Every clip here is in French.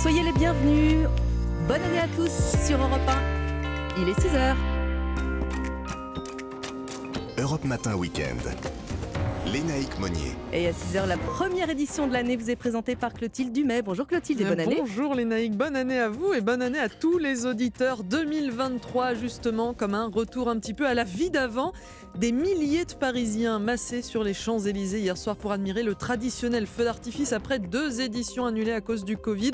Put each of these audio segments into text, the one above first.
Soyez les bienvenus. Bonne année à tous sur Europe 1. Il est 6h. Europe Matin Week-end. Lénaïque Monnier. Et à 6h, la première édition de l'année vous est présentée par Clotilde Dumais. Bonjour Clotilde et bonne année. Bonjour Lénaïque, bonne année à vous et bonne année à tous les auditeurs. 2023 justement comme un retour un petit peu à la vie d'avant. Des milliers de Parisiens massés sur les Champs-Élysées hier soir pour admirer le traditionnel feu d'artifice après deux éditions annulées à cause du Covid.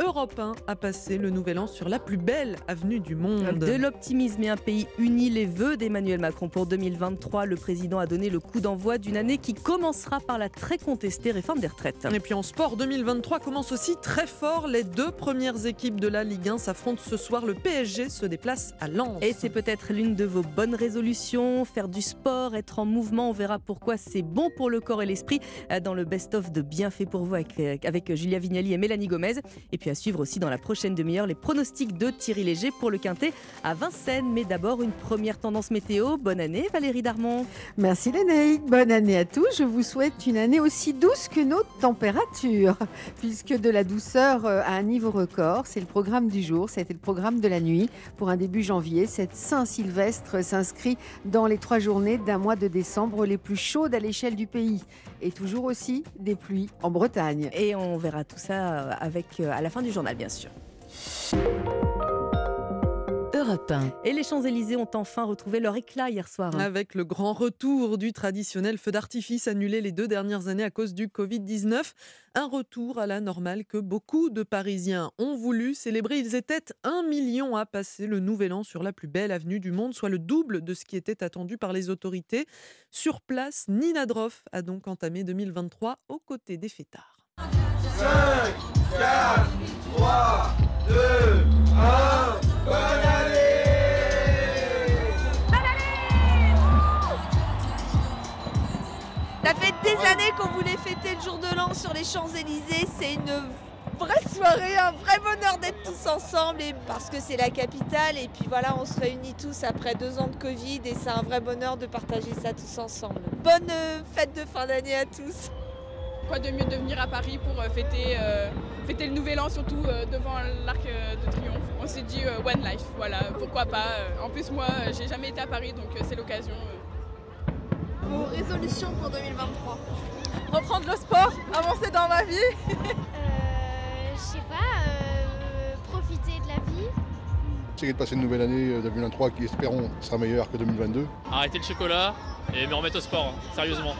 Europe 1 a passé le nouvel an sur la plus belle avenue du monde. De l'optimisme et un pays uni, les vœux d'Emmanuel Macron pour 2023. Le président a donné le coup d'envoi d'une année qui commencera par la très contestée réforme des retraites. Et puis en sport, 2023 commence aussi très fort. Les deux premières équipes de la Ligue 1 s'affrontent ce soir. Le PSG se déplace à Lens. Et c'est peut-être l'une de vos bonnes résolutions, faire du sport, être en mouvement. On verra pourquoi c'est bon pour le corps et l'esprit dans le best-of de Bienfait pour vous avec, avec Julia Vignali et Mélanie Gomez. Et puis à suivre aussi dans la prochaine demi-heure les pronostics de Thierry Léger pour le Quintet à Vincennes. Mais d'abord, une première tendance météo. Bonne année, Valérie Darmon. Merci Lénaïque. Bonne année à tous. Je vous souhaite une année aussi douce que nos températures, puisque de la douceur à un niveau record, c'est le programme du jour, c'était le programme de la nuit. Pour un début janvier, cette Saint-Sylvestre s'inscrit dans les trois journées d'un mois de décembre les plus chaudes à l'échelle du pays. Et toujours aussi des pluies en Bretagne. Et on verra tout ça avec, à la fin du journal, bien sûr. Europe 1. Et les Champs-Élysées ont enfin retrouvé leur éclat hier soir. Avec le grand retour du traditionnel feu d'artifice annulé les deux dernières années à cause du Covid-19. Un retour à la normale que beaucoup de Parisiens ont voulu célébrer. Ils étaient un million à passer le nouvel an sur la plus belle avenue du monde, soit le double de ce qui était attendu par les autorités. Sur place, Nina Droff a donc entamé 2023 aux côtés des fêtards. 5, 4, 3, 2, 1, bonne année Ça fait des années qu'on voulait fêter le jour de l'an sur les Champs-Élysées. C'est une vraie soirée, un vrai bonheur d'être tous ensemble et parce que c'est la capitale. Et puis voilà, on se réunit tous après deux ans de Covid et c'est un vrai bonheur de partager ça tous ensemble. Bonne euh, fête de fin d'année à tous. Quoi de mieux de venir à Paris pour euh, fêter, euh, fêter le nouvel an, surtout euh, devant l'arc de triomphe? On s'est dit euh, One Life, voilà, pourquoi pas. En plus, moi, j'ai jamais été à Paris, donc euh, c'est l'occasion. euh. Vos résolutions pour 2023 Reprendre le sport, avancer dans ma vie. Euh, je sais pas, euh, profiter de la vie. Essayer de passer une nouvelle année 2023 qui, espérons, sera meilleure que 2022. Arrêter le chocolat et me remettre au sport, hein, sérieusement.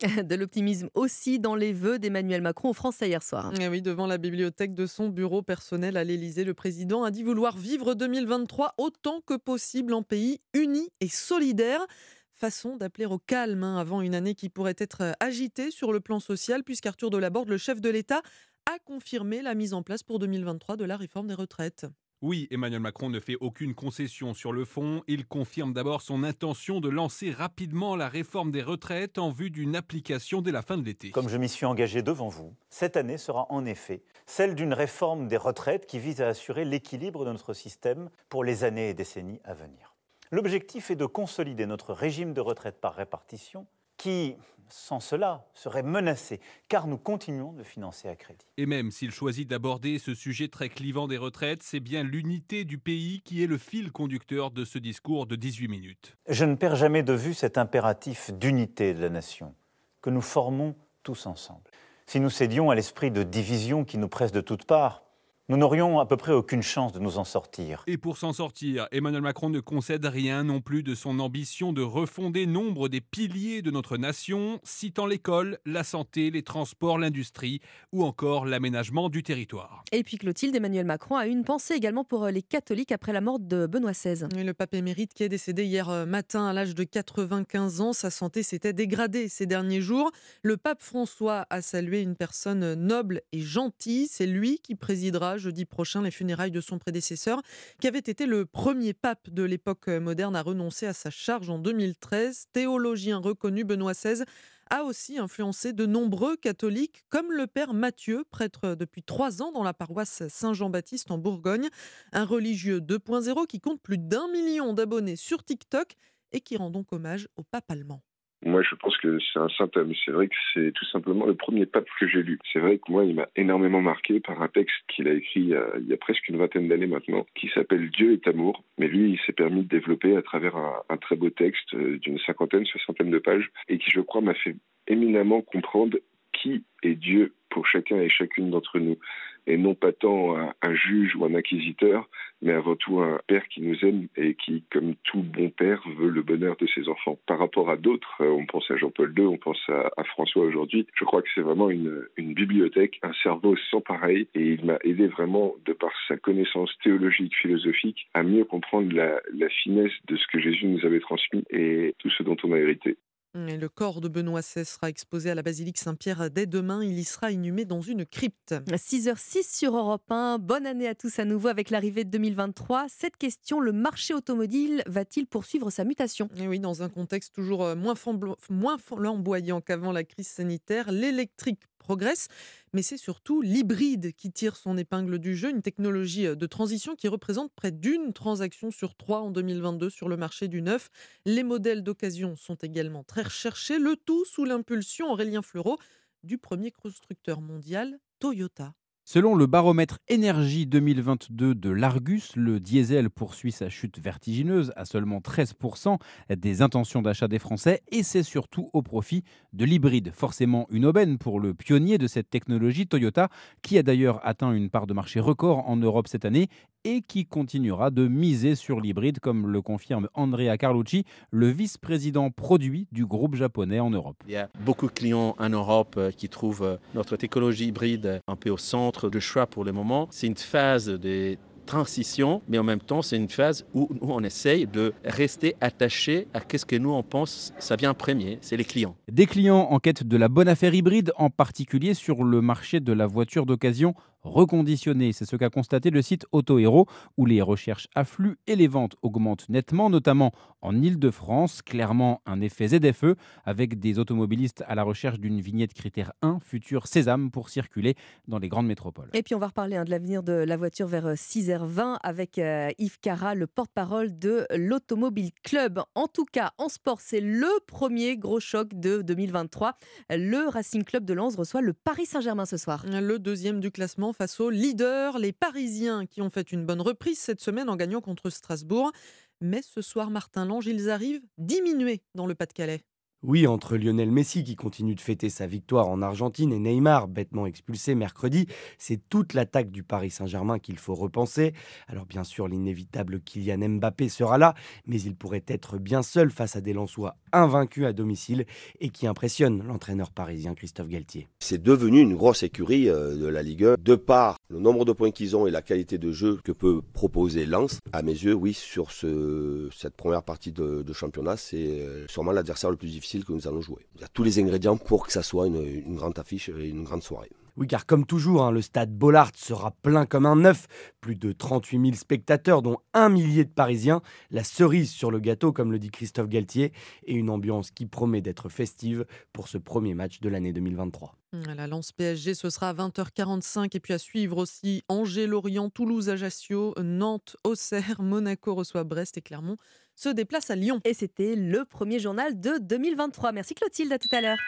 De l'optimisme aussi dans les vœux d'Emmanuel Macron aux Français hier soir. Eh oui, devant la bibliothèque de son bureau personnel à l'Élysée, le président a dit vouloir vivre 2023 autant que possible en pays uni et solidaire. Façon d'appeler au calme hein, avant une année qui pourrait être agitée sur le plan social, puisqu'Arthur Delaborde, le chef de l'État, a confirmé la mise en place pour 2023 de la réforme des retraites. Oui, Emmanuel Macron ne fait aucune concession sur le fond. Il confirme d'abord son intention de lancer rapidement la réforme des retraites en vue d'une application dès la fin de l'été. Comme je m'y suis engagé devant vous, cette année sera en effet celle d'une réforme des retraites qui vise à assurer l'équilibre de notre système pour les années et décennies à venir. L'objectif est de consolider notre régime de retraite par répartition qui, sans cela, serait menacé car nous continuons de financer à crédit. Et même s'il choisit d'aborder ce sujet très clivant des retraites, c'est bien l'unité du pays qui est le fil conducteur de ce discours de 18 minutes. Je ne perds jamais de vue cet impératif d'unité de la nation que nous formons tous ensemble. Si nous cédions à l'esprit de division qui nous presse de toutes parts, nous n'aurions à peu près aucune chance de nous en sortir. Et pour s'en sortir, Emmanuel Macron ne concède rien non plus de son ambition de refonder nombre des piliers de notre nation, citant l'école, la santé, les transports, l'industrie ou encore l'aménagement du territoire. Et puis Clotilde, Emmanuel Macron a une pensée également pour les catholiques après la mort de Benoît XVI. Et le pape émérite qui est décédé hier euh, matin à l'âge de 95 ans, sa santé s'était dégradée ces derniers jours. Le pape François a salué une personne noble et gentille. C'est lui qui présidera jeudi prochain les funérailles de son prédécesseur, qui avait été le premier pape de l'époque moderne à renoncer à sa charge en 2013. Théologien reconnu, Benoît XVI a aussi influencé de nombreux catholiques, comme le père Mathieu, prêtre depuis trois ans dans la paroisse Saint-Jean-Baptiste en Bourgogne, un religieux 2.0 qui compte plus d'un million d'abonnés sur TikTok et qui rend donc hommage au pape allemand. Moi, je pense que c'est un homme. C'est vrai que c'est tout simplement le premier pape que j'ai lu. C'est vrai que moi, il m'a énormément marqué par un texte qu'il a écrit il y a, il y a presque une vingtaine d'années maintenant, qui s'appelle Dieu est amour. Mais lui, il s'est permis de développer à travers un, un très beau texte euh, d'une cinquantaine, soixantaine de pages, et qui, je crois, m'a fait éminemment comprendre qui est Dieu pour chacun et chacune d'entre nous. Et non pas tant un, juge ou un inquisiteur, mais avant tout un père qui nous aime et qui, comme tout bon père, veut le bonheur de ses enfants. Par rapport à d'autres, euh, on pense à Jean-Paul II, on pense à, François aujourd'hui, je crois que c'est vraiment une, bibliothèque, un cerveau sans pareil, et il m'a aidé vraiment, de par sa connaissance théologique, philosophique, à mieux comprendre la finesse de ce que Jésus nous avait transmis et tout ce dont on a hérité. Le corps de Benoît XVI sera exposé à la basilique Saint-Pierre dès demain. Il y sera inhumé dans une crypte. 6h06 sur Europe 1. Bonne année à tous à nouveau avec l'arrivée de 2023. Cette question, le marché automobile va-t-il poursuivre sa mutation? Et Oui, dans un contexte toujours euh, moins flamboyant qu'avant la crise sanitaire, l'électrique progresse, mais c'est surtout l'hybride qui tire son épingle du jeu, une technologie de transition qui représente près d'une transaction sur trois en 2022 sur le marché du neuf. Les modèles d'occasion sont également très recherchés, le tout sous l'impulsion Aurélien Fleureau du premier constructeur mondial, Toyota. Selon le baromètre énergie 2022 de l'Argus, le diesel poursuit sa chute vertigineuse à seulement 13% des intentions d'achat des Français et c'est surtout au profit de l'hybride. Forcément une aubaine pour le pionnier de cette technologie Toyota qui a d'ailleurs atteint une part de marché record en Europe cette année et qui continuera de miser sur l'hybride comme le confirme Andrea Carlucci, le vice-président produit du groupe japonais en Europe. Il y a beaucoup de clients en Europe qui trouvent notre technologie hybride un peu au centre de choix pour le moment. C'est une phase de transition, mais en même temps, c'est une phase où nous, on essaye de rester attaché à ce que nous, on pense, ça vient premier, c'est les clients. Des clients en quête de la bonne affaire hybride, en particulier sur le marché de la voiture d'occasion reconditionné. C'est ce qu'a constaté le site Auto Hero, où les recherches affluent et les ventes augmentent nettement, notamment en Ile-de-France. Clairement, un effet ZFE, avec des automobilistes à la recherche d'une vignette critère 1, futur sésame, pour circuler dans les grandes métropoles. Et puis on va reparler hein, de l'avenir de la voiture vers 6h20 avec euh, Yves Cara, le porte-parole de l'Automobile Club. En tout cas, en sport, c'est le premier gros choc de 2023. Le Racing Club de Lens reçoit le Paris Saint-Germain ce soir. Le deuxième du classement face aux leaders, les Parisiens, qui ont fait une bonne reprise cette semaine en gagnant contre Strasbourg. Mais ce soir, Martin Lange, ils arrivent diminués dans le Pas-de-Calais. Oui, entre Lionel Messi qui continue de fêter sa victoire en Argentine et Neymar, bêtement expulsé mercredi, c'est toute l'attaque du Paris Saint-Germain qu'il faut repenser. Alors bien sûr, l'inévitable Kylian Mbappé sera là, mais il pourrait être bien seul face à des Lensois invaincus à domicile et qui impressionnent l'entraîneur parisien Christophe Galtier. C'est devenu une grosse écurie euh, de la Ligue 1, de par le nombre de points qu'ils ont et la qualité de jeu que peut proposer Lens. À mes yeux, oui, sur ce, cette première partie de, de championnat, c'est euh, sûrement l'adversaire le plus difficile que nous allons jouer. Il y a tous les ingrédients pour que ça soit une, grande affiche et une grande soirée. Oui, car comme toujours, hein, le stade Bollard sera plein comme un neuf. Plus de 38 000 spectateurs, dont un millier de Parisiens. La cerise sur le gâteau, comme le dit Christophe Galtier, et une ambiance qui promet d'être festive pour ce premier match de l'année 2023. La lance PSG, ce sera à 20h45 et puis à suivre aussi Angers, Lorient, Toulouse, Ajaccio, Nantes, Auxerre, Monaco reçoit Brest et Clermont se déplace à Lyon. Et c'était le premier journal de 2023. Merci Clotilde, à tout à l'heure.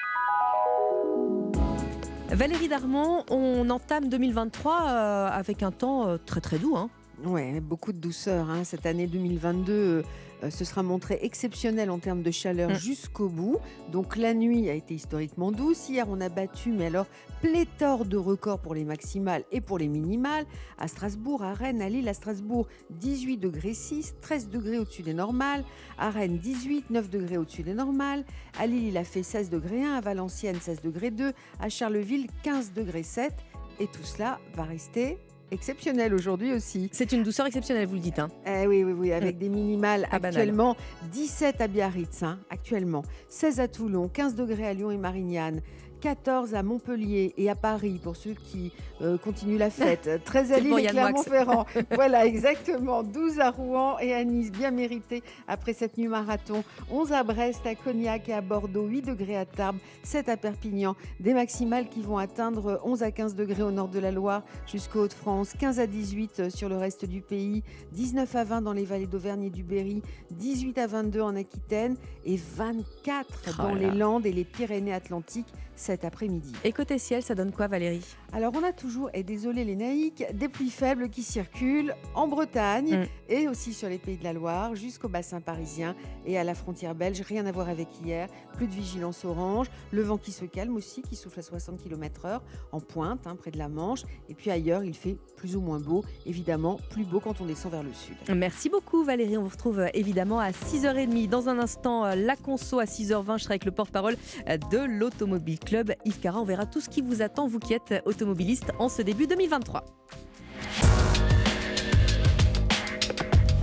Valérie Darmon, on entame 2023 euh, avec un temps euh, très très doux. Hein. Ouais, beaucoup de douceur. Hein. Cette année 2022 euh, se sera montrée exceptionnelle en termes de chaleur Mm. jusqu'au bout. Donc la nuit a été historiquement douce. Hier, on a battu, mais alors pléthore de records pour les maximales et pour les minimales. À Strasbourg, à Rennes, à Lille, à Strasbourg, 18 degrés 6, 13 degrés au-dessus des normales. À Rennes, 18, 9 degrés au-dessus des normales. À Lille, il a fait 16 degrés 1. À Valenciennes, 16 degrés 2. À Charleville, 15 degrés 7. Et tout cela va rester exceptionnel aujourd'hui aussi. C'est une douceur exceptionnelle, vous le dites. Hein. Eh oui, oui, oui, avec des minimales banal. actuellement 17 à Biarritz, hein, actuellement 16 à Toulon, 15 degrés à Lyon et Marignane, 14 à Montpellier et à Paris pour ceux qui euh, continuent la fête, 13 à Lille pour et. Clermont-Ferrand. voilà, exactement. 12 à Rouen et à Nice, bien mérité après cette nuit marathon. 11 à Brest, à Cognac et à Bordeaux, 8 degrés à Tarbes, 7 à Perpignan. Des maximales qui vont atteindre 11 à 15 degrés au nord de la Loire jusqu'aux Hauts-de-France, 15 à 18 sur le reste du pays, 19 à 20 dans les vallées d'Auvergne et du Berry, 18 à 22 en Aquitaine et 24 Oh dans les. Landes et les Pyrénées-Atlantiques cet après-midi. Et côté ciel, ça donne quoi, Valérie? Alors on a toujours, et désolé les naïcs, des pluies faibles qui circulent en Bretagne Mm. et aussi sur les pays de la Loire jusqu'au bassin parisien et à la frontière belge. Rien à voir avec hier. Plus de vigilance orange. Le vent qui se calme aussi, qui souffle à 60 km/h en pointe, hein, près de la Manche. Et puis ailleurs, il fait plus ou moins beau. Évidemment, plus beau quand on descend vers le sud. Merci beaucoup Valérie, on vous retrouve euh, évidemment à 6h30. Dans un instant, euh, la conso à 6h20, je serai avec le porte-parole euh, de l'Automobile Club, Yves Cara. On verra tout ce qui vous attend, vous qui êtes automobiliste, en ce début 2023.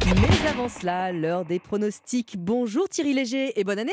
Mais avant cela, l'heure des pronostics. Bonjour Thierry Léger et bonne année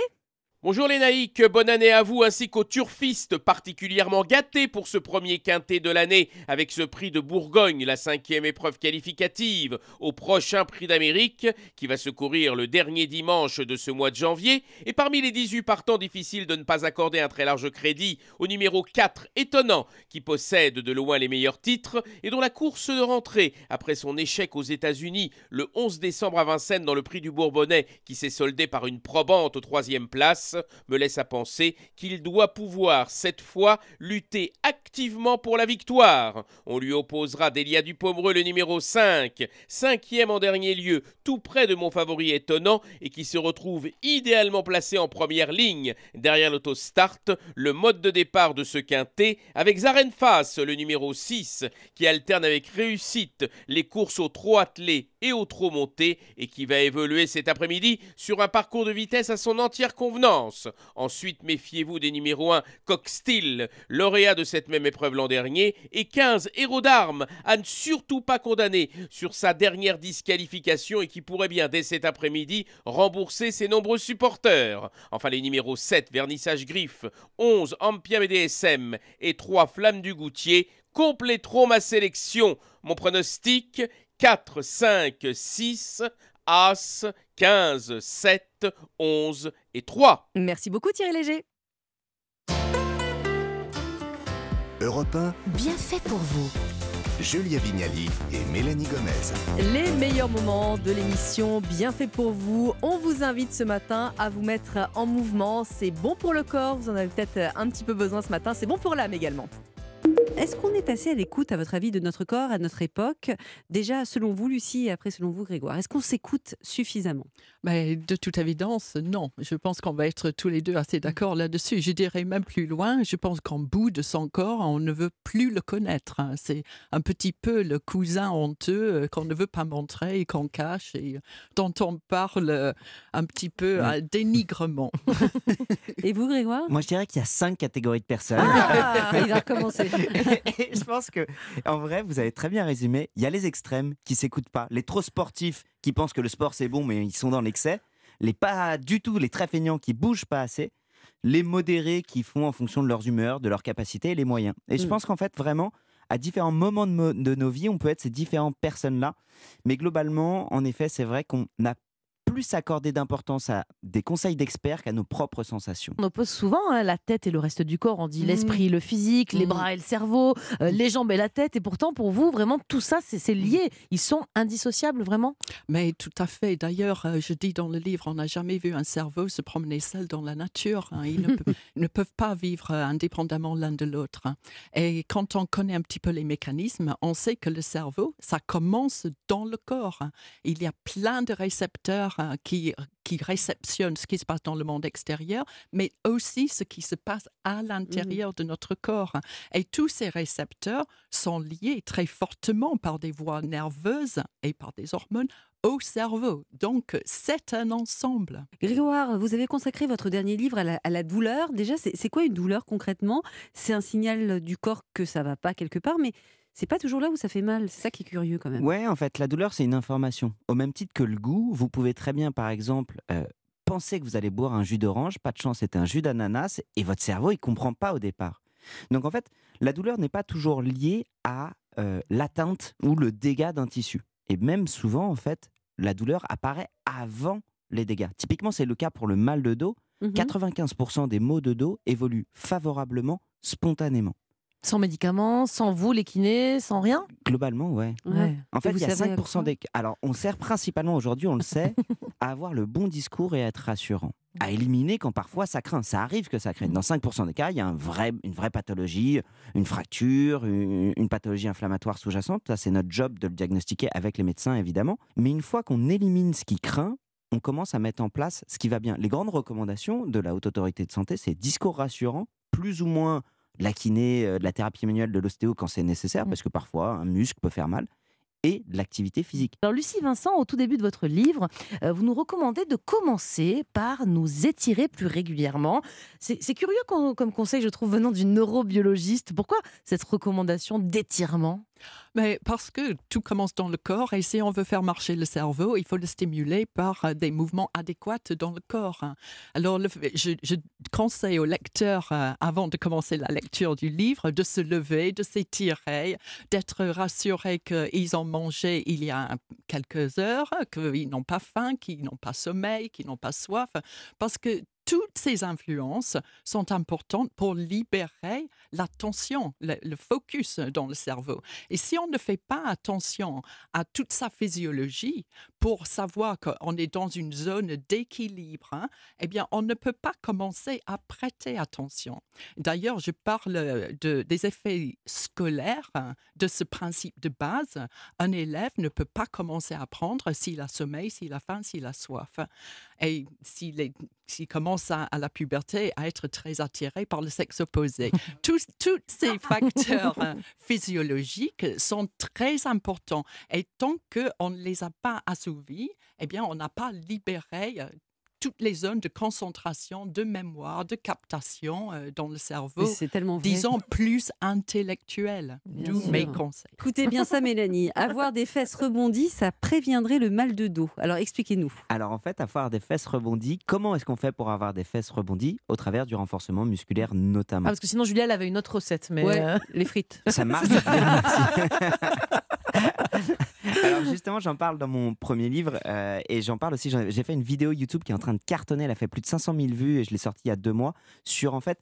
Bonjour les naïcs, bonne année à vous ainsi qu'aux turfistes particulièrement gâtés pour ce premier quintet de l'année avec ce prix de Bourgogne, la cinquième épreuve qualificative au prochain prix d'Amérique qui va se courir le dernier dimanche de ce mois de janvier. Et parmi les 18 partants, difficile de ne pas accorder un très large crédit au numéro 4 étonnant qui possède de loin les meilleurs titres et dont la course de rentrée après son échec aux États-Unis le 11 décembre à Vincennes dans le prix du Bourbonnais qui s'est soldé par une probante troisième place me laisse à penser qu'il doit pouvoir cette fois lutter activement pour la victoire. On lui opposera Delia Dupomereux le numéro 5, cinquième en dernier lieu, tout près de mon favori étonnant et qui se retrouve idéalement placé en première ligne derrière l'autostart, le mode de départ de ce quintet avec Zarenfas le numéro 6 qui alterne avec réussite les courses au trot attelé et au trot monté et qui va évoluer cet après-midi sur un parcours de vitesse à son entière convenance. Ensuite, méfiez-vous des numéros 1 Coxtill, lauréat de cette même épreuve l'an dernier, et 15 Héros d'armes à ne surtout pas condamner sur sa dernière disqualification et qui pourrait bien dès cet après-midi rembourser ses nombreux supporters. Enfin, les numéros 7 Vernissage Griffe, 11 Ampia BDSM et 3 Flammes du Goutier compléteront ma sélection. Mon pronostic 4, 5, 6, As, 15, 7, 11 et 3. Merci beaucoup Thierry Léger. Europe 1, Bien fait pour vous. Julia Vignali et Mélanie Gomez. Les meilleurs moments de l'émission, bien fait pour vous. On vous invite ce matin à vous mettre en mouvement. C'est bon pour le corps, vous en avez peut-être un petit peu besoin ce matin. C'est bon pour l'âme également. Est-ce qu'on est assez à l'écoute, à votre avis, de notre corps, à notre époque? Déjà, selon vous, Lucie, et après, selon vous, Grégoire, est-ce qu'on s'écoute suffisamment? Mais de toute évidence, non. Je pense qu'on va être tous les deux assez d'accord là-dessus. Je dirais même plus loin, je pense qu'en bout de son corps, on ne veut plus le connaître. hein. C'est un petit peu le cousin honteux euh, qu'on ne veut pas montrer et qu'on cache et dont on parle euh, un petit peu à dénigrement. Et vous, Grégoire? Moi, je dirais qu'il y a cinq catégories de personnes. Ah, il a recommencé. Et je pense que, en vrai, vous avez très bien résumé. Il y a les extrêmes qui s'écoutent pas, les trop sportifs qui pensent que le sport c'est bon, mais ils sont dans l'excès. Les pas du tout, les très feignants qui bougent pas assez. Les modérés qui font en fonction de leurs humeurs, de leurs capacités et les moyens. Et je Mm. pense qu'en fait, vraiment, à différents moments de, mo- de nos vies, on peut être ces différentes personnes-là. Mais globalement, en effet, c'est vrai qu'on a plus accordé d'importance à des conseils d'experts qu'à nos propres sensations. On oppose souvent hein, la tête et le reste du corps. On dit Mhm. l'esprit, le physique, les Mhm. bras et le cerveau, euh, les jambes et la tête. Et pourtant, pour vous, vraiment, tout ça, c'est lié. Ils sont indissociables, vraiment? Mais tout à fait. D'ailleurs, euh, je dis dans le livre, on n'a jamais vu un cerveau se promener seul dans la nature. hein. Ils, ne peuvent, ils ne peuvent pas vivre euh, indépendamment l'un de l'autre. hein. Et quand on connaît un petit peu les mécanismes, on sait que le cerveau, ça commence dans le corps. hein. Il y a plein de récepteurs qui, qui réceptionnent ce qui se passe dans le monde extérieur, mais aussi ce qui se passe à l'intérieur de notre corps. Et tous ces récepteurs sont liés très fortement par des voies nerveuses et par des hormones au cerveau. Donc, c'est un ensemble. Grégoire, vous avez consacré votre dernier livre à la, à la douleur. Déjà, c'est c'est quoi une douleur concrètement? C'est un signal du corps que ça va pas quelque part, mais c'est pas toujours là où ça fait mal. C'est ça qui est curieux quand même. Ouais, en fait, la douleur, c'est une information. Au même titre que le goût, vous pouvez très bien, par exemple, euh, pensez que vous allez boire un jus d'orange, pas de chance, c'est un jus d'ananas, et votre cerveau, il comprend pas au départ. Donc en fait, la douleur n'est pas toujours liée à euh, l'atteinte ou le dégât d'un tissu. Et même souvent, en fait, la douleur apparaît avant les dégâts. Typiquement, c'est le cas pour le mal de dos. Mhm. 95% des maux de dos évoluent favorablement, spontanément. Sans médicaments, sans vous, les kinés, sans rien? Globalement, ouais. Ouais. En fait, il y a savez à 5% quoi des cas. Alors, on sert principalement aujourd'hui, on le sait, à avoir le bon discours et à être rassurant. À éliminer quand parfois ça craint. Ça arrive que ça craigne. Dans 5% des cas, il y a un vrai, une vraie pathologie, une fracture, une, une pathologie inflammatoire sous-jacente. Ça, c'est notre job de le diagnostiquer avec les médecins, évidemment. Mais une fois qu'on élimine ce qui craint, on commence à mettre en place ce qui va bien. Les grandes recommandations de la Haute Autorité de Santé, c'est discours rassurant, plus ou moins de la kiné, euh, de la thérapie manuelle, de l'ostéo quand c'est nécessaire, parce que parfois un muscle peut faire mal, et de l'activité physique. Alors Lucie Vincent, au tout début de votre livre, euh, vous nous recommandez de commencer par nous étirer plus régulièrement. C'est curieux comme conseil, je trouve, venant d'une neurobiologiste. Pourquoi cette recommandation d'étirement? Mais parce que tout commence dans le corps et si on veut faire marcher le cerveau, il faut le stimuler par euh, des mouvements adéquats dans le corps. hein. Alors, je conseille aux lecteurs, euh, avant de commencer la lecture du livre, de se lever, de s'étirer, d'être rassurés qu'ils ont mangé il y a quelques heures, qu'ils n'ont pas faim, qu'ils n'ont pas sommeil, qu'ils n'ont pas soif, parce que toutes ces influences sont importantes pour libérer la tension, le, focus dans le cerveau. Et si on ne fait pas attention à toute sa physiologie pour savoir qu'on est dans une zone d'équilibre, hein, eh bien, on ne peut pas commencer à prêter attention. D'ailleurs, je parle de, des effets scolaires hein, de ce principe de base. Un élève ne peut pas commencer à apprendre s'il a sommeil, s'il a faim, s'il a soif. Et s'il commence à, à la puberté à être très attiré par le sexe opposé. tous, tous ces facteurs euh, physiologiques sont très importants. Et tant qu'on ne les a pas assouvis, eh bien, on n'a pas libéré euh, toutes les zones de concentration, de mémoire, de captation euh, dans le cerveau. C'est tellement vrai. Disons plus intellectuel. D'où mes conseils. Écoutez bien ça, Mélanie. Avoir des fesses rebondies, ça préviendrait le mal de dos. Alors expliquez-nous. Alors en fait, avoir des fesses rebondies, comment est-ce qu'on fait pour avoir des fesses rebondies? Au travers du renforcement musculaire Ah, notamment. Parce que sinon, Julia, elle avait une autre recette. Mais Ouais, euh, les frites. Ça marche. Alors justement, j'en parle dans mon premier livre euh, et j'en parle aussi. J'ai fait une vidéo YouTube qui est en train de cartonner. Elle a fait plus de 500 000 vues et je l'ai sortie il y a deux mois sur en fait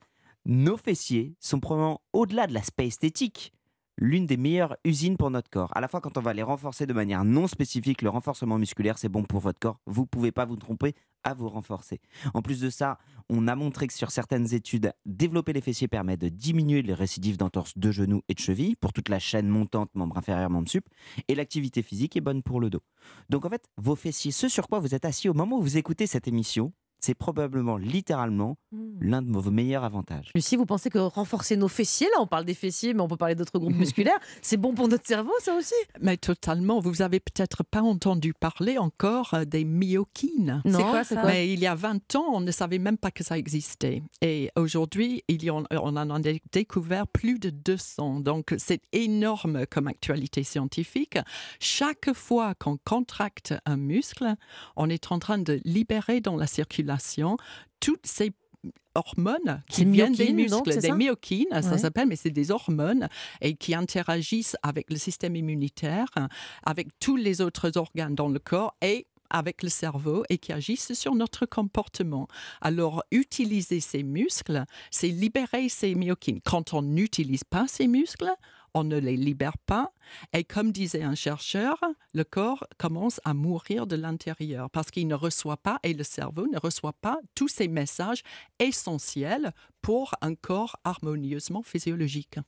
nos fessiers sont probablement au-delà de l'aspect esthétique l'une des meilleures usines pour notre corps. À la fois quand on va les renforcer de manière non spécifique, le renforcement musculaire c'est bon pour votre corps. Vous pouvez pas vous tromper à vous renforcer. En plus de ça, on a montré que sur certaines études, développer les fessiers permet de diminuer les récidives d'entorse de genoux et de cheville pour toute la chaîne montante, membre inférieur, membre sup, et l'activité physique est bonne pour le dos. Donc en fait, vos fessiers, ce sur quoi vous êtes assis au moment où vous écoutez cette émission, c'est probablement littéralement l'un de vos meilleurs avantages. Lucie, vous pensez que renforcer nos fessiers, là, on parle des fessiers, mais on peut parler d'autres groupes musculaires, c'est bon pour notre cerveau, ça aussi? Mais totalement. Vous avez peut-être pas entendu parler encore euh, des myokines. Non, C'est quoi, c'est quoi? Mais il y a 20 ans, on ne savait même pas que ça existait. Et aujourd'hui, il y en, on en a dé- découvert plus de 200. Donc, c'est énorme comme actualité scientifique. Chaque fois qu'on contracte un muscle, on est en train de libérer dans la circulation toutes ces hormones qui viennent des donc, muscles, des myokines, ça s'appelle, mais c'est des hormones et qui interagissent avec le système immunitaire, avec tous les autres organes dans le corps et avec le cerveau et qui agissent sur notre comportement. Alors, utiliser ces muscles, c'est libérer ces myokines. Quand on n'utilise pas ces muscles, on ne les libère pas. Et comme disait un chercheur, le corps commence à mourir de l'intérieur parce qu'il ne reçoit pas, et le cerveau ne reçoit pas tous ces messages essentiels pour un corps harmonieusement physiologique.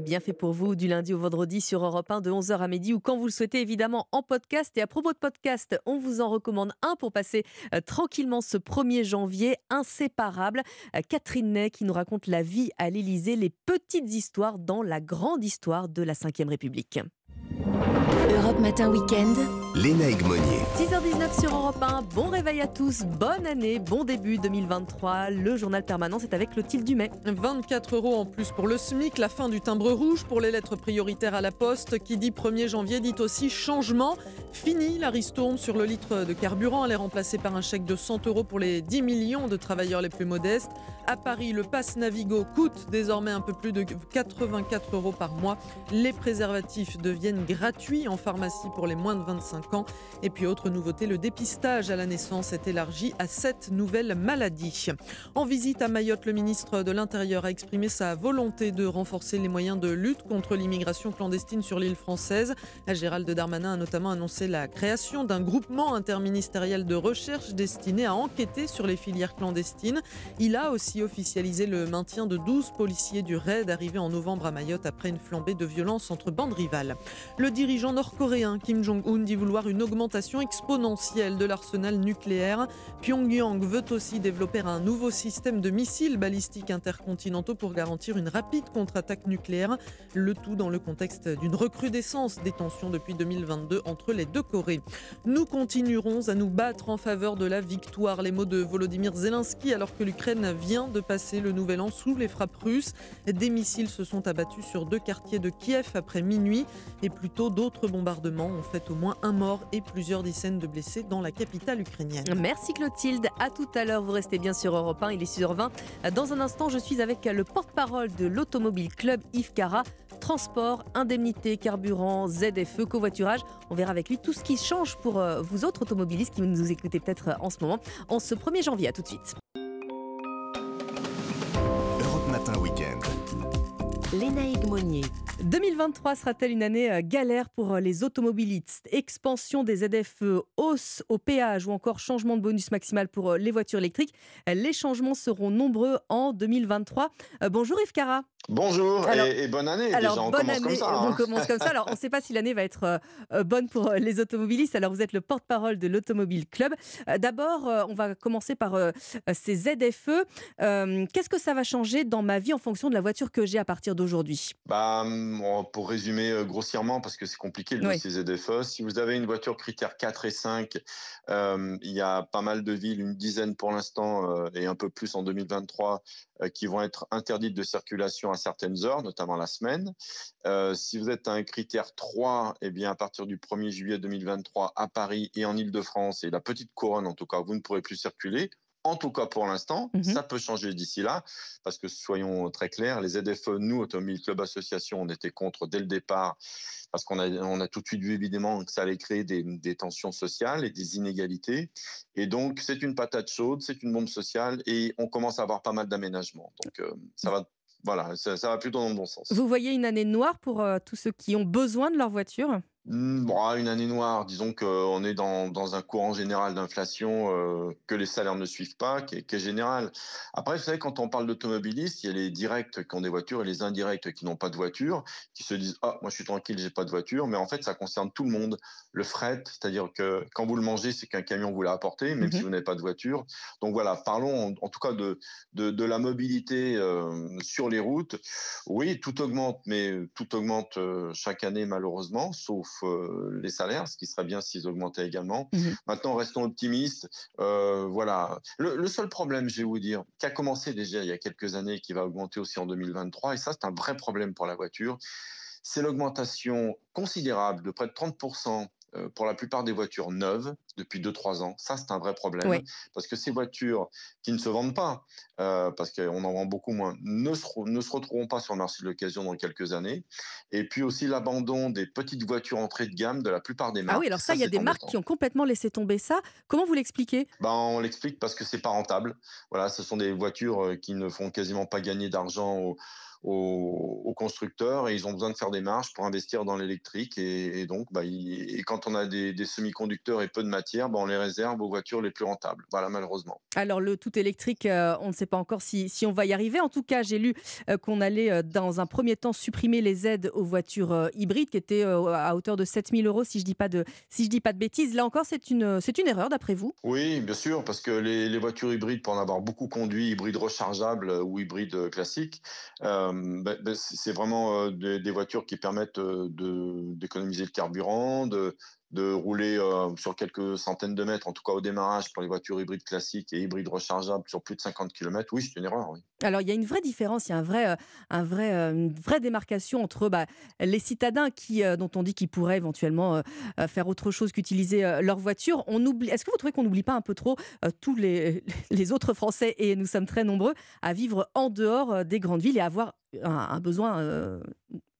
Bien fait pour vous du lundi au vendredi sur Europe 1 de 11h à midi ou quand vous le souhaitez évidemment en podcast. Et à propos de podcast, on vous en recommande un pour passer euh, tranquillement ce 1er janvier, inséparable. Euh, Catherine Ney qui nous raconte la vie à l'Élysée, les petites histoires dans la grande histoire de la Ve République. Europe Matin Weekend. Léna Egmonier. 6h19 sur Europe 1, bon réveil à tous, bonne année, bon début 2023. Le journal permanent, c'est avec Clotilde Dumais. 24 euros en plus pour le SMIC, la fin du timbre rouge pour les lettres prioritaires à la poste. Qui dit 1er janvier dit aussi changement. Fini la ristourne sur le litre de carburant. Elle est remplacée par un chèque de 100 euros pour les 10 millions de travailleurs les plus modestes. À Paris, le pass Navigo coûte désormais un peu plus de 84 euros par mois. Les préservatifs deviennent gratuits en pharmacie pour les moins de 25 ans. Et puis, autre nouveauté, le dépistage à la naissance est élargi à 7 nouvelles maladies. En visite à Mayotte, le ministre de l'Intérieur a exprimé sa volonté de renforcer les moyens de lutte contre l'immigration clandestine sur l'île française. Gérald Darmanin a notamment annoncé la création d'un groupement interministériel de recherche destiné à enquêter sur les filières clandestines. Il a aussi officialisé le maintien de 12 policiers du raid arrivés en novembre à Mayotte après une flambée de violence entre bandes rivales. Le dirigeant nord-coréen Kim Jong-un dit vouloir une augmentation exponentielle de l'arsenal nucléaire. Pyongyang veut aussi développer un nouveau système de missiles balistiques intercontinentaux pour garantir une rapide contre-attaque nucléaire, le tout dans le contexte d'une recrudescence des tensions depuis 2022 entre les deux Corées. Nous continuerons à nous battre en faveur de la victoire. Les mots de Volodymyr Zelensky alors que l'Ukraine vient de passer le nouvel an sous les frappes russes. Des missiles se sont abattus sur deux quartiers de Kiev après minuit et plus tôt d'autres bombardements ont fait au moins un mort et plusieurs dizaines de blessés dans la capitale ukrainienne. Merci Clotilde. À tout à l'heure. Vous restez bien sur Europe 1. Il est 6h20. Dans un instant, je suis avec le porte-parole de l'Automobile Club Yves Cara. Transport, indemnité, carburant, ZFE, covoiturage. On verra avec lui tout ce qui change pour euh, vous autres automobilistes qui nous écoutez peut-être euh, en ce moment. En ce 1er janvier, à tout de suite. Lénaïque Monnier. 2023 sera-t-elle une année euh, galère pour euh, les automobilistes? Expansion des ZFE, hausse au péage ou encore changement de bonus maximal pour euh, les voitures électriques? Les changements seront nombreux en 2023. Bonjour Yves Cara. Bonjour Alors- et, et bonne année. Alors, Déjà, on bonne commence année, comme ça. on hein. commence comme ça. Alors, on ne sait pas si l'année va être euh, euh, bonne pour euh, les automobilistes. Alors, vous êtes le porte-parole de l'Automobile Club. Euh, D'abord, euh, on va commencer par ces ZFE. Qu'est-ce que ça va changer dans ma vie en fonction de la voiture que j'ai à partir d'aujourd'hui? Bah, hum, pour résumer grossièrement, parce que c'est compliqué le Oui. dossier ZFE, si vous avez une voiture critère 4 et 5, euh, il y a pas mal de villes, une dizaine pour l'instant et un peu plus en 2023, euh, qui vont être interdites de circulation à certaines heures, notamment la semaine. Euh, si vous êtes à un critère 3, eh bien, à partir du 1er juillet 2023 à Paris et en Ile-de-France et la petite couronne, en tout cas, vous ne pourrez plus circuler. En tout cas, pour l'instant, ça peut changer d'ici là, parce que soyons très clairs, les ZFE, nous, Automobile Club Association, on était contre dès le départ, parce qu'on a, on a tout de suite vu évidemment que ça allait créer des, des tensions sociales et des inégalités. Et donc, c'est une patate chaude, c'est une bombe sociale, et on commence à avoir pas mal d'aménagements. Donc, euh, ça va, voilà, ça, ça va plutôt dans le bon sens. Vous voyez une année noire pour euh, tous ceux qui ont besoin de leur voiture? Bon, ah, une année noire, disons qu'on est dans, dans un courant général d'inflation euh, que les salaires ne suivent pas, qui est, qui est général. Après, vous savez, quand on parle d'automobilistes, il y a les directs qui ont des voitures et les indirects qui n'ont pas de voiture, qui se disent Ah, moi je suis tranquille, j'ai pas de voiture. Mais en fait, ça concerne tout le monde. Le fret, c'est-à-dire que quand vous le mangez, c'est qu'un camion vous l'a apporté, même Mhm. si vous n'avez pas de voiture. Donc voilà, parlons en, en tout cas de, de, de la mobilité euh, sur les routes. Oui, tout augmente, mais tout augmente euh, chaque année malheureusement, sauf euh, les salaires, ce qui serait bien s'ils augmentaient également. Maintenant, restons optimistes. Euh, voilà. Le, le seul problème, je vais vous dire, qui a commencé déjà il y a quelques années, qui va augmenter aussi en 2023, et ça, c'est un vrai problème pour la voiture, c'est l'augmentation considérable de près de 30% euh, pour la plupart des voitures neuves depuis 2-3 ans. Ça, c'est un vrai problème. Oui. Parce que ces voitures qui ne se vendent pas, euh, parce qu'on en vend beaucoup moins, ne se, re- ne se retrouveront pas sur le marché de l'occasion dans quelques années. Et puis aussi l'abandon des petites voitures entrée de gamme de la plupart des marques. Ah oui, alors ça, il y a des marques qui ont complètement laissé tomber ça. Comment vous l'expliquez? Ben, on l'explique parce que c'est pas rentable. Voilà, ce sont des voitures euh, qui ne font quasiment pas gagner d'argent aux, aux- aux constructeurs et ils ont besoin de faire des marges pour investir dans l'électrique. Et, et donc, bah, il- et quand on a des, des semi-conducteurs et peu de matière, ben, on les réserve aux voitures les plus rentables. Voilà, malheureusement. Alors le tout électrique, euh, on ne sait pas encore si, si on va y arriver. En tout cas, j'ai lu euh, qu'on allait euh, dans un premier temps supprimer les aides aux voitures hybrides qui étaient à hauteur de 7000 euros si je dis pas de si je dis pas de bêtises. Là encore, c'est une c'est une erreur d'après vous? Oui, bien sûr, parce que les, les voitures hybrides, pour en avoir beaucoup conduit, hybrides rechargeables ou hybrides classiques, ben- ben, c'est vraiment des, des voitures qui permettent d'économiser le carburant, de, de rouler euh, sur quelques centaines de mètres, en tout cas au démarrage pour les voitures hybrides classiques et hybrides rechargeables sur plus de 50 km, oui, c'est une erreur. Alors, il y a une vraie différence, il y a un vrai, euh, un vrai, euh, une vraie démarcation entre bah, les citadins qui, dont on dit qu'ils pourraient éventuellement faire autre chose qu'utiliser leur voiture. Est-ce que vous trouvez qu'on n'oublie pas un peu trop tous les, autres Français, et nous sommes très nombreux, à vivre en dehors des grandes villes et à avoir un besoin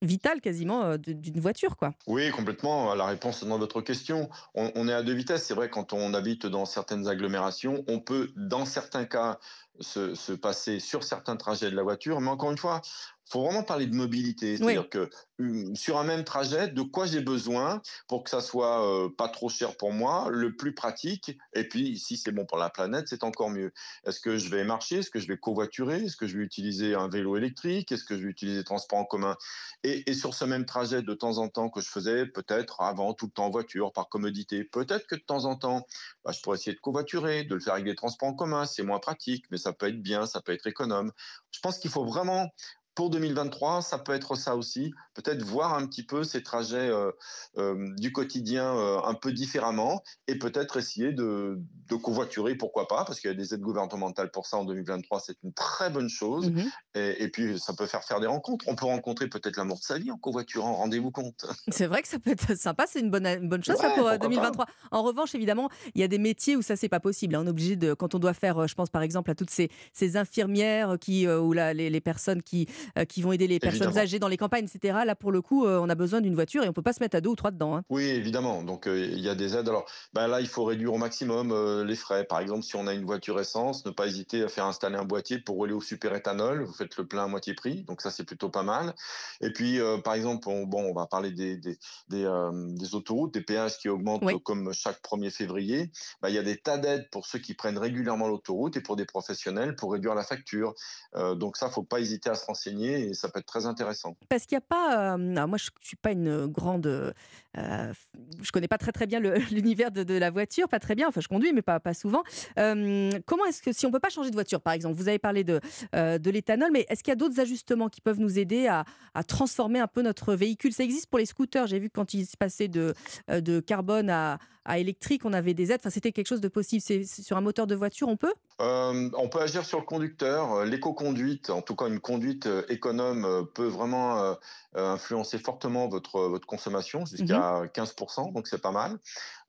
euh, vital quasiment euh, d'une voiture, quoi Oui, complètement. La réponse dans votre question. On, on est à deux vitesses. C'est vrai, quand on habite dans certaines agglomérations, on peut, dans certains cas, se, se passer sur certains trajets de la voiture. Mais encore une fois, il faut vraiment parler de mobilité. C'est-à-dire que hum, sur un même trajet, de quoi j'ai besoin pour que ça soit euh, pas trop cher pour moi, le plus pratique. Et puis, si c'est bon pour la planète, c'est encore mieux. Est-ce que je vais marcher? Est-ce que je vais covoiturer? Est-ce que je vais utiliser un vélo électrique? Est-ce que je vais utiliser les transports en commun? Et, et sur ce même trajet, de temps en temps, que je faisais peut-être avant tout le temps en voiture, par commodité, peut-être que de temps en temps, bah, je pourrais essayer de covoiturer, de le faire avec des transports en commun. C'est moins pratique, mais ça peut être bien, ça peut être économe. Je pense qu'il faut vraiment pour 2023, ça peut être ça aussi, peut-être voir un petit peu ces trajets euh, euh, du quotidien euh, un peu différemment et peut-être essayer de, de covoiturer, pourquoi pas, parce qu'il y a des aides gouvernementales pour ça en 2023, c'est une très bonne chose. Mhm. et, et puis, ça peut faire faire des rencontres. On peut rencontrer peut-être l'amour de sa vie en covoiturant, rendez-vous compte. C'est vrai que ça peut être sympa, c'est une bonne, une bonne chose ça, pour euh, pourquoi 2023. En revanche, évidemment, il y a des métiers où ça c'est pas possible. hein. On est obligé de, quand on doit faire, je pense par exemple à toutes ces, ces infirmières qui, ou là, les, les personnes qui, qui vont aider les personnes Évidemment. âgées dans les campagnes, etc. Là pour le coup, euh, on a besoin d'une voiture et on peut pas se mettre à deux ou trois dedans. hein. Oui, évidemment. Donc, euh, il y a des aides. Alors, ben là, il faut réduire au maximum euh, les frais. Par exemple, si on a une voiture essence, ne pas hésiter à faire installer un boîtier pour rouler au superéthanol. Vous faites le plein à moitié prix. Donc, ça, c'est plutôt pas mal. Et puis, euh, par exemple, on, bon, on va parler des, des, des, euh, des autoroutes, des péages qui augmentent Oui. comme chaque 1er février. Ben, il y a des tas d'aides pour ceux qui prennent régulièrement l'autoroute et pour des professionnels pour réduire la facture. Euh, donc, ça, faut pas hésiter à se renseigner et ça peut être très intéressant. Parce qu'il n'y a pas. euh, moi, je ne suis pas une grande. euh, euh, je connais pas très très bien l'univers de, la voiture, pas très bien. Enfin, je conduis, mais pas, pas souvent. Euh, comment est-ce que, si on peut pas changer de voiture, par exemple, vous avez parlé de, euh, de l'éthanol, mais est-ce qu'il y a d'autres ajustements qui peuvent nous aider à, à transformer un peu notre véhicule? Ça existe pour les scooters. J'ai vu quand ils passaient de, euh, de carbone à, à électrique, on avait des aides. Enfin, c'était quelque chose de possible. C'est sur un moteur de voiture, on peut? Euh, on peut agir sur le conducteur. Euh, L'éco-conduite, en tout cas une conduite euh, économe, peut vraiment euh, influencer fortement votre, votre consommation, jusqu'à 15%, donc c'est pas mal.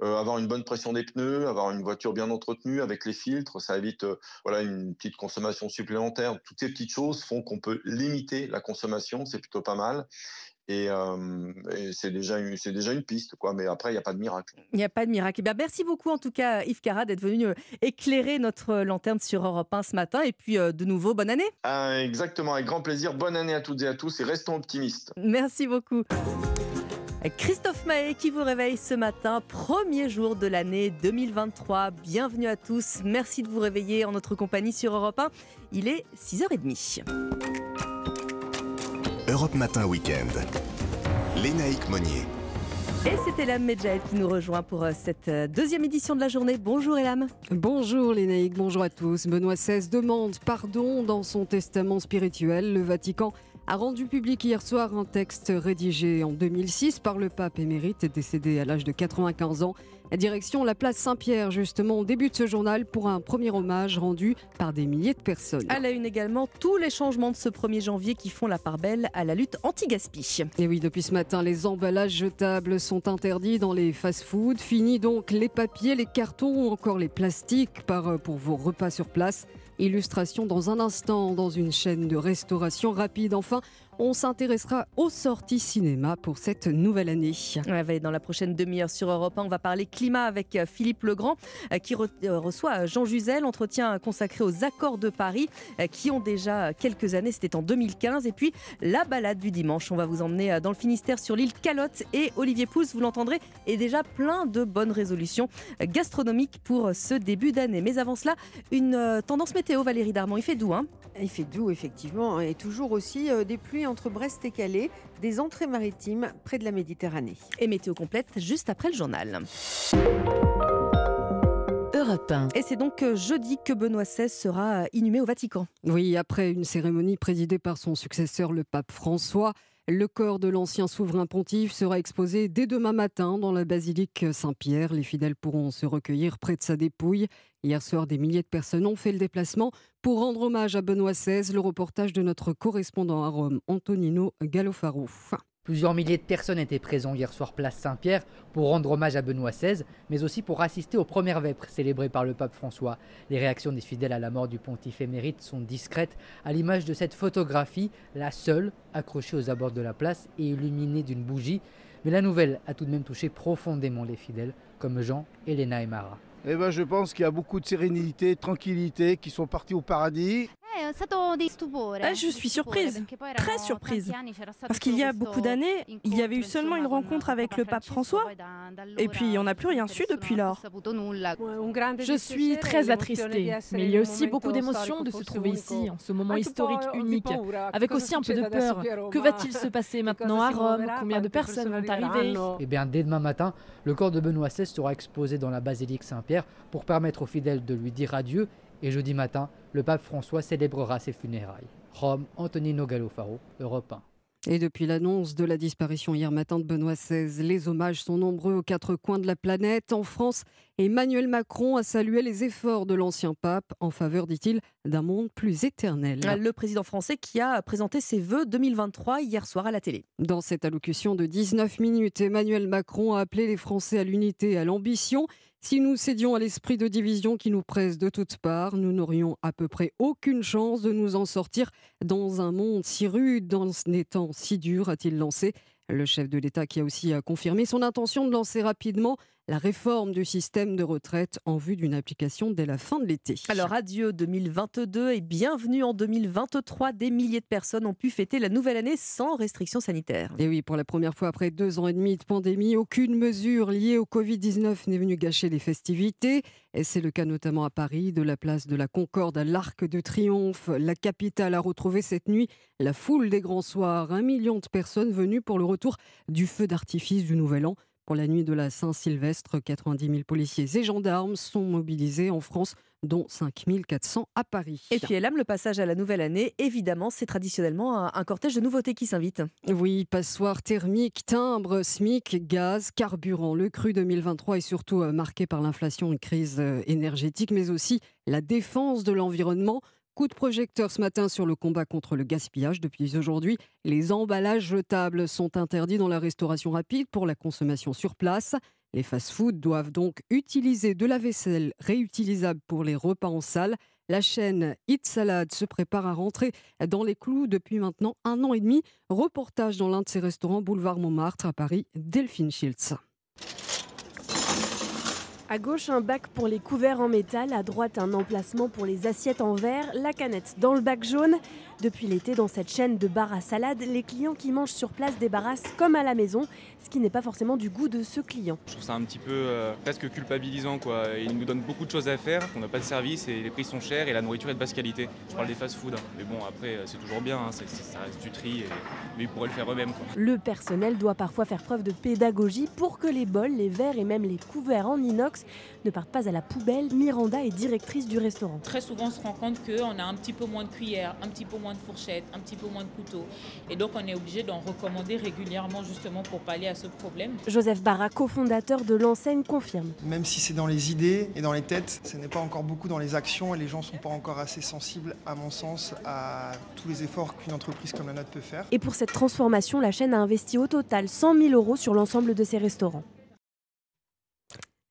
Euh, avoir une bonne pression des pneus, avoir une voiture bien entretenue avec les filtres, ça évite voilà, une petite consommation supplémentaire. Toutes ces petites choses font qu'on peut limiter la consommation, c'est plutôt pas mal. Et, euh, et c'est déjà, une- c'est déjà une piste, quoi. mais après, il n'y a pas de miracle. Il n'y a pas de miracle. Eh bien, merci beaucoup en tout cas Yves Cara d'être venu éclairer notre lanterne sur Europe 1 ce matin. Et puis euh, de nouveau, bonne année. Ah, exactement, avec grand plaisir. Bonne année à toutes et à tous et restons optimistes. Merci beaucoup. Christophe Mahé qui vous réveille ce matin, premier jour de l'année 2023. Bienvenue à tous. Merci de vous réveiller en notre compagnie sur Europe 1. Il est 6h30. Europe Matin Week-end. Lénaïque Monnier. Et c'est Elam Medjahed qui nous rejoint pour euh, cette euh, deuxième édition de la journée. Bonjour Elam. Bonjour Lénaïque, bonjour à tous. Benoît XVI demande pardon dans son testament spirituel. Le Vatican a rendu public hier soir un texte rédigé en 2006 par le pape émérite décédé à l'âge de 95 ans. Direction la place Saint-Pierre, justement, au début de ce journal pour un premier hommage rendu par des milliers de personnes. À la une également, tous les changements de ce 1er janvier qui font la part belle à la lutte anti-gaspi. Et oui, depuis ce matin, les emballages jetables sont interdits dans les fast-foods. Fini donc les papiers, les cartons ou encore les plastiques euh, pour vos repas sur place. Illustration dans un instant dans une chaîne de restauration rapide. Enfin, on s'intéressera aux sorties cinéma pour cette nouvelle année. Ouais, dans la prochaine demi-heure sur Europe 1, on va parler climat avec euh, Philippe Legrand euh, qui re- euh, reçoit Jean Juzel, entretien consacré aux accords de Paris qui ont déjà quelques années, c'était en 2015. Et puis la balade du dimanche, on va vous emmener dans le Finistère sur l'île Calotte et Olivier Pousse, vous l'entendrez, est déjà plein de bonnes résolutions gastronomiques pour ce début d'année. Mais avant cela, une tendance météo, Valérie Darmon, il fait doux, hein? Il fait doux, effectivement, et toujours aussi des pluies entre Brest et Calais, des entrées maritimes près de la Méditerranée. Et météo complète juste après le journal. Europe 1. Et c'est donc euh, jeudi que Benoît XVI sera inhumé au Vatican. Oui, après une cérémonie présidée par son successeur, le pape François, Le corps de l'ancien souverain pontife sera exposé dès demain matin dans la basilique Saint-Pierre. Les fidèles pourront se recueillir près de sa dépouille. Hier soir, des milliers de personnes ont fait le déplacement pour rendre hommage à Benoît XVI. Le reportage de notre correspondant à Rome, Antonino Galofaro. Plusieurs milliers de personnes étaient présentes hier soir place Saint-Pierre pour rendre hommage à Benoît XVI, mais aussi pour assister aux premières vêpres célébrées par le pape François. Les réactions des fidèles à la mort du pontife émérite sont discrètes, à l'image de cette photographie, la seule, accrochée aux abords de la place et illuminée d'une bougie. Mais la nouvelle a tout de même touché profondément les fidèles, comme Jean, Elena et Mara. Eh ben, je pense qu'il y a beaucoup de sérénité, de tranquillité, qui sont partis au paradis. Ah, je suis surprise, très surprise. Parce qu'il y a beaucoup d'années, il y avait eu seulement une rencontre avec le pape François, et puis on n'a plus rien su depuis lors. Je suis très attristée, mais il y a aussi beaucoup d'émotions de se trouver ici, en ce moment historique unique, avec aussi un peu de peur. Que va-t-il se passer maintenant à Rome Combien de personnes vont arriver Eh bien, dès demain matin, le corps de Benoît XVI sera exposé dans la basilique Saint-Pierre pour permettre aux fidèles de lui dire adieu et jeudi matin, le pape François célébrera ses funérailles. Rome, Antonino Galofaro, Europe 1. Et depuis l'annonce de la disparition hier matin de Benoît XVI, les hommages sont nombreux aux quatre coins de la planète. En France, Emmanuel Macron a salué les efforts de l'ancien pape en faveur, dit-il, d'un monde plus éternel. Le président français qui a présenté ses vœux 2023 hier soir à la télé. Dans cette allocution de 19 minutes, Emmanuel Macron a appelé les Français à l'unité et à l'ambition. Si nous cédions à l'esprit de division qui nous presse de toutes parts, nous n'aurions à peu près aucune chance de nous en sortir dans un monde si rude, dans un temps si dur, a-t-il lancé. Le chef de l'État qui a aussi confirmé son intention de lancer rapidement la réforme du système de retraite en vue d'une application dès la fin de l'été. Alors adieu 2022 et bienvenue en 2023. Des milliers de personnes ont pu fêter la nouvelle année sans restrictions sanitaires. Et oui, pour la première fois après deux ans et demi de pandémie, aucune mesure liée au Covid-19 n'est venue gâcher les festivités. Et c'est le cas notamment à Paris, de la place de la Concorde à l'Arc de Triomphe. La capitale a retrouvé cette nuit la foule des grands soirs. Un million de personnes venues pour le retour du feu d'artifice du Nouvel An. Pour la nuit de la Saint-Sylvestre, 90 000 policiers et gendarmes sont mobilisés en France, dont 5 400 à Paris. Et puis, Elam, le passage à la nouvelle année, évidemment, c'est traditionnellement un cortège de nouveautés qui s'invite. Oui, passoire thermique, timbre, SMIC, gaz, carburant. Le cru 2023 est surtout euh, marqué par l'inflation et crise euh, énergétique, mais aussi la défense de l'environnement. Coup de projecteur ce matin sur le combat contre le gaspillage. Depuis aujourd'hui, les emballages jetables sont interdits dans la restauration rapide pour la consommation sur place. Les fast-foods doivent donc utiliser de la vaisselle réutilisable pour les repas en salle. La chaîne Eat Salad se prépare à rentrer dans les clous depuis maintenant un an et demi. Reportage dans l'un de ses restaurants boulevard Montmartre à Paris, Delphine Schiltz. À gauche, un bac pour les couverts en métal, à droite, un emplacement pour les assiettes en verre, la canette dans le bac jaune. Depuis l'été, dans cette chaîne de bar à salade, les clients qui mangent sur place débarrassent comme à la maison, ce qui n'est pas forcément du goût de ce client. Je trouve ça un petit peu euh, presque culpabilisant. Quoi. Il nous donne beaucoup de choses à faire, on n'a pas de service et les prix sont chers et la nourriture est de basse qualité. Je parle des fast-food, hein. mais bon, après, c'est toujours bien, hein. ça reste du tri, et- mais ils pourraient le faire eux-mêmes. quoi. Le personnel doit parfois faire preuve de pédagogie pour que les bols, les verres et même les couverts en inox ne partent pas à la poubelle. Miranda est directrice du restaurant. Très souvent, on se rend compte qu'on a un petit peu moins de cuillères, un petit peu moins de fourchettes, un petit peu moins de couteaux. Et donc, on est obligé d'en recommander régulièrement justement pour pallier à ce problème. Joseph Barra, cofondateur de l'enseigne, confirme. Même si c'est dans les idées et dans les têtes, ce n'est pas encore beaucoup dans les actions et les gens ne sont pas encore assez sensibles, à mon sens, à tous les efforts qu'une entreprise comme la nôtre peut faire. Et pour cette transformation, la chaîne a investi au total 100 000 euros sur l'ensemble de ses restaurants.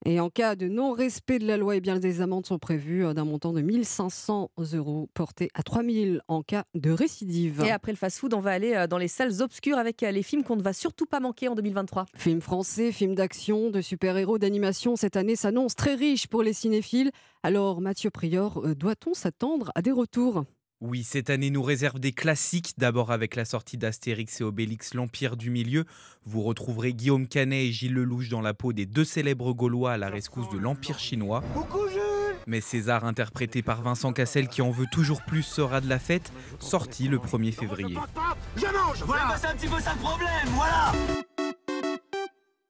Et en cas de non-respect de la loi, eh bien, des amendes sont prévues euh, d'un montant de 1500 euros porté à 3000 en cas de récidive. Et après le fast-food, on va aller euh, dans les salles obscures avec euh, les films qu'on ne va surtout pas manquer en 2023. Films français, films d'action, de super-héros, d'animation, cette année s'annonce très riche pour les cinéphiles. Alors, Mathieu Prior, doit-on s'attendre à des retours? Oui, cette année nous réserve des classiques. D'abord avec la sortie d'Astérix et Obélix, l'Empire du Milieu. Vous retrouverez Guillaume Canet et Gilles Lelouch dans la peau des deux célèbres Gaulois à la rescousse de l'Empire chinois. Mais César, interprété par Vincent Cassel, qui en veut toujours plus, sera de la fête, sorti le 1er février. Je mange Voilà, c'est un petit peu ça le problème, voilà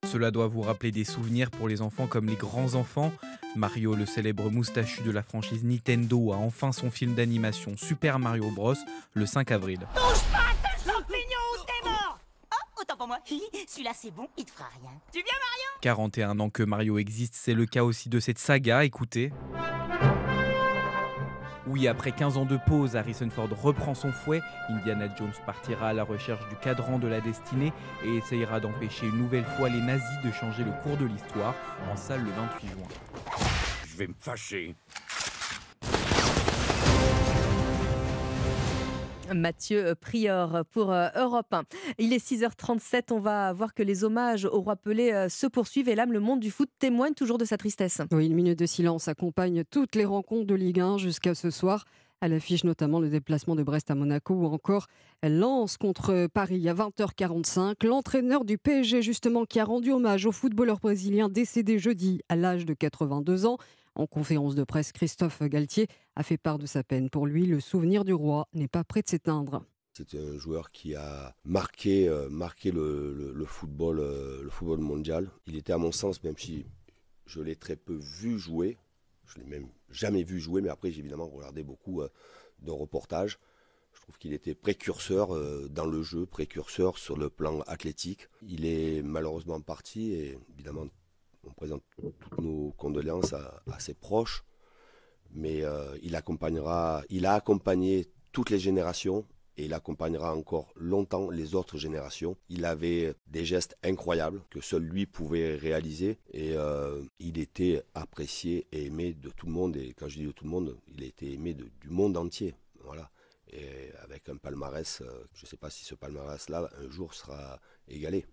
Cela doit vous rappeler des souvenirs pour les enfants comme les grands enfants. Mario, le célèbre moustachu de la franchise Nintendo, a enfin son film d'animation Super Mario Bros. le 5 avril. Touche pas à ce champignon ou t'es mort prends-moi. Celui-là, c'est bon, il te fera rien. Tu viens, Marion 41 ans que Mario existe, c'est le cas aussi de cette saga, écoutez. Oui, après 15 ans de pause, Harrison Ford reprend son fouet. Indiana Jones partira à la recherche du cadran de la destinée et essayera d'empêcher une nouvelle fois les nazis de changer le cours de l'histoire en salle le 28 juin. Je vais me fâcher. Mathieu Prior pour euh, Europe 1. Il est 6h37, on va voir que les hommages au roi Pelé euh, se poursuivent et là, le monde du foot témoigne toujours de sa tristesse. Oui, une minute de silence accompagne toutes les rencontres de Ligue 1 jusqu'à ce soir. Elle affiche notamment le déplacement de Brest à Monaco ou encore elle lance contre Paris à 20h45. L'entraîneur du PSG, justement, qui a rendu hommage au footballeur brésilien décédé jeudi à l'âge de 82 ans. En conférence de presse, Christophe Galtier a fait part de sa peine. Pour lui, le souvenir du roi n'est pas prêt de s'éteindre. C'est un joueur qui a marqué, euh, marqué le, football, euh, le football mondial. Il était à mon sens, même si je l'ai très peu vu jouer, je l'ai même jamais vu jouer, mais après j'ai évidemment regardé beaucoup euh, de reportages. Je trouve qu'il était précurseur dans le jeu, précurseur sur le plan athlétique. Il est malheureusement parti et évidemment on présente toutes nos condoléances à, ses proches, mais euh, il accompagnera, il a accompagné toutes les générations et il accompagnera encore longtemps les autres générations. Il avait des gestes incroyables que seul lui pouvait réaliser et euh, il était apprécié et aimé de tout le monde. Et quand je dis de tout le monde, il a été aimé du monde entier. Voilà. Et avec un palmarès, euh, je ne sais pas si ce palmarès-là un jour sera égalé.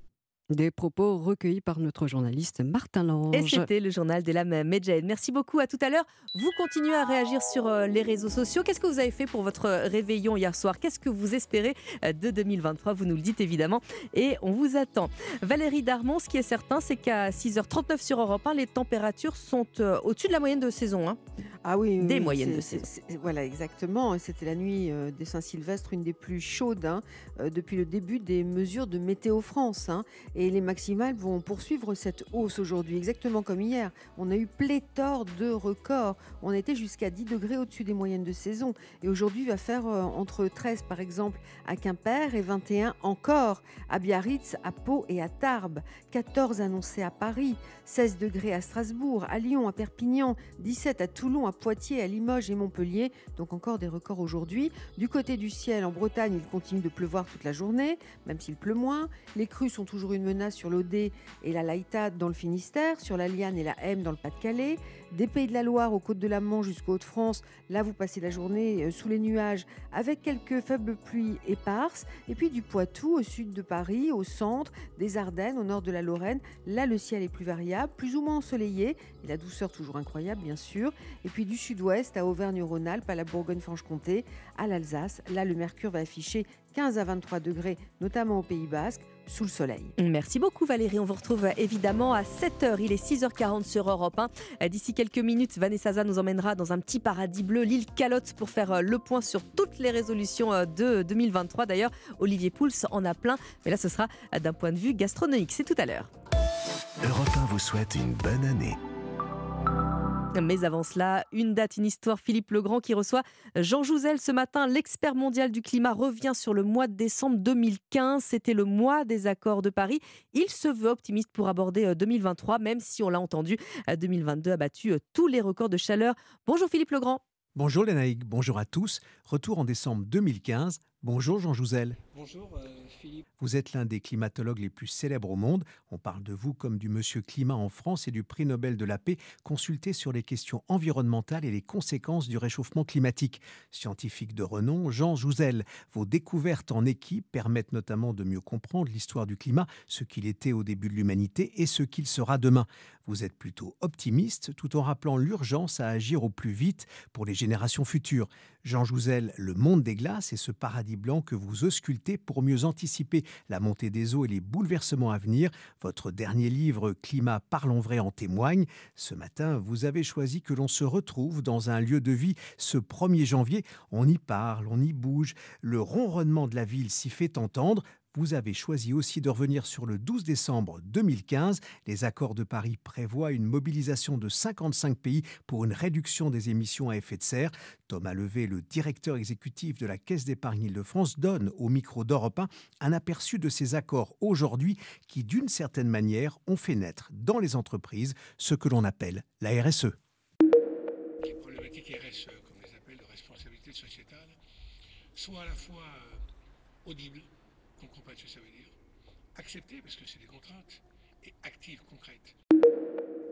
Des propos recueillis par notre journaliste Martin Lange. Et c'était le journal de la Medjed. Merci beaucoup, à tout à l'heure. Vous continuez à réagir sur euh, les réseaux sociaux. Qu'est-ce que vous avez fait pour votre réveillon hier soir? Qu'est-ce que vous espérez euh, de 2023 Vous nous le dites évidemment et on vous attend. Valérie Darmon, ce qui est certain, c'est qu'à 6h39 sur Europe 1, les températures sont euh, au-dessus de la moyenne de saison. Hein. Ah oui, des moyennes de saison. Voilà, exactement. C'était la nuit des Saint-Sylvestre, une des plus chaudes hein, depuis le début des mesures de Météo France. Hein. Et les maximales vont poursuivre cette hausse aujourd'hui, exactement comme hier. On a eu pléthore de records. On était jusqu'à 10 degrés au-dessus des moyennes de saison. Et aujourd'hui, il va faire euh, entre 13 par exemple à Quimper et 21 encore à Biarritz, à Pau et à Tarbes. 14 annoncés à Paris, 16 degrés à Strasbourg, à Lyon, à Perpignan, 17 à Toulon, à Poitiers, à Limoges et Montpellier. Donc encore des records aujourd'hui. Du côté du ciel, en Bretagne, il continue de pleuvoir toute la journée, même s'il pleut moins. Les crues sont toujours une menace sur l'Odé et la Laïta dans le Finistère, sur la Liane et la M dans le Pas-de-Calais, des Pays de la Loire aux côtes de l'Amont jusqu'aux Hauts-de-France. Là, vous passez la journée euh, sous les nuages avec quelques faibles pluies éparses. Et puis du Poitou au sud de Paris, au centre, des Ardennes, au nord de la Lorraine. Là, le ciel est plus variable, plus ou moins ensoleillé et la douceur toujours incroyable, bien sûr. Et puis du sud-ouest à Auvergne-Rhône-Alpes, à la Bourgogne-Franche-Comté, à l'Alsace. Là, le mercure va afficher 15 à 23 degrés, notamment au Pays Basque sous le soleil. Merci beaucoup Valérie. On vous retrouve évidemment à 7h. Il est 6h40 sur Europe 1. D'ici quelques minutes, Vanessa Zaza nous emmènera dans un petit paradis bleu, l'île Calotte, pour faire euh, le point sur toutes les résolutions euh, de 2023. D'ailleurs, Olivier Pouls en a plein. Mais là, ce sera euh, d'un point de vue gastronomique. C'est tout à l'heure. Europe 1 vous souhaite une bonne année. Mais avant cela, une date, une histoire. Philippe Legrand qui reçoit Jean Jouzel ce matin. L'expert mondial du climat revient sur le mois de décembre 2015. C'était le mois des accords de Paris. Il se veut optimiste pour aborder 2023, euh, même si on l'a entendu, 2022 euh, a battu euh, tous les records de chaleur. Bonjour Philippe Legrand. Bonjour Lénaïque, bonjour à tous. Retour en décembre 2015. Bonjour Jean Jouzel. Bonjour Philippe. Vous êtes l'un des climatologues les plus célèbres au monde. On parle de vous comme du monsieur climat en France et du prix Nobel de la paix consulté sur les questions environnementales et les conséquences du réchauffement climatique. Scientifique de renom, Jean Jouzel, vos découvertes en équipe permettent notamment de mieux comprendre l'histoire du climat, ce qu'il était au début de l'humanité et ce qu'il sera demain. Vous êtes plutôt optimiste tout en rappelant l'urgence à agir au plus vite pour les générations futures. Jean Jouzel, le monde des glaces et ce paradis blanc que vous auscultez pour mieux anticiper la montée des eaux et les bouleversements à venir. Votre dernier livre, Climat, parlons vrai, en témoigne. Ce matin, vous avez choisi que l'on se retrouve dans un lieu de vie ce 1er janvier. On y parle, on y bouge. Le ronronnement de la ville s'y fait entendre. Vous avez choisi aussi de revenir sur le 12 décembre 2015. Les accords de Paris prévoient une mobilisation de 55 pays pour une réduction des émissions à effet de serre. Thomas Levé, le directeur exécutif de la Caisse d'épargne Île-de-France, donne au micro d'Europe 1 un aperçu de ces accords aujourd'hui qui, d'une certaine manière, ont fait naître dans les entreprises ce que l'on appelle la RSE. Les problématiques RSE, comme les appelle, de responsabilité sociétale, sont à la fois euh, audibles, ce que ça veut dire, acceptées parce que c'est des contraintes, et.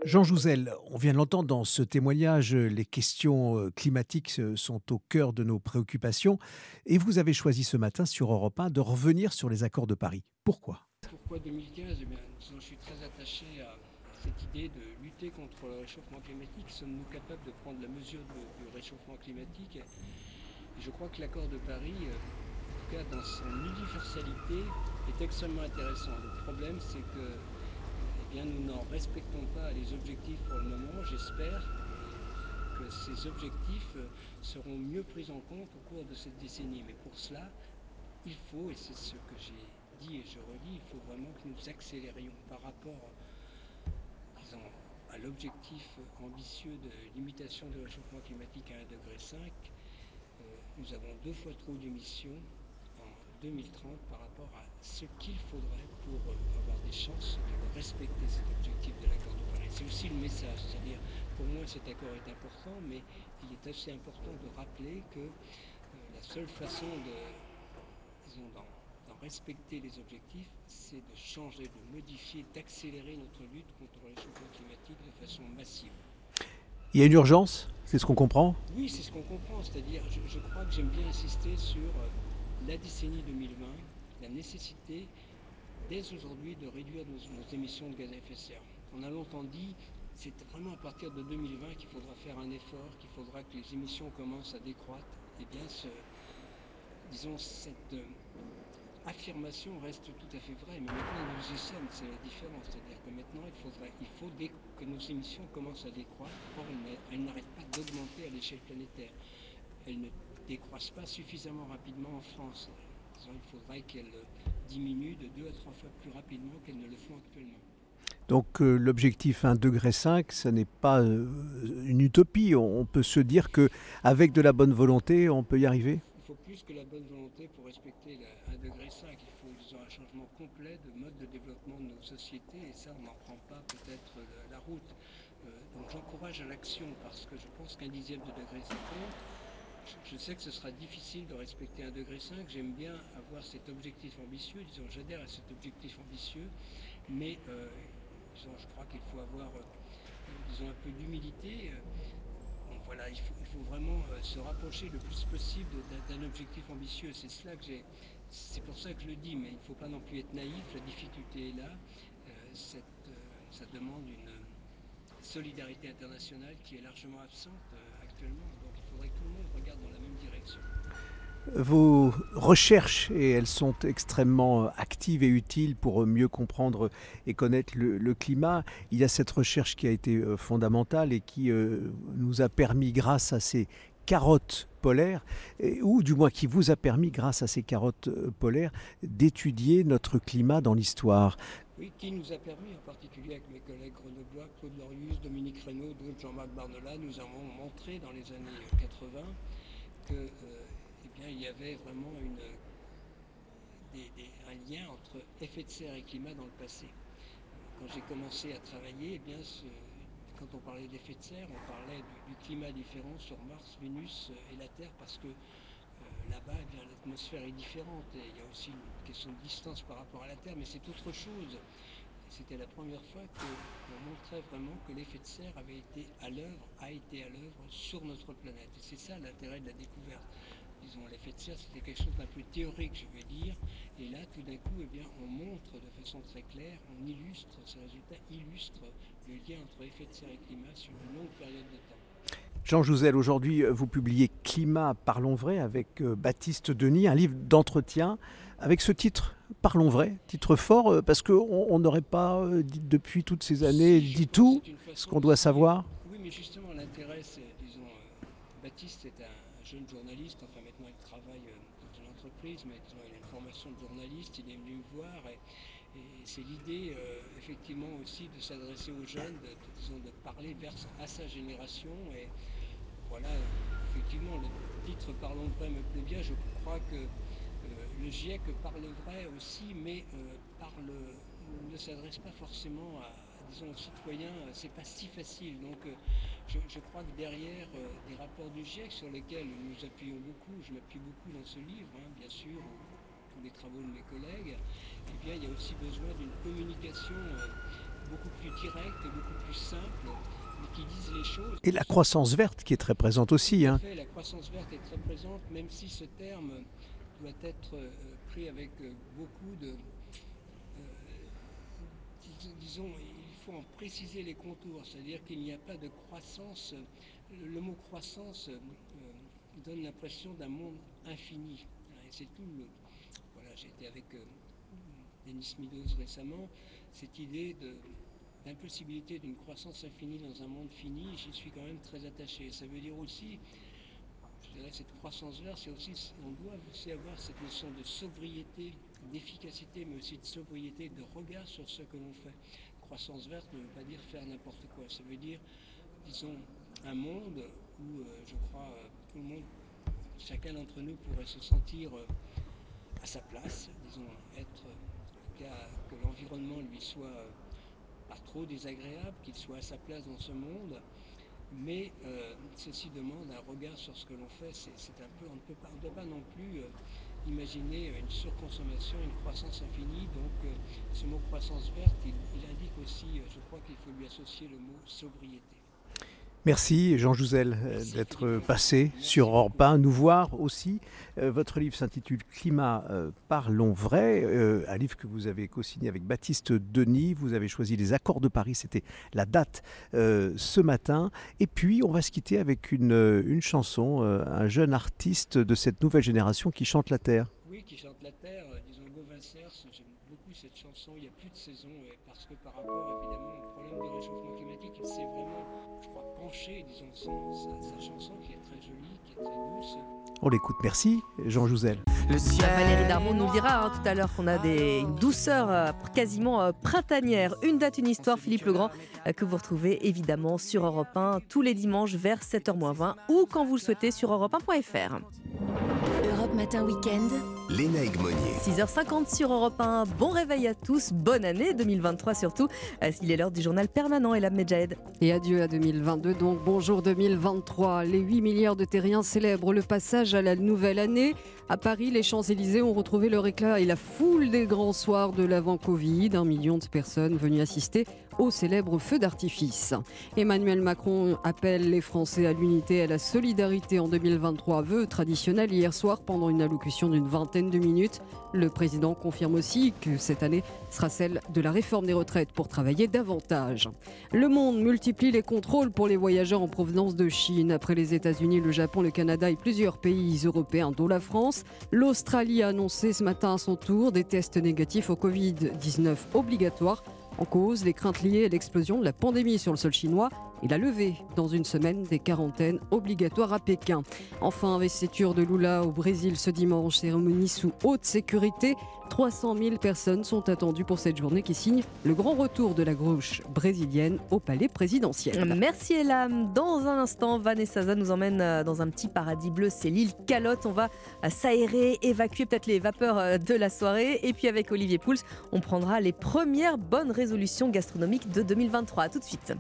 Jean Jouzel, on vient de l'entendre dans ce témoignage, les questions euh, climatiques euh, sont au cœur de nos préoccupations. Et vous avez choisi ce matin sur Europe 1 de revenir sur les accords de Paris. Pourquoi? Pourquoi 2015 eh bien, Je suis très attaché à cette idée de lutter contre le réchauffement climatique. Sommes-nous capables de prendre la mesure du réchauffement climatique? Et Je crois que l'accord de Paris, euh, dans son universalité, est extrêmement intéressant. Le problème, c'est que bien, nous n'en respectons pas les objectifs pour le moment. J'espère que ces objectifs euh, seront mieux pris en compte au cours de cette décennie. Mais pour cela, il faut, et c'est ce que j'ai dit et je redis, il faut vraiment que nous accélérions par rapport à l'objectif ambitieux de limitation du réchauffement climatique à 1,5 degré. Euh, nous avons deux fois trop d'émissions 2030 par rapport à ce qu'il faudrait pour euh, avoir des chances de respecter cet objectif de l'accord de Paris. C'est aussi le message, c'est-à-dire pour moi cet accord est important, mais il est assez important de rappeler que euh, la seule façon de, d'en respecter les objectifs, c'est de changer, de modifier, d'accélérer notre lutte contre le réchauffement climatique de façon massive. Il y a une urgence? C'est ce qu'on comprend? Oui, c'est ce qu'on comprend. C'est-à-dire, je, je, crois que j'aime bien insister sur euh, la décennie 2020, la nécessité dès aujourd'hui de réduire nos, émissions de gaz à effet de serre. On a longtemps dit c'est vraiment à partir de 2020 qu'il faudra faire un effort, qu'il faudra que les émissions commencent à décroître. Eh bien, ce, disons, cette euh, affirmation reste tout à fait vraie, mais maintenant nous y sommes, c'est la différence. C'est-à-dire que maintenant, il, faudrait, il faut que nos émissions commencent à décroître. Or, elles n'arrêtent pas d'augmenter à l'échelle planétaire. Décroissent pas suffisamment rapidement en France. il faudrait qu'elles diminuent de deux à trois fois plus rapidement qu'elles ne le font actuellement. Donc euh, l'objectif 1,5 degré, ce n'est pas euh, une utopie. On, peut se dire qu'avec de la bonne volonté, on peut y arriver? Il faut plus que la bonne volonté pour respecter 1,5 degré. Il faut un changement complet de mode de développement de nos sociétés et ça, on n'en prend pas peut-être la, route. Euh, donc j'encourage à l'action parce que je pense qu'un dixième de degré, c'est je sais que ce sera difficile de respecter un degré 5. J'aime bien avoir cet objectif ambitieux. Disons, j'adhère à cet objectif ambitieux, mais euh, je crois qu'il faut avoir, euh, disons, un peu d'humilité. Euh, voilà, il faut, vraiment se rapprocher le plus possible d'un objectif ambitieux. C'est cela que. C'est pour ça que je le dis, mais il ne faut pas non plus être naïf. La difficulté est là. ça demande une solidarité internationale qui est largement absente actuellement tout le monde regarde dans la même direction. Vos recherches, et elles sont extrêmement actives et utiles pour mieux comprendre et connaître le, climat, il y a cette recherche qui a été euh, fondamentale et qui euh, nous a permis, grâce à ces carottes polaires, ou du moins qui vous a permis, grâce à ces carottes euh, polaires, d'étudier notre climat dans l'histoire. Oui, qui nous a permis, en particulier avec mes collègues grenoblois, Claude Lorius, Dominique Reynaud, Jean-Marc Barnola, nous avons montré dans les années 80 que, euh, eh bien, il y avait vraiment une, un lien entre effet de serre et climat dans le passé. Quand j'ai commencé à travailler, eh bien, quand on parlait d'effet de serre, on parlait du, climat différent sur Mars, Vénus et la Terre, parce que euh, là-bas, eh l'atmosphère est différente et il y a aussi une question de distance par rapport à la Terre, mais c'est autre chose. C'était la première fois qu'on montrait vraiment que l'effet de serre avait été à l'œuvre, a été à l'œuvre sur notre planète. Et c'est ça l'intérêt de la découverte. Disons, l'effet de serre, c'était quelque chose d'un peu théorique, je vais dire. Et là, tout d'un coup, eh on montre de façon très claire, on illustre, ce résultat illustre le lien entre effet de serre et climat sur une longue période de temps. Jean Jouzel, aujourd'hui, vous publiez Climat, parlons vrai avec euh, Baptiste Denis, un livre d'entretien avec ce titre, Parlons vrai, titre fort, euh, parce qu'on n'aurait pas, euh, dit, depuis toutes ces années, dit tout ce qu'on doit savoir. Oui, mais justement, l'intérêt, c'est, disons, Baptiste est un jeune journaliste, enfin maintenant il travaille dans une entreprise, mais disons, il a une formation de journaliste, il est venu me voir et, c'est l'idée effectivement aussi de s'adresser aux jeunes, de, de parler vers, à sa génération et voilà, effectivement le titre Parlons vrai me plaît bien, je crois que le GIEC parle vrai aussi, mais parle, ne s'adresse pas forcément disons, aux citoyens, c'est pas si facile. Donc je, crois que derrière des rapports du GIEC sur lesquels nous appuyons beaucoup, je m'appuie beaucoup dans ce livre, hein, bien sûr, tous les travaux de mes collègues, eh bien, il y a aussi besoin d'une communication beaucoup plus directe et beaucoup plus simple Et la croissance verte qui est très présente aussi. Hein. la croissance verte est très présente, même si ce terme doit être pris avec beaucoup de, disons, il faut en préciser les contours, c'est-à-dire qu'il n'y a pas de croissance. Le mot croissance euh, donne l'impression d'un monde infini. Et c'est tout. voilà, j'ai été avec euh, Denis Meadows récemment. Cette idée d'impossibilité d'une croissance infinie dans un monde fini, j'y suis quand même très attaché. Ça veut dire aussi dirais, cette croissance verte, c'est aussi, on doit aussi avoir cette notion de sobriété d'efficacité, mais aussi de sobriété, de regard sur ce que l'on fait. Croissance verte ne veut pas dire faire n'importe quoi. Ça veut dire, disons, un monde où, euh, je crois, euh, tout le monde, chacun d'entre nous pourrait se sentir euh, à sa place, disons, être, que l'environnement lui soit trop désagréable, qu'il soit à sa place dans ce monde. Mais ceci demande un regard sur ce que l'on fait. C'est un peu, on ne peut pas, non plus imaginer une surconsommation, une croissance infinie. Donc euh, ce mot croissance verte, il, indique aussi, euh, je crois qu'il faut lui associer le mot sobriété. Merci Jean Jouzel euh, d'être passé sur Europe 1, nous voir aussi. votre livre s'intitule Climat, parlons vrai, un livre que vous avez co-signé avec Baptiste Denis. Vous avez choisi les accords de Paris, c'était la date ce matin. Et puis on va se quitter avec une, une chanson, un jeune artiste de cette nouvelle génération qui chante la terre. Oui, qui chante la terre, disons Gauvin j'aime beaucoup cette chanson, il n'y a plus de saison, parce que par rapport évidemment au problème du réchauffement climatique, il s'est vraiment disons, sa, chanson qui est très jolie, qui est très douce. On l'écoute, merci Jean Jouzel. Valérie Darmon nous dira hein, tout à l'heure qu'on a des, une douceur euh, quasiment euh, printanière. Une date, une histoire, Philippe Legrand, euh, que vous retrouvez évidemment sur Europe 1 tous les dimanches vers 7h20 ou quand vous le souhaitez sur europe1.fr. Europe Matin Week-end. Léna Egmonier. 6h50 sur Europe 1. Bon réveil à tous. Bonne année 2023 surtout. Il est l'heure du journal permanent et la Medjahed. Et adieu à 2022 donc. Bonjour 2023. Les 8 milliards de terriens célèbrent le passage à la nouvelle année. À Paris, les Champs-Élysées ont retrouvé leur éclat et la foule des grands soirs de l'avant-Covid. Un million de personnes venues assister au célèbre feu d'artifice. Emmanuel Macron appelle les Français à l'unité et à la solidarité en 2023. Vœu traditionnel hier soir pendant une allocution d'une vingtaine de minutes. Le président confirme aussi que cette année sera celle de la réforme des retraites pour travailler davantage. Le monde multiplie les contrôles pour les voyageurs en provenance de Chine. Après les États-Unis, le Japon, le Canada et plusieurs pays européens, dont la France, l'Australie a annoncé ce matin à son tour des tests négatifs au Covid-19 obligatoires en cause, les craintes liées à l'explosion de la pandémie sur le sol chinois et la levée dans une semaine des quarantaines obligatoires à Pékin. Enfin, investiture de Lula au Brésil ce dimanche, cérémonie sous haute sécurité. 300 000 personnes sont attendues pour cette journée qui signe le grand retour de la gauche brésilienne au palais présidentiel. Merci Elam. Dans un instant, Vanessa nous emmène euh, dans un petit paradis bleu, c'est l'île Calotte. On va euh, s'aérer, évacuer peut-être les vapeurs euh, de la soirée. Et puis avec Olivier Pouls, on prendra les premières bonnes résolutions gastronomiques de 2023. tout de suite.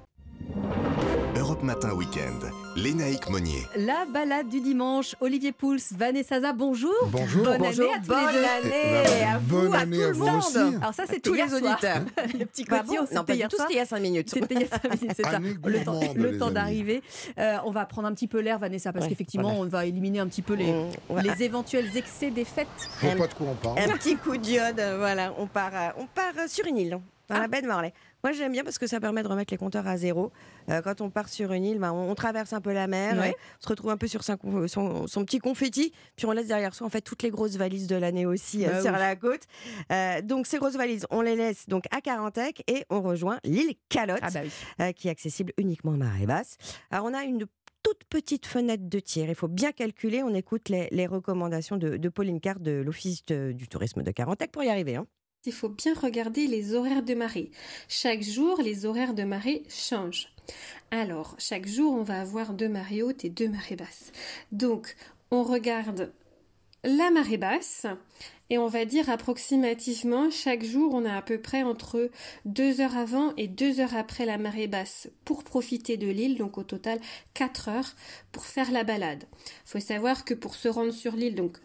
Europe Matin Weekend, Lénaïque Monnier. La balade du dimanche, Olivier Pouls, Vanessa bonjour. Bonjour. Bonne bonjour. année à tous les deux. année à vous, bonne à année tout à le vous monde. aussi. Alors ça, c'était tous hier les soir. auditeurs. les petits quotidiens, bon c'était Non, pas hier tout, c'était il y a cinq minutes. C'était il y a cinq minutes, c'est ça. Le temps, le d'arriver. Euh, on va prendre un petit peu l'air, Vanessa, parce Ouais, qu'effectivement, voilà. on va éliminer un petit peu les, Mmh, ouais. les éventuels excès des fêtes. Je vois pas de quoi on parle. Un petit coup d'iode, voilà, on part, euh, on part sur une île, dans Ah. la baie de Morlaix. Moi j'aime bien parce que ça permet de remettre les compteurs à zéro. Euh, quand on part sur une île, bah, on, on traverse un peu la mer, Ouais. euh, on se retrouve un peu sur son, son- son petit confetti, puis on laisse derrière soi en fait toutes les grosses valises de l'année aussi euh, Bah sur la côte. Euh, donc ces grosses valises, on les laisse donc à Carantec et on rejoint l'île Calotte, Ah bah oui. qui est accessible uniquement à marée basse. Alors on a une toute petite fenêtre de tir. Il faut bien calculer. On écoute les, recommandations de, Pauline Card de l'Office du tourisme de Carantec pour y arriver. Hein. Il faut bien regarder les horaires de marée. Chaque jour, les horaires de marée changent. Alors, chaque jour, on va avoir deux marées hautes et deux marées basses. Donc, on regarde la marée basse et on va dire approximativement chaque jour on a à peu près entre deux heures avant et deux heures après la marée basse pour profiter de l'île donc au total quatre heures pour faire la balade. Il faut savoir que pour se rendre sur l'île donc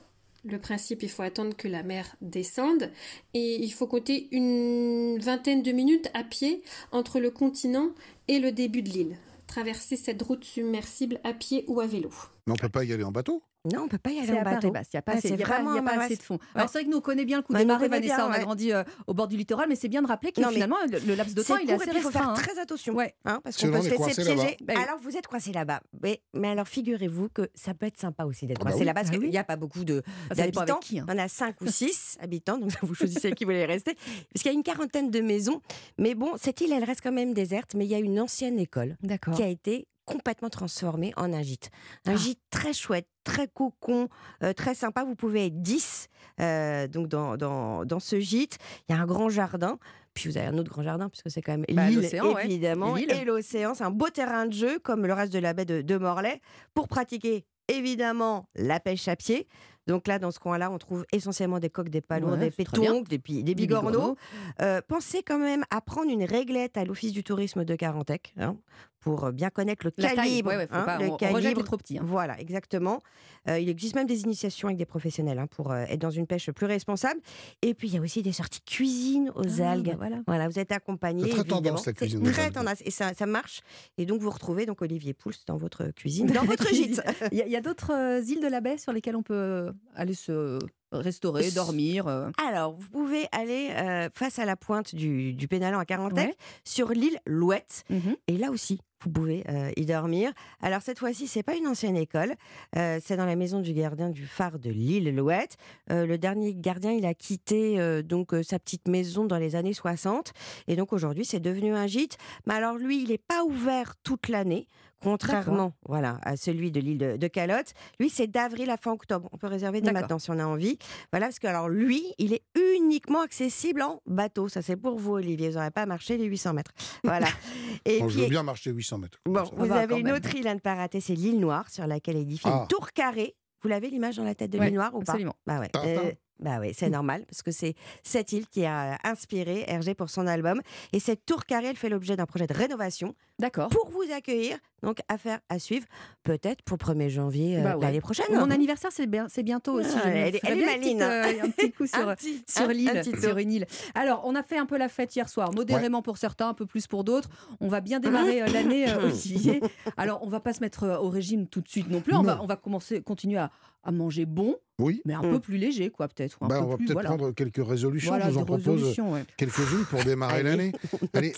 le principe, il faut attendre que la mer descende et il faut compter une vingtaine de minutes à pied entre le continent et le début de l'île. Traverser cette route submersible à pied ou à vélo. Mais on ne peut pas y aller en bateau? Non, on peut pas y aller en bateau. Il n'y a pas, assez, y a pas, assez de fond. Alors c'est vrai que nous on connaît bien le coup des marées, Vanessa, on a grandi euh, au bord du littoral, mais c'est bien de rappeler que finalement le, laps de temps il est assez restreint. Il faut faire hein. très attention, ouais. hein, parce qu'on peut se laisser piéger. Ben alors vous êtes coincé là-bas, mais, mais alors figurez-vous que ça peut être sympa aussi d'être ah bah coincé là-bas, parce bah qu'il n'y a pas beaucoup d'habitants. Hein. On a 5 ou 6 habitants, donc vous choisissez qui voulez rester, parce qu'il y a une quarantaine de maisons. Mais bon, cette île, elle reste quand même déserte, mais il y a une ancienne école qui a été complètement transformé en un gîte. Un ah. gîte très chouette, très cocon, euh, très sympa. Vous pouvez être 10 euh, donc dans, dans, dans, ce gîte. Il y a un grand jardin. Puis vous avez un autre grand jardin, puisque c'est quand même bah, l'île, évidemment. Et l'océan, c'est un beau terrain de jeu, comme le reste de la baie de, de Morlaix, pour pratiquer évidemment la pêche à pied. Donc là, dans ce coin-là, on trouve essentiellement des coques, des palourdes, des pétonques, des, des, bigorneaux. Euh, pensez quand même à prendre une réglette à l'Office du tourisme de Carantec hein, pour bien connaître le calibre. Hein, le calibre. trop petit. Hein. Voilà, exactement. Euh, il existe même des initiations avec des professionnels hein, pour euh, être dans une pêche plus responsable. Et puis il y a aussi des sorties cuisine aux ah, algues. Bah voilà. vous êtes accompagné. Très tendance la cuisine. Très tendance et ça, ça, marche. Et donc vous retrouvez donc Olivier Pouls dans votre cuisine, dans votre gîte. Il y a, d'autres îles de la baie sur lesquelles on peut aller se restaurer, dormir Alors, vous pouvez aller face à la pointe du, du Pénalan à Carantec, sur l'île Louette. Mmh et là aussi, vous pouvez y dormir. Alors cette fois-ci, c'est pas une ancienne école, c'est dans la maison du gardien du phare de l'île Louette. le dernier gardien, il a quitté donc sa petite maison dans les années 60 et donc aujourd'hui, c'est devenu un gîte. Mais alors lui, il n'est pas ouvert toute l'année. Contrairement voilà, à celui de l'île de, Calotte, lui c'est d'avril à fin octobre. On peut réserver dès maintenant si on a envie. Voilà, parce que alors lui, il est uniquement accessible en bateau. Ça c'est pour vous, Olivier. Vous n'aurez pas marché les 800 mètres. Voilà. Et puis, je veux bien marcher 800 mètres. Bon, vous avez une autre île à ne pas rater, c'est l'île Noire, sur laquelle est édifie une ah. tour carrée. Vous l'avez l'image dans la tête de l'île Noire ou pas? Absolument. Bah ouais. Euh, bah oui, c'est normal, parce que c'est cette île qui a inspiré Hergé pour son album. Et cette tour carrée, elle fait l'objet d'un projet de rénovation. D'accord. Pour vous accueillir. Donc, affaire à suivre, peut-être pour le 1er janvier euh, bah l'année prochaine. Mon anniversaire, c'est, bien, c'est bientôt aussi. Ah, elle, est maline. Euh, un petit coup sur, sur l'île, sur une île. Alors, on a fait un peu la fête hier soir, modérément pour certains, un peu plus pour d'autres. On va bien démarrer euh, l'année, Olivier. Alors, on va pas se mettre au régime tout de suite non plus. On va, on va commencer, continuer à, à manger bon. Oui. Mais un peu plus léger, quoi, peut-être. Bah, on va peut-être prendre quelques résolutions. je vous en propose quelques-unes pour démarrer l'année. Allez,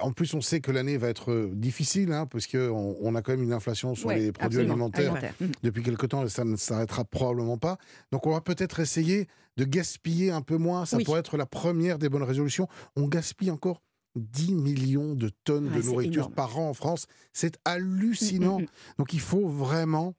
en plus, on sait que l'année va être euh, difficile, hein, parce qu'on on a quand même une inflation sur les produits alimentaires mmh. depuis quelque temps, et ça ne s'arrêtera probablement pas. Donc, on va peut-être essayer de gaspiller un peu moins. Ça pourrait être la première des bonnes résolutions. On gaspille encore 10 millions de tonnes de nourriture par an en France. C'est hallucinant. Mmh, mmh, Donc, il faut vraiment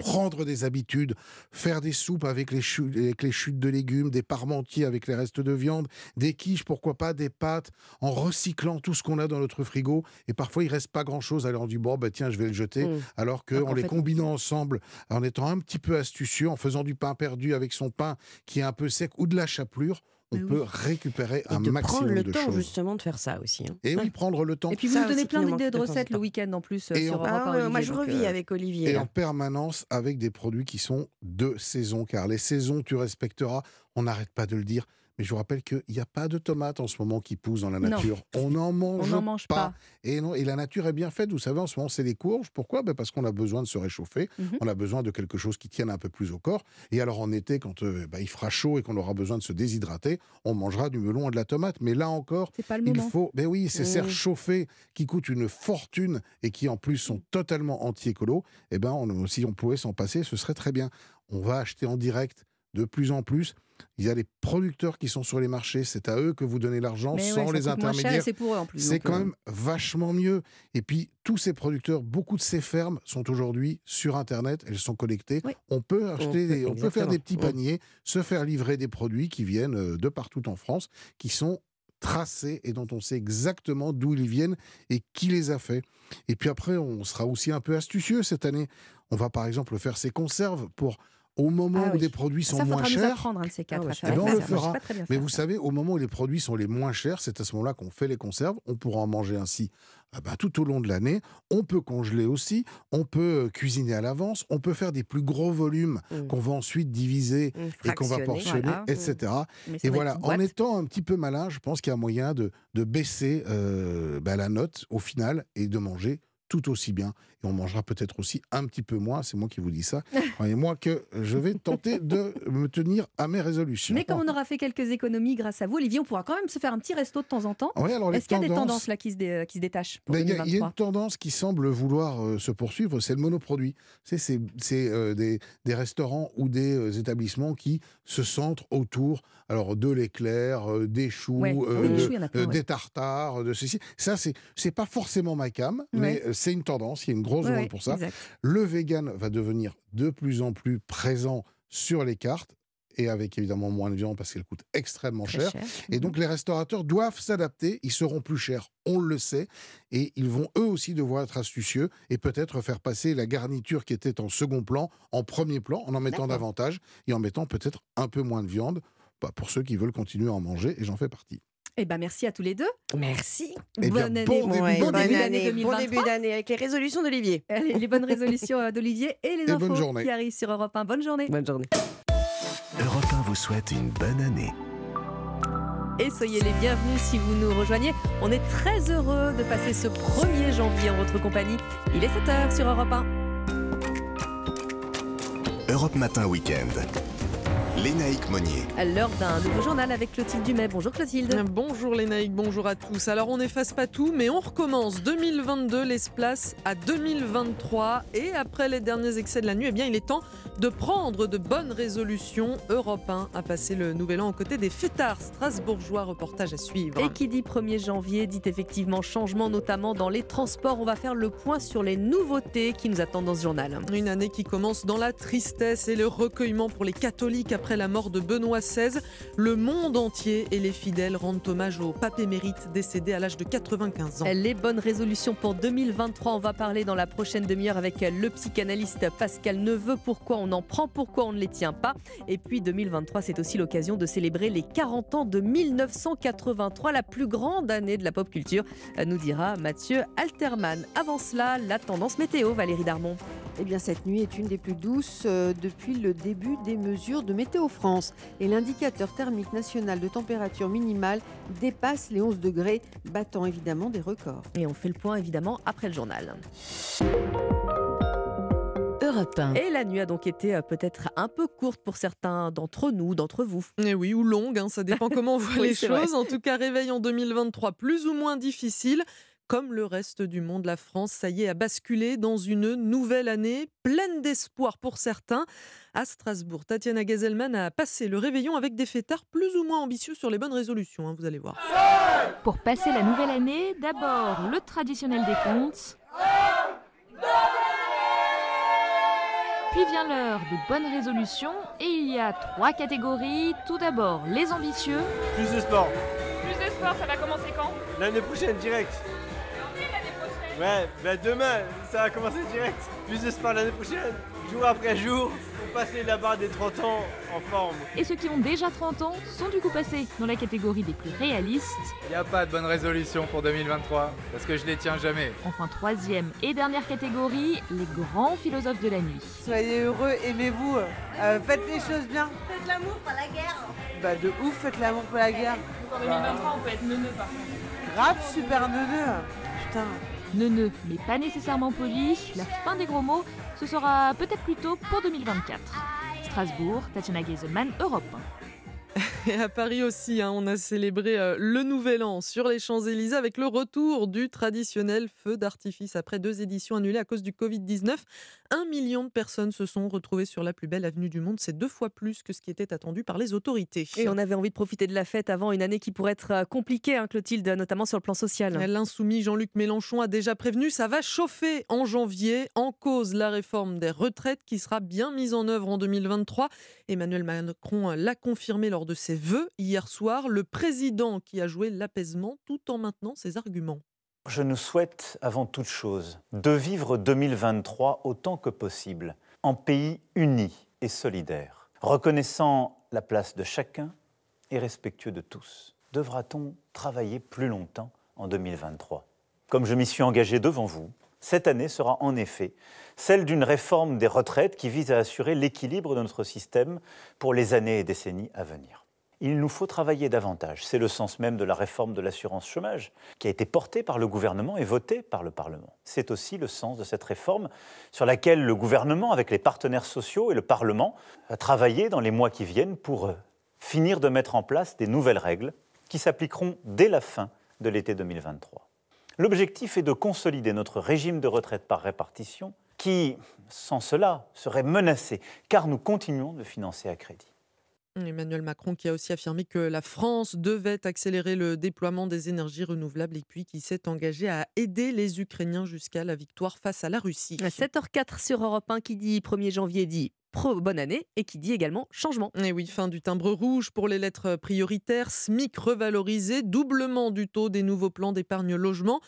Prendre des habitudes, faire des soupes avec les, chutes, avec les chutes de légumes, des parmentiers avec les restes de viande, des quiches, pourquoi pas, des pâtes, en recyclant tout ce qu'on a dans notre frigo. Et parfois, il reste pas grand-chose. Alors on dit, bon, bah, tiens, je vais le jeter. Mmh. Alors qu'en les combinant ensemble, en étant un petit peu astucieux, en faisant du pain perdu avec son pain qui est un peu sec ou de la chapelure, on peut récupérer un maximum de choses. prendre le temps justement de faire ça aussi. Hein. Et oui, prendre le temps. Et puis vous nous donnez plein d'idées de recettes le week-end en plus euh, sur ah, Moi je revis euh, avec Olivier. Et en permanence avec des produits qui sont de saison, car les saisons tu respecteras, on n'arrête pas de le dire. Mais je vous rappelle qu'il n'y a pas de tomates en ce moment qui poussent dans la nature. On n'en mange, mange, pas. Et, non, et la nature est bien faite. Vous savez, en ce moment, c'est les courges. Pourquoi? Ben Parce qu'on a besoin de se réchauffer. Mhm. On a besoin de quelque chose qui tienne un peu plus au corps. Et alors, en été, quand euh, ben, il fera chaud et qu'on aura besoin de se déshydrater, on mangera du melon et de la tomate. Mais là encore, il faut. Ben oui, ces serres chauffées qui coûtent une fortune et qui, en plus, sont totalement anti-écolo. Eh ben, si on pouvait s'en passer, ce serait très bien. On va acheter en direct de plus en plus. Il y a les producteurs qui sont sur les marchés, c'est à eux que vous donnez l'argent sans les intermédiaires. C'est quand euh, même vachement mieux. Et puis tous ces producteurs, beaucoup de ces fermes sont aujourd'hui sur Internet, elles sont connectées. On peut acheter, on peut, faire des petits paniers, se faire livrer des produits qui viennent euh, de partout en France, qui sont tracés et dont on sait exactement d'où ils viennent et qui les a fait. Et puis après, on sera aussi un peu astucieux cette année. On va par exemple faire ses conserves pour au moment ah où des produits sont moins chers. Apprendre, hein, ces quatre ah on le fera. Mais vous savez, au moment où les produits sont les moins chers, c'est à ce moment-là qu'on fait les conserves. On pourra en manger ainsi ah bah, tout au long de l'année. On peut congeler aussi. On peut euh, cuisiner à l'avance. On peut faire des plus gros volumes mmh. qu'on va ensuite diviser mmh, et qu'on va portionner, etc. Mmh. Et voilà, en étant un petit peu malin, je pense qu'il y a moyen de, de baisser euh, bah, la note au final et de manger tout aussi bien. Et on mangera peut-être aussi un petit peu moins, c'est moi qui vous dis ça. Croyez-moi que je vais tenter de me tenir à mes résolutions. Mais comme on aura fait quelques économies grâce à vous, Olivier, on pourra quand même se faire un petit resto de temps en temps. Est-ce qu'il y a des tendances là qui se, qui se détachent Il y, a une tendance qui semble vouloir euh, se poursuivre, c'est le monoproduit. C'est euh, des, des, restaurants ou des euh, établissements qui se centrent autour alors de l'éclair, des choux, des tartares, de ceci. Ça, c'est pas forcément ma cam, mais c'est une tendance, il y a une grosse demande pour ça. Le vegan va devenir de plus en plus présent sur les cartes et avec évidemment moins de viande parce qu'elle coûte extrêmement cher. Et donc les restaurateurs doivent s'adapter, ils seront plus chers, on le sait, et ils vont eux aussi devoir être astucieux et peut-être faire passer la garniture qui était en second plan en premier plan en en mettant davantage et en mettant peut-être un peu moins de viande bah, pour ceux qui veulent continuer à en manger, et j'en fais partie. Eh ben merci à tous les deux. Merci. Eh bonne année. Bon, début, d'année 2023. Bon début d'année avec les résolutions d'Olivier. Les bonnes résolutions euh, d'Olivier et les infos qui arrivent sur Europe 1. Bonne journée. Bonne journée. Europe 1 vous souhaite une bonne année. Et soyez les bienvenus si vous nous rejoignez. On est très heureux de passer ce 1er janvier en votre compagnie. Il est 7h sur Europe 1. Europe Matin Week-end. Lénaïque Monnier. À l'heure d'un nouveau journal avec Clotilde Dumais. Bonjour Clotilde. Bonjour Lénaïque, bonjour à tous. Alors on n'efface pas tout, mais on recommence. 2022 laisse place à 2023. Et après les derniers excès de la nuit, eh bien il est temps de prendre de bonnes résolutions. Europe 1 a passé le nouvel an aux côtés des fêtards strasbourgeois. Reportage à suivre. Et qui dit 1er janvier dit effectivement changement, notamment dans les transports. On va faire le point sur les nouveautés qui nous attendent dans ce journal. Une année qui commence dans la tristesse et le recueillement pour les catholiques après la mort de Benoît XVI. Le monde entier et les fidèles rendent hommage au pape émérite décédé à l'âge de 95 ans. Les bonnes résolutions pour 2023, on va parler dans la prochaine demi-heure avec le psychanalyste Pascal Neveu. Pourquoi on en prend, pourquoi on ne les tient pas? Et puis 2023, c'est aussi l'occasion de célébrer les 40 ans de 1983, la plus grande année de la pop culture, nous dira Mathieu Alterman. Avant cela, la tendance météo, Valérie Darmon. Eh bien, cette nuit est une des plus douces euh, depuis le début des mesures de Météo France. Et l'indicateur thermique national de température minimale dépasse les 11 degrés, battant évidemment des records. Et on fait le point évidemment après le journal. Et la nuit a donc été euh, peut-être un peu courte pour certains d'entre nous, d'entre vous. Et eh oui, ou longue, hein, ça dépend comment on voit les choses. En tout cas, réveil en 2023 plus ou moins difficile. Comme le reste du monde, la France, ça y est, a basculé dans une nouvelle année pleine d'espoir pour certains. À Strasbourg, Tatiana Gazelman a passé le réveillon avec des fêtards plus ou moins ambitieux sur les bonnes résolutions, hein, vous allez voir. Pour passer la nouvelle année, d'abord le traditionnel décompte. Puis vient l'heure des bonnes résolutions et il y a trois catégories. Tout d'abord, les ambitieux. Plus de sport. Plus de sport, ça va commencer quand? L'année prochaine, direct. Ouais, ben demain, ça va commencer direct. Plus de sport l'année prochaine, jour après jour, pour passer la barre des 30 ans en forme. Et ceux qui ont déjà 30 ans sont du coup passés dans la catégorie des plus réalistes. Il n'y a pas de bonne résolution pour 2023, parce que je les tiens jamais. Enfin, troisième et dernière catégorie, les grands philosophes de la nuit. Soyez heureux, aimez-vous, euh, faites les choses bien. Faites l'amour, pas la guerre. Bah de ouf, faites l'amour, pas la guerre. en 2023, on peut être neuneux par contre. Grave, super neuneux. Putain neuneux, mais pas nécessairement poli, la fin des gros mots, ce sera peut-être plutôt pour 2024. Strasbourg, Tatiana Geiselman, Europe. Et à Paris aussi, hein, on a célébré euh, le Nouvel An sur les Champs-Élysées avec le retour du traditionnel feu d'artifice après deux éditions annulées à cause du Covid-19. Un million de personnes se sont retrouvées sur la plus belle avenue du monde. C'est deux fois plus que ce qui était attendu par les autorités. Et on avait envie de profiter de la fête avant une année qui pourrait être euh, compliquée, hein, Clotilde, notamment sur le plan social. L'insoumis Jean-Luc Mélenchon a déjà prévenu, ça va chauffer en janvier. En cause, la réforme des retraites qui sera bien mise en œuvre en 2023. Emmanuel Macron l'a confirmé lors de ses vœux hier soir. Le président qui a joué l'apaisement tout en maintenant ses arguments. Je nous souhaite avant toute chose de vivre 2023 autant que possible en pays uni et solidaire, reconnaissant la place de chacun et respectueux de tous. Devra-t-on travailler plus longtemps en 2023 Comme je m'y suis engagé devant vous, cette année sera en effet celle d'une réforme des retraites qui vise à assurer l'équilibre de notre système pour les années et décennies à venir. Il nous faut travailler davantage. C'est le sens même de la réforme de l'assurance chômage qui a été portée par le gouvernement et votée par le Parlement. C'est aussi le sens de cette réforme sur laquelle le gouvernement, avec les partenaires sociaux et le Parlement, va travailler dans les mois qui viennent pour euh, finir de mettre en place des nouvelles règles qui s'appliqueront dès la fin de l'été 2023. L'objectif est de consolider notre régime de retraite par répartition qui, sans cela, serait menacé, car nous continuons de financer à crédit. Emmanuel Macron qui a aussi affirmé que la France devait accélérer le déploiement des énergies renouvelables et puis qui s'est engagé à aider les Ukrainiens jusqu'à la victoire face à la Russie. À 7h04 sur Europe 1 qui dit 1er janvier dit bonne année et qui dit également changement. Et oui, fin du timbre rouge pour les lettres prioritaires, SMIC revalorisé, doublement du taux des nouveaux plans d'épargne logement.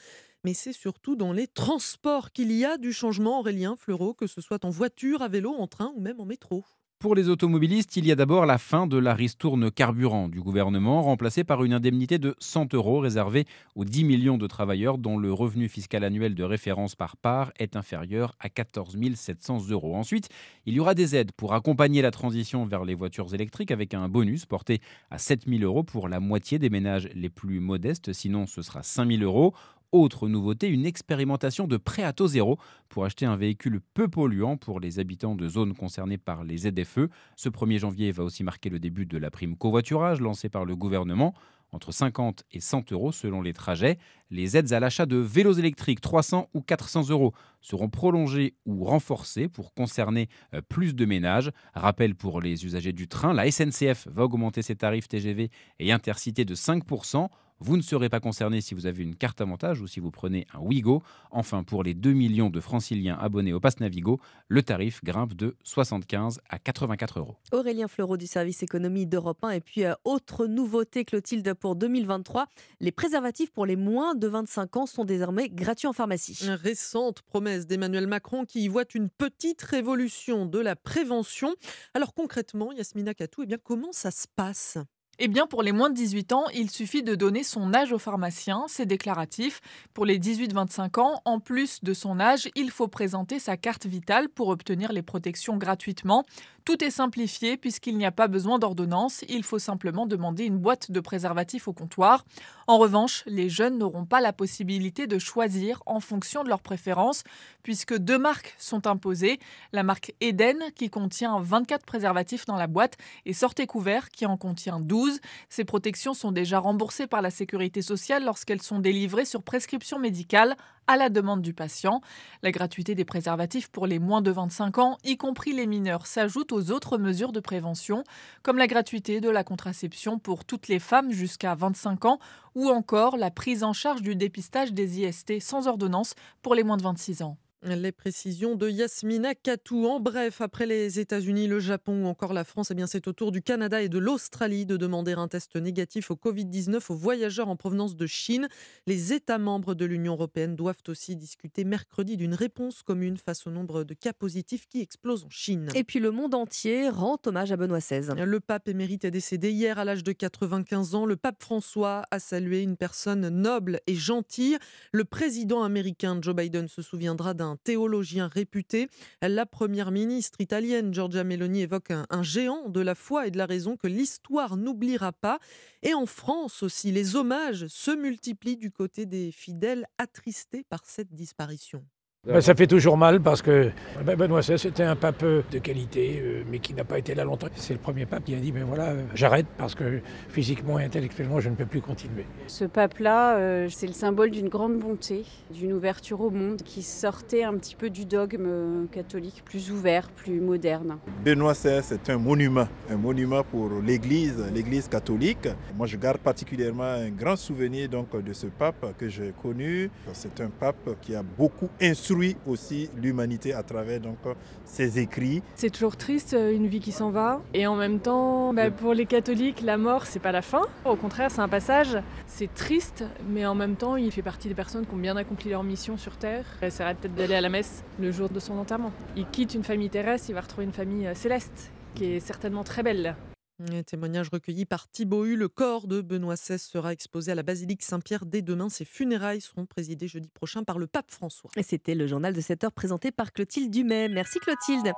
Mais c'est surtout dans les transports qu'il y a du changement, Aurélien Fleureau, que ce soit en voiture, à vélo, en train ou même en métro. Pour les automobilistes, il y a d'abord la fin de la ristourne carburant du gouvernement, remplacée par une indemnité de 100 euros réservée aux 10 millions de travailleurs dont le revenu fiscal annuel de référence par part est inférieur à 14 700 euros. Ensuite, il y aura des aides pour accompagner la transition vers les voitures électriques avec un bonus porté à 7 000 euros pour la moitié des ménages les plus modestes, sinon ce sera 5 000 euros. Autre nouveauté, une expérimentation de prêt à taux zéro pour acheter un véhicule peu polluant pour les habitants de zones concernées par les ZFE. Ce 1er janvier va aussi marquer le début de la prime covoiturage lancée par le gouvernement entre 50 et 100 euros selon les trajets. Les aides à l'achat de vélos électriques, 300 ou 400 euros, seront prolongées ou renforcées pour concerner euh, plus de ménages. Rappel pour les usagers du train, la SNCF va augmenter ses tarifs TGV et Intercité de 5%. Vous ne serez pas concerné si vous avez une carte avantage ou si vous prenez un Wigo. Enfin, pour les 2 millions de franciliens abonnés au Pass Navigo, le tarif grimpe de 75 à 84 euros. Aurélien Fleureau du service économie d'Europe 1. Et puis, euh, autre nouveauté, Clotilde, pour 2023, les préservatifs pour les moins de 25 ans sont désormais gratuits en pharmacie. Une récente promesse d'Emmanuel Macron qui y voit une petite révolution de la prévention. Alors concrètement, Yasmina Katou, eh bien, comment ça se passe? Eh bien, pour les moins de 18 ans, il suffit de donner son âge au pharmacien, c'est déclaratif. Pour les 18-25 ans, en plus de son âge, il faut présenter sa carte vitale pour obtenir les protections gratuitement. Tout est simplifié puisqu'il n'y a pas besoin d'ordonnance, il faut simplement demander une boîte de préservatifs au comptoir. En revanche, les jeunes n'auront pas la possibilité de choisir en fonction de leurs préférences puisque deux marques sont imposées. La marque Eden qui contient 24 préservatifs dans la boîte et Sortez Couvert qui en contient 12. Ces protections sont déjà remboursées par la sécurité sociale lorsqu'elles sont délivrées sur prescription médicale à la demande du patient. La gratuité des préservatifs pour les moins de 25 ans, y compris les mineurs, s'ajoute aux autres mesures de prévention, comme la gratuité de la contraception pour toutes les femmes jusqu'à 25 ans, ou encore la prise en charge du dépistage des IST sans ordonnance pour les moins de 26 ans. Les précisions de Yasmina Katou. En bref, après les États-Unis, le Japon ou encore la France, eh bien c'est au tour du Canada et de l'Australie de demander un test négatif au Covid-19 aux voyageurs en provenance de Chine. Les États membres de l'Union européenne doivent aussi discuter mercredi d'une réponse commune face au nombre de cas positifs qui explosent en Chine. Et puis le monde entier rend hommage à Benoît XVI. Le pape émérite est décédé hier à l'âge de 95 ans. Le pape François a salué une personne noble et gentille. Le président américain Joe Biden se souviendra d'un théologien réputé. La première ministre italienne, Giorgia Meloni, évoque un, géant de la foi et de la raison que l'histoire n'oubliera pas. Et en France aussi, les hommages se multiplient du côté des fidèles attristés par cette disparition. Bah, ça fait toujours mal parce que bah, Benoît XVI c'était un pape de qualité, euh, mais qui n'a pas été là longtemps. C'est le premier pape qui a dit ben voilà, euh, j'arrête parce que physiquement et intellectuellement je ne peux plus continuer. Ce pape-là, euh, c'est le symbole d'une grande bonté, d'une ouverture au monde qui sortait un petit peu du dogme catholique, plus ouvert, plus moderne. Benoît XVI c'est un monument, un monument pour l'Église, l'Église catholique. Moi je garde particulièrement un grand souvenir donc de ce pape que j'ai connu. C'est un pape qui a beaucoup instruit aussi l'humanité à travers donc, ses écrits. C'est toujours triste, euh, une vie qui s'en va. Et en même temps, bah, pour les catholiques, la mort, c'est pas la fin. Au contraire, c'est un passage. C'est triste, mais en même temps, il fait partie des personnes qui ont bien accompli leur mission sur Terre. Il essaiera peut-être d'aller à la messe le jour de son enterrement. Il quitte une famille terrestre, il va retrouver une famille euh, céleste, qui est certainement très belle. Un témoignage recueilli par Thibaut. Le corps de Benoît XVI sera exposé à la basilique Saint-Pierre dès demain. Ses funérailles seront présidées jeudi prochain par le pape François. Et c'était le journal de 7h présenté par Clotilde Dumais. Merci Clotilde.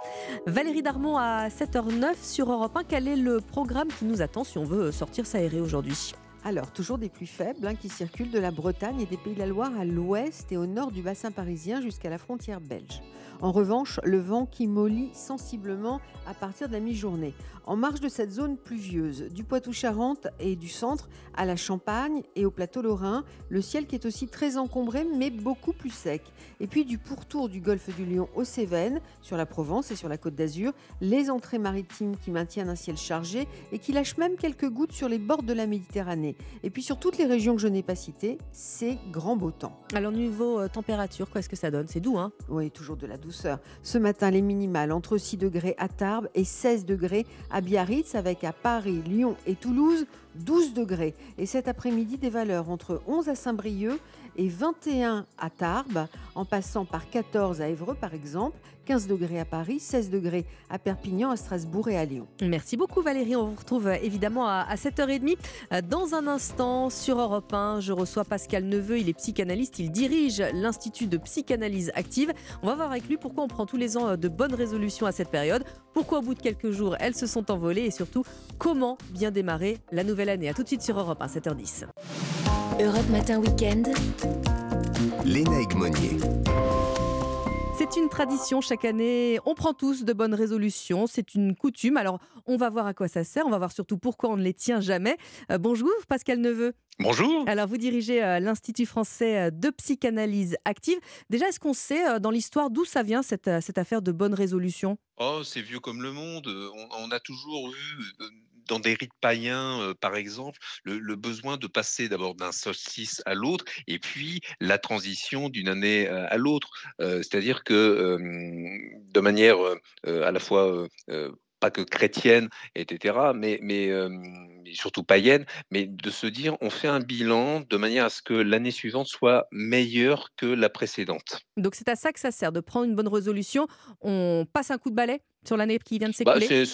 Valérie Darmon à 7h09 sur Europe 1. Quel est le programme qui nous attend si on veut sortir s'aérer aujourd'hui? Alors, toujours des plus faibles hein, qui circulent de la Bretagne et des Pays de la Loire à l'ouest et au nord du bassin parisien jusqu'à la frontière belge. En revanche, le vent qui mollit sensiblement à partir de la mi-journée. En marge de cette zone pluvieuse, du Poitou-Charentes et du centre à la Champagne et au plateau lorrain, le ciel qui est aussi très encombré mais beaucoup plus sec. Et puis du pourtour du golfe du Lion aux Cévennes, sur la Provence et sur la côte d'Azur, les entrées maritimes qui maintiennent un ciel chargé et qui lâchent même quelques gouttes sur les bords de la Méditerranée. Et puis sur toutes les régions que je n'ai pas citées, c'est grand beau temps. Alors niveau euh, température, qu'est-ce que ça donne? C'est doux, hein? Oui, toujours de la douceur. Ce matin, les minimales entre 6 degrés à Tarbes et 16 degrés à Biarritz, avec à Paris, Lyon et Toulouse 12 degrés. Et cet après-midi, des valeurs entre 11 à Saint-Brieuc et 21 à Tarbes, en passant par 14 à Évreux par exemple, 15 degrés à Paris, 16 degrés à Perpignan, à Strasbourg et à Lyon. Merci beaucoup Valérie, on vous retrouve euh, évidemment à 7h30. Euh, dans un instant, sur Europe 1, je reçois Pascal Neveu, il est psychanalyste, il dirige l'Institut de psychanalyse active. On va voir avec lui pourquoi on prend tous les ans euh, de bonnes résolutions à cette période, pourquoi au bout de quelques jours elles se sont envolées et surtout comment bien démarrer la nouvelle année. A tout de suite sur Europe 1, 7h10. Europe Matin Weekend. Léna Monnier. C'est une tradition chaque année. On prend tous de bonnes résolutions. C'est une coutume. Alors, on va voir à quoi ça sert. On va voir surtout pourquoi on ne les tient jamais. Euh, bonjour, Pascal Neveu. Bonjour. Alors, vous dirigez euh, l'Institut français euh, de psychanalyse active. Déjà, est-ce qu'on sait dans l'histoire d'où ça vient cette, cette affaire de bonnes résolutions? Oh, c'est vieux comme le monde. On, a toujours eu dans des rites païens, par exemple, le, besoin de passer d'abord d'un solstice à l'autre, et puis la transition d'une année à l'autre. C'est-à-dire que de manière à la fois pas que chrétienne, etc., mais, surtout païenne, mais de se dire on fait un bilan de manière à ce que l'année suivante soit meilleure que la précédente. Donc c'est à ça que ça sert, de prendre une bonne résolution. On passe un coup de balai? Sur l'année qui vient de bah, s'écouler?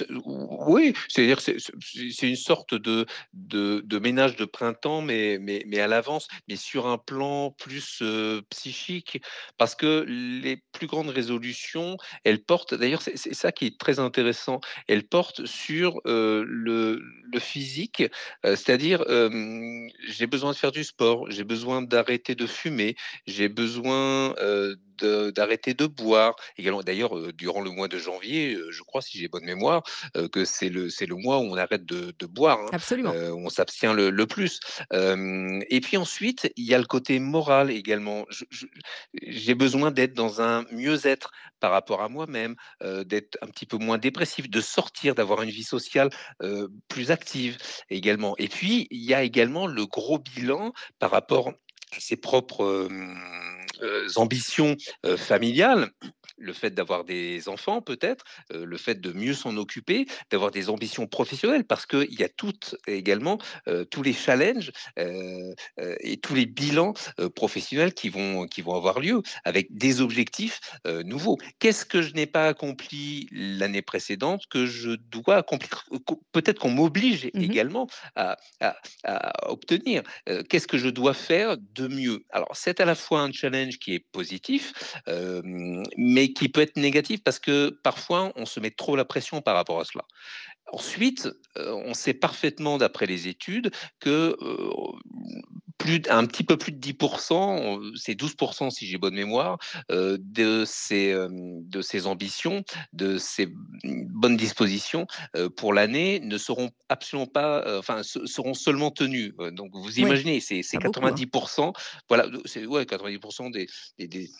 Oui, c'est-à-dire c'est une sorte de, de, ménage de printemps, mais, mais, mais à l'avance, mais sur un plan plus psychique, parce que les plus grandes résolutions, elles portent, d'ailleurs c'est ça qui est très intéressant, elles portent sur le, le, physique, c'est-à-dire j'ai besoin de faire du sport, j'ai besoin d'arrêter de fumer, j'ai besoin d'arrêter de, boire. Également, d'ailleurs, durant le mois de janvier, je crois, si j'ai bonne mémoire, que c'est le, c'est le mois où on arrête de, boire. Hein, Absolument. on s'abstient le, plus. et puis ensuite, il y a le côté moral également. j'ai besoin d'être dans un mieux-être par rapport à moi-même, d'être un petit peu moins dépressif, de sortir, d'avoir une vie sociale plus active également. Et puis, il y a également le gros bilan par rapport à ses propres ambitions familiales le fait d'avoir des enfants peut-être, le fait de mieux s'en occuper, d'avoir des ambitions professionnelles, parce qu'il y a toutes également tous les challenges et tous les bilans professionnels qui vont, qui vont avoir lieu avec des objectifs nouveaux. Qu'est-ce que je n'ai pas accompli l'année précédente que je dois accomplir Peut-être qu'on m'oblige mmh également à, à obtenir. Qu'est-ce que je dois faire de mieux? Alors c'est à la fois un challenge qui est positif, mais qui peut être négatif parce que parfois on se met trop la pression par rapport à cela. Ensuite, on sait parfaitement, d'après les études, que plus, un petit peu plus de 10%, c'est 12% si j'ai bonne mémoire, de, ces, de ces ambitions, de ces bonnes dispositions pour l'année ne seront absolument pas, enfin, seront seulement tenues. Donc vous imaginez, c'est 90%, hein. voilà, c'est ouais, 90% des, des,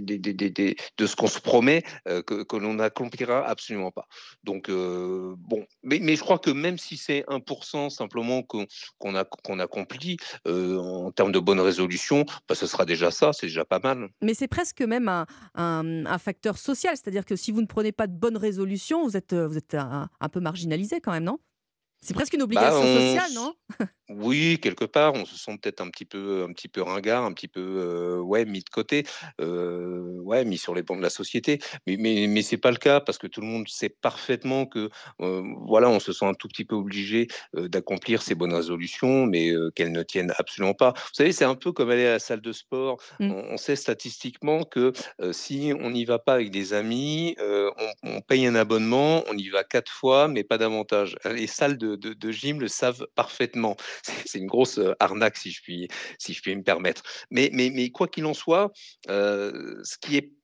des, de ce qu'on se promet que, que l'on n'accomplira absolument pas. Donc, bon, mais, je crois que même si c'est 1% simplement qu'on a, qu'on accomplit en termes de bonnes résolutions, bah, ce sera déjà ça, c'est déjà pas mal. Mais c'est presque même un, facteur social, c'est-à-dire que si vous ne prenez pas de bonnes résolutions, vous êtes, vous êtes un peu marginalisé quand même, non? C'est presque une bah, obligation sociale, non? Oui, quelque part, on se sent peut-être un petit peu, un petit peu ringard, un petit peu, ouais, mis de côté, ouais, mis sur les bancs de la société. Mais, mais, mais c'est pas le cas parce que tout le monde sait parfaitement que, voilà, on se sent un tout petit peu obligé d'accomplir ces bonnes résolutions, mais qu'elles ne tiennent absolument pas. Vous savez, c'est un peu comme aller à la salle de sport. Mmh. On, sait statistiquement que si on n'y va pas avec des amis, on, on, paye un abonnement, on y va quatre fois, mais pas davantage. Les salles de, de, de gym le savent parfaitement c'est une grosse arnaque, si je puis, si je puis me permettre. Mais, mais, mais quoi qu'il en soit, ce qui est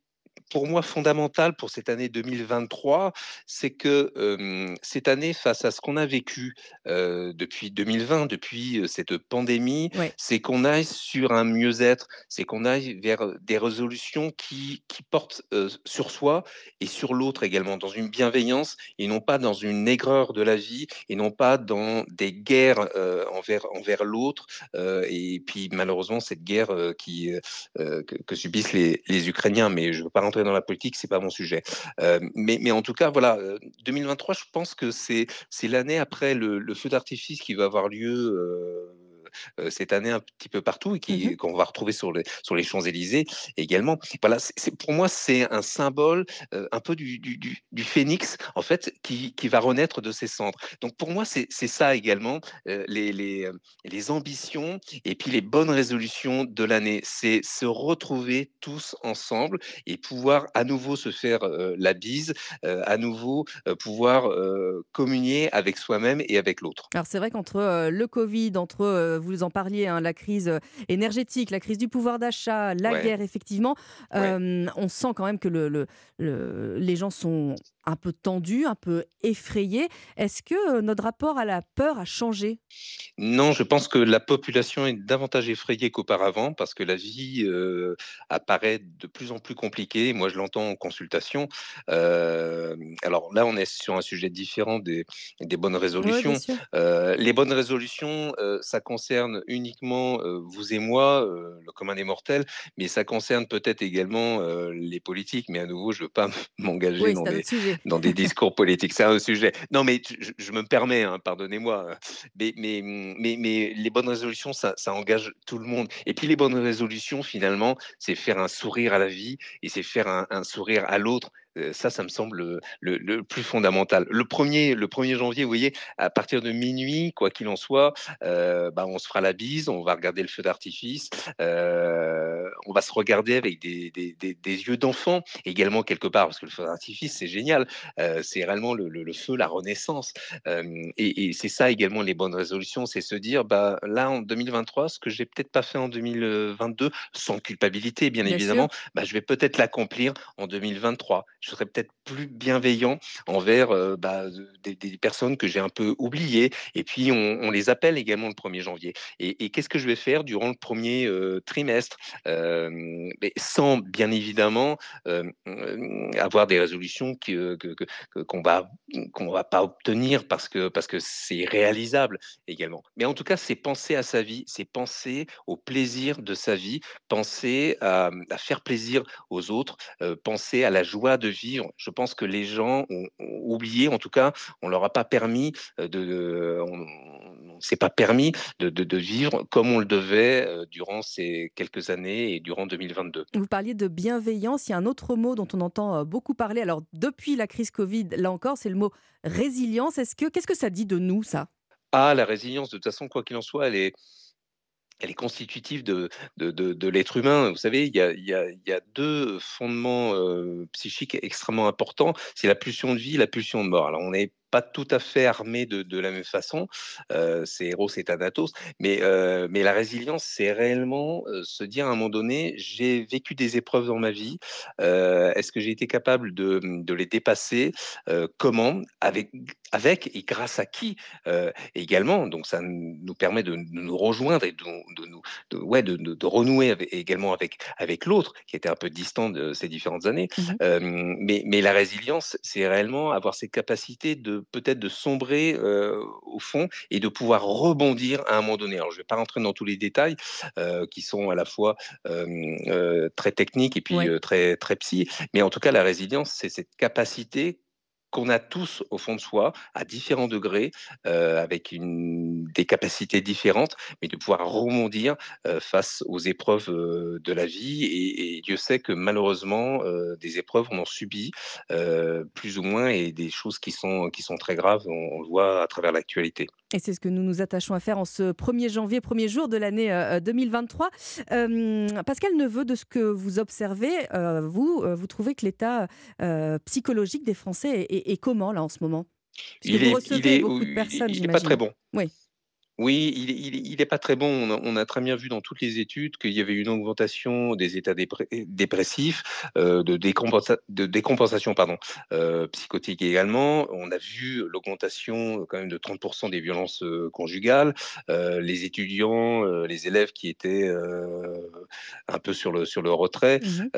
pour moi fondamental pour cette année 2023, c'est que cette année, face à ce qu'on a vécu depuis 2020, depuis cette pandémie, c'est qu'on aille sur un mieux-être, c'est qu'on aille vers des résolutions qui, qui portent sur soi et sur l'autre également, dans une bienveillance et non pas dans une aigreur de la vie et non pas dans des guerres envers, envers l'autre. et puis malheureusement, cette guerre qui, que, subissent les, les Ukrainiens, mais je veux pas rentrer dans la politique, c'est pas mon sujet. mais, mais en tout cas, voilà, 2023, je pense que c'est l'année après le, le, feu d'artifice qui va avoir lieu cette année un petit peu partout et qui mmh qu'on va retrouver sur les, sur les Champs-Élysées également. Voilà, c'est, pour moi, c'est un symbole un peu du, du, du, phénix, en fait, qui, qui, va renaître de ses cendres. Donc pour moi, c'est, ça également, les, les, les, ambitions et puis les bonnes résolutions de l'année. C'est se retrouver tous ensemble et pouvoir à nouveau se faire la bise, à nouveau pouvoir communier avec soi-même et avec l'autre. Alors c'est vrai qu'entre le Covid, entre vous en parliez, hein, la crise euh, énergétique, la crise du pouvoir d'achat, la guerre, effectivement, euh, on sent quand même que le, les gens sont un peu tendu, un peu effrayé. Est-ce que notre rapport à la peur a changé? Non, je pense que la population est davantage effrayée qu'auparavant parce que la vie apparaît de plus en plus compliquée. Moi, je l'entends en consultation. alors là, on est sur un sujet différent des, des bonnes résolutions. les bonnes résolutions, ça concerne uniquement vous et moi, le commun des mortels, mais ça concerne peut-être également les politiques. Mais à nouveau, je ne veux pas m'engager dans des dans des discours politiques. C'est un sujet. Non, mais je, me permets, hein, pardonnez-moi. Hein. Mais, mais, les bonnes résolutions, ça, engage tout le monde. Et puis les bonnes résolutions, finalement, c'est faire un sourire à la vie et c'est faire un sourire à l'autre ça, ça me semble le, plus fondamental. Le 1er, le 1er janvier, vous voyez, à partir de minuit, quoi qu'il en soit, bah, on se fera la bise, on va regarder le feu d'artifice, on va se regarder avec des, yeux d'enfant également quelque part, parce que le feu d'artifice, c'est génial, c'est réellement le, feu, la renaissance. et, c'est ça également les bonnes résolutions, c'est se dire, bah, là, en 2023, ce que j'ai peut-être pas fait en 2022, sans culpabilité, bien, évidemment, bah, je vais peut-être l'accomplir en 2023 je serais peut-être plus bienveillant envers bah, des, personnes que j'ai un peu oubliées. Et puis, on, les appelle également le 1er janvier. Et, qu'est-ce que je vais faire durant le premier trimestre? Mais Sans, bien évidemment, avoir des résolutions qu'on que, que, va qu'on va pas obtenir parce que parce que c'est réalisable également. Mais en tout cas, c'est penser à sa vie, c'est penser au plaisir de sa vie, penser à, à faire plaisir aux autres, penser à la joie de vivre. Je pense que les gens ont, oublié, en tout cas, on leur a pas permis de, on, s'est pas permis de, de, vivre comme on le devait durant ces quelques années et durant 2022. Vous parliez de bienveillance. Il y a un autre mot dont on entend beaucoup parler. Alors depuis la crise Covid, là encore, c'est le mot résilience. Est-ce que qu'est-ce que ça dit de nous ça? Ah, la résilience. De toute façon, quoi qu'il en soit, elle est elle est constitutive de, l'être humain. Vous savez, il y a, deux fondements psychiques extrêmement importants. C'est la pulsion de vie et la pulsion de mort. Alors, on est pas tout à fait armés de, la même façon. c'est Héros et Thanatos. Mais, mais la résilience, c'est réellement se dire à un moment donné, j'ai vécu des épreuves dans ma vie. Est-ce que j'ai été capable de, de les dépasser Comment avec, avec et grâce à qui également? Donc ça nous permet de, nous rejoindre et de, de nous, ouais, de, de, renouer également avec, avec l'autre qui était un peu distant de ces différentes années. Mmh mais, mais la résilience, c'est réellement avoir cette capacité de peut-être de sombrer au fond et de pouvoir rebondir à un moment donné. Alors je ne vais pas rentrer dans tous les détails qui sont à la fois très techniques et puis très très psy, mais en tout cas la résilience, c'est cette capacité qu'on a tous au fond de soi, à différents degrés, euh, avec des capacités différentes, mais de pouvoir rebondir euh, face aux épreuves euh, de la vie. Et, Dieu sait que malheureusement, des épreuves, on en subit plus ou moins, et des choses qui sont, qui sont très graves, on, le voit à travers l'actualité. Et c'est ce que nous nous attachons à faire en ce 1er janvier, premier jour de l'année 2023. Pascal Neveu, de ce que vous observez, vous, vous trouvez que l'état psychologique des Français est, comment là en ce moment? Il est, il est, il est pas très bon. Oui. Oui, il n'est pas très bon. On a, très bien vu dans toutes les études qu'il y avait une augmentation des états dépressifs, euh, de, de, décompensation pardon, euh, psychotique également. On a vu l'augmentation euh, quand même de 30% des violences conjugales. les étudiants, les élèves qui étaient un peu sur le, sur le retrait, mmh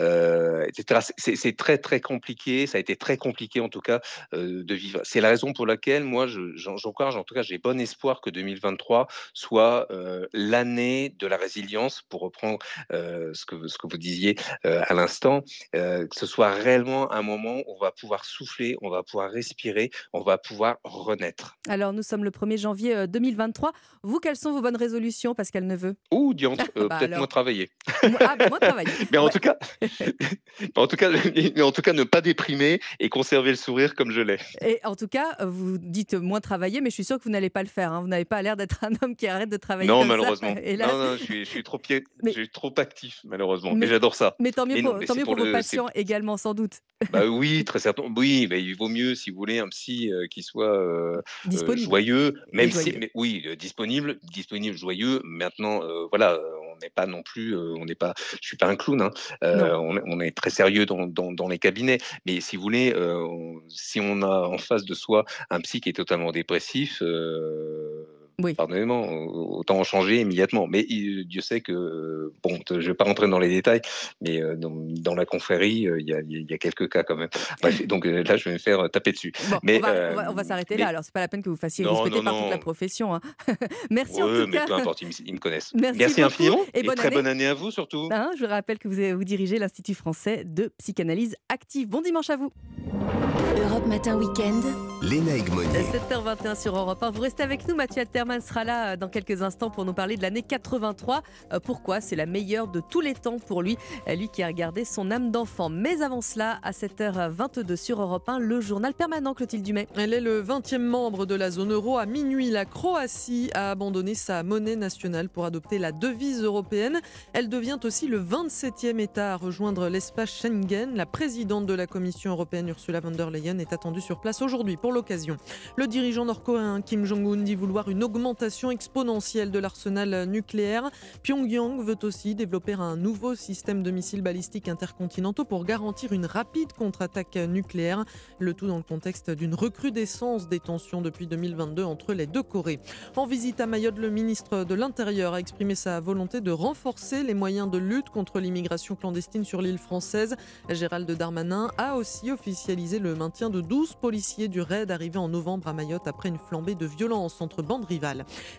etc. C'est très très compliqué. Ça a été très compliqué en tout cas de vivre. C'est la raison pour laquelle moi, j'encourage, en tout cas, j'ai bon espoir que 2023 soit l'année de la résilience, pour reprendre ce, que, ce que vous disiez à l'instant, que ce soit réellement un moment où on va pouvoir souffler, on va pouvoir respirer, on va pouvoir renaître. Alors, nous sommes le 1er janvier 2023. Vous, quelles sont vos bonnes résolutions, Pascal Neveu? Ouh, diantre, bah peut-être moins travailler. Ah, bah, moins travailler. mais, en tout cas, en tout cas, mais en tout cas, ne pas déprimer et conserver le sourire comme je l'ai. Et en tout cas, vous dites moins travailler, mais je suis sûre que vous n'allez pas le faire. Hein. Vous n'avez pas l'air d'être un homme qui arrête de travailler. Non, comme malheureusement. Non, non, je suis, je suis trop, pied... je suis trop actif, malheureusement. Mais, j'adore ça. Mais tant mieux, pour, tant mieux pour, vos patients également, sans doute. Bah oui, très certainement. Oui, mais il vaut mieux, si vous voulez, un psy euh, qui soit euh, euh, joyeux, même si, mais, oui, disponible, disponible, joyeux. Maintenant, voilà, on n'est pas non plus, on n'est pas, je suis pas un clown. Hein. On, on, est très sérieux dans, dans, dans, les cabinets. Mais si vous voulez, si on a en face de soi un psy qui est totalement dépressif. Oui. Pardonnez-moi, autant en changer immédiatement. Mais Dieu sait que, bon, je ne vais pas rentrer dans les détails, mais euh, dans, la confrérie, euh, il y, a quelques cas quand même. donc euh, là, je vais me faire taper dessus. mais, on va, s'arrêter là, alors c'est pas la peine que vous fassiez respecter par toute la profession. Hein. Merci en tout mais cas. peu importe, ils, me connaissent. Merci, infiniment et, très bonne année à vous surtout. Hein, je rappelle que vous, vous dirigez l'Institut français de psychanalyse active. Bon dimanche à vous. Europe Matin Weekend. Léna 7h21 sur Europe 1. Vous restez avec nous, Mathieu Alterman sera là euh, dans quelques instants pour nous parler de l'année 83. Euh, pourquoi? C'est la meilleure de tous les temps pour lui, euh, lui qui a regardé son âme d'enfant. Mais avant cela, à 7h22 sur Europe 1, le journal permanent Clotilde Dumais. Elle est le 20e membre de la zone euro. À minuit, la Croatie a abandonné sa monnaie nationale pour adopter la devise européenne. Elle devient aussi le 27e État à rejoindre l'espace Schengen. La présidente de la Commission européenne, Ursula von der Leyen, est attendue sur place aujourd'hui pour l'occasion. Le dirigeant nord-coréen Kim Jong-un dit vouloir une augmentation exponentielle de l'arsenal nucléaire. Pyongyang veut aussi développer un nouveau système de missiles balistiques intercontinentaux pour garantir une rapide contre-attaque nucléaire. Le tout dans le contexte d'une recrudescence des tensions depuis 2022 entre les deux Corées. En visite à Mayotte, le ministre de l'Intérieur a exprimé sa volonté de renforcer les moyens de lutte contre l'immigration clandestine sur l'île française. Gérald Darmanin a aussi officialisé le maintien de 12 policiers du raid arrivé en novembre à Mayotte après une flambée de violence entre bandes rivales.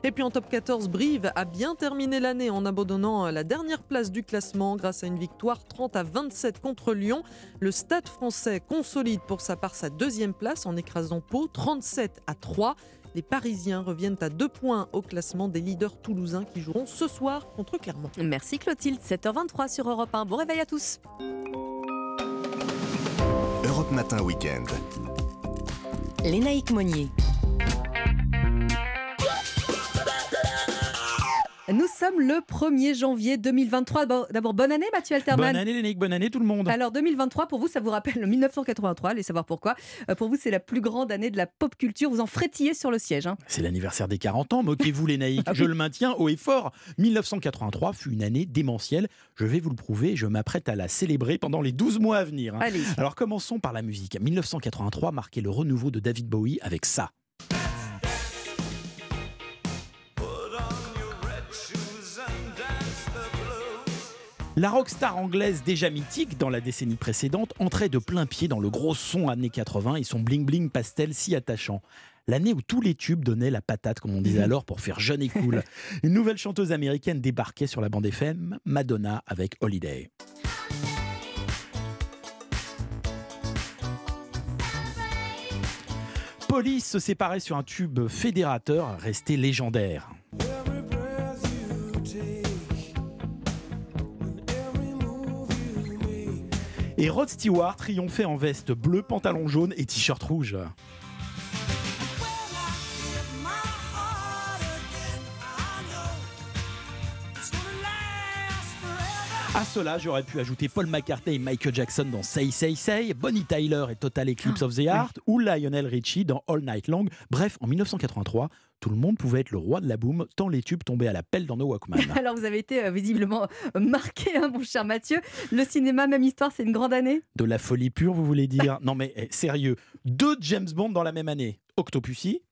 Et puis en top 14, Brive a bien terminé l'année en abandonnant la dernière place du classement grâce à une victoire 30 à 27 contre Lyon. Le Stade français consolide pour sa part sa deuxième place en écrasant Pau 37 à 3. Les Parisiens reviennent à deux points au classement des leaders toulousains qui joueront ce soir contre Clermont. Merci Clotilde, 7h23 sur Europe 1. Bon réveil à tous. Europe Matin Weekend. Lénaïque Monnier. Nous sommes le 1er janvier 2023. D'abord, bonne année Mathieu Alterman. Bonne année Lénique, bonne année tout le monde. Alors 2023, pour vous, ça vous rappelle le 1983, allez savoir pourquoi. Euh, pour vous, c'est la plus grande année de la pop culture. Vous en frétillez sur le siège. Hein. C'est l'anniversaire des 40 ans, moquez-vous les naïcs. Ah je le maintiens haut et fort. 1983 fut une année démentielle. Je vais vous le prouver, je m'apprête à la célébrer pendant les 12 mois à venir. Hein. Alors commençons par la musique. 1983 marquait le renouveau de David Bowie avec ça. La rockstar anglaise déjà mythique dans la décennie précédente entrait de plein pied dans le gros son années 80 et son bling-bling pastel si attachant. L'année où tous les tubes donnaient la patate, comme on disait alors, pour faire jeune et cool. Une nouvelle chanteuse américaine débarquait sur la bande FM, Madonna avec Holiday. Police se séparait sur un tube fédérateur resté légendaire. Et Rod Stewart triomphait en veste bleue, pantalon jaune et t-shirt rouge. À cela, j'aurais pu ajouter Paul McCartney et Michael Jackson dans Say Say Say, Bonnie Tyler et Total Eclipse of the Heart, ou Lionel Richie dans All Night Long. Bref, en 1983, tout le monde pouvait être le roi de la boum, tant les tubes tombaient à la pelle dans nos Walkman. Alors vous avez été euh, visiblement euh, marqué, hein, mon cher Mathieu. Le cinéma, même histoire, c'est une grande année? De la folie pure, vous voulez dire? Non mais eh, sérieux, deux James Bond dans la même année. Octopussy.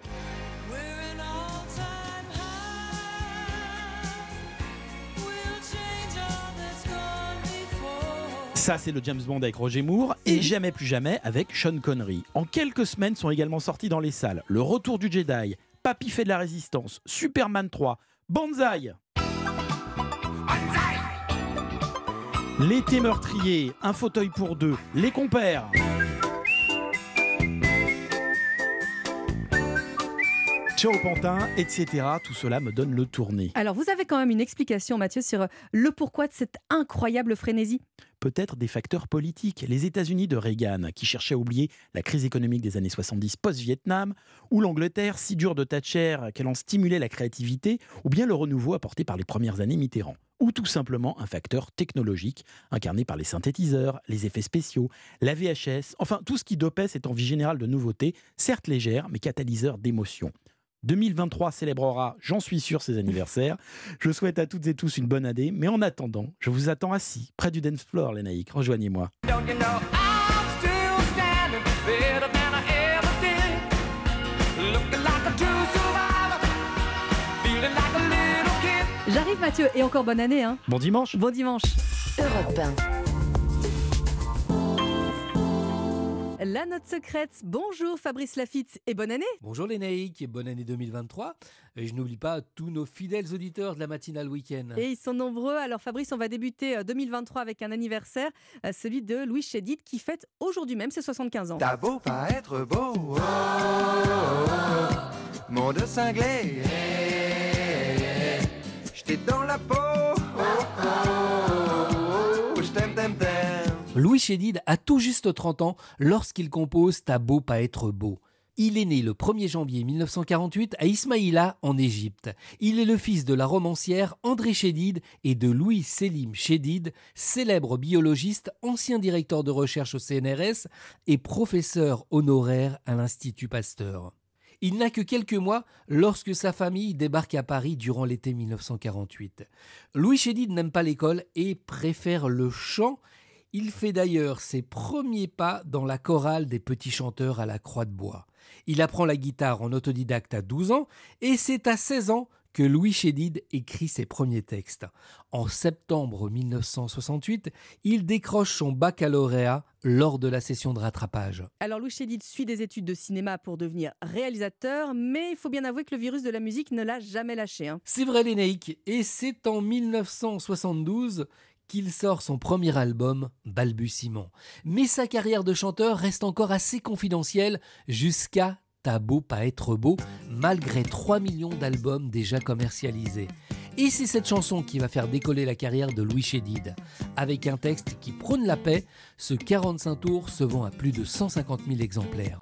Ça, c'est le James Bond avec Roger Moore et Jamais plus jamais avec Sean Connery. En quelques semaines sont également sortis dans les salles Le Retour du Jedi, Papy fait de la résistance, Superman 3, Banzai. L'été meurtrier, un fauteuil pour deux, les compères. Ciao Pantin, etc. Tout cela me donne le tourné. Alors, vous avez quand même une explication, Mathieu, sur le pourquoi de cette incroyable frénésie peut-être des facteurs politiques. Les États-Unis de Reagan, qui cherchaient à oublier la crise économique des années 70 post-Vietnam, ou l'Angleterre si dure de Thatcher qu'elle en stimulait la créativité, ou bien le renouveau apporté par les premières années Mitterrand ou tout simplement un facteur technologique incarné par les synthétiseurs, les effets spéciaux, la VHS, enfin tout ce qui dopait cette envie générale de nouveautés, certes légère, mais catalyseur d'émotion. 2023 célébrera, j'en suis sûr, ses anniversaires. Je souhaite à toutes et tous une bonne année, mais en attendant, je vous attends assis, près du dance floor, les naïcs. Rejoignez-moi. J'arrive Mathieu, et encore bonne année. Hein. Bon dimanche. Bon dimanche. Europe 1. La note secrète. Bonjour Fabrice Lafitte et bonne année. Bonjour les naïcs et bonne année 2023. Et je n'oublie pas tous nos fidèles auditeurs de la matinale week-end. Et ils sont nombreux. Alors Fabrice, on va débuter 2023 euh, avec un anniversaire, euh, celui de Louis Chédid qui fête aujourd'hui même ses 75 ans. T'as beau pas être beau, oh, oh, oh, monde cinglé, j'étais dans la peau. Louis Chédid a tout juste 30 ans lorsqu'il compose T'as beau pas être beau. Il est né le 1er janvier 1948 à Ismaïla, en Égypte. Il est le fils de la romancière André Chédid et de Louis Selim Chédid, célèbre biologiste, ancien directeur de recherche au CNRS et professeur honoraire à l'Institut Pasteur. Il n'a que quelques mois lorsque sa famille débarque à Paris durant l'été 1948. Louis Chédid n'aime pas l'école et préfère le chant il fait d'ailleurs ses premiers pas dans la chorale des petits chanteurs à la Croix de Bois. Il apprend la guitare en autodidacte à 12 ans et c'est à 16 ans que Louis Chédid écrit ses premiers textes. En septembre 1968, il décroche son baccalauréat lors de la session de rattrapage. Alors Louis Chédid suit des études de cinéma pour devenir réalisateur, mais il faut bien avouer que le virus de la musique ne l'a jamais lâché. Hein. C'est vrai Lénaïque, et c'est en 1972 qu'il sort son premier album, Balbutiement. Mais sa carrière de chanteur reste encore assez confidentielle jusqu'à T'as beau pas être beau, malgré 3 millions d'albums déjà commercialisés. Et c'est cette chanson qui va faire décoller la carrière de Louis Chédid. Avec un texte qui prône la paix, ce 45 tours se vend à plus de 150 000 exemplaires.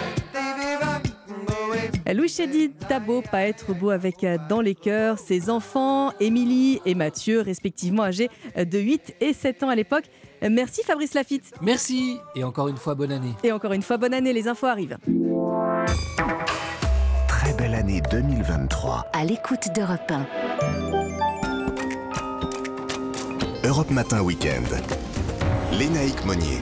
Louis Chédid Tabo, pas être beau avec dans les cœurs ses enfants, Émilie et Mathieu, respectivement âgés de 8 et 7 ans à l'époque. Merci Fabrice Lafitte. Merci et encore une fois bonne année. Et encore une fois bonne année, les infos arrivent. Très belle année 2023. À l'écoute d'Europe 1. Europe Matin Week-end. Lénaïque Monnier.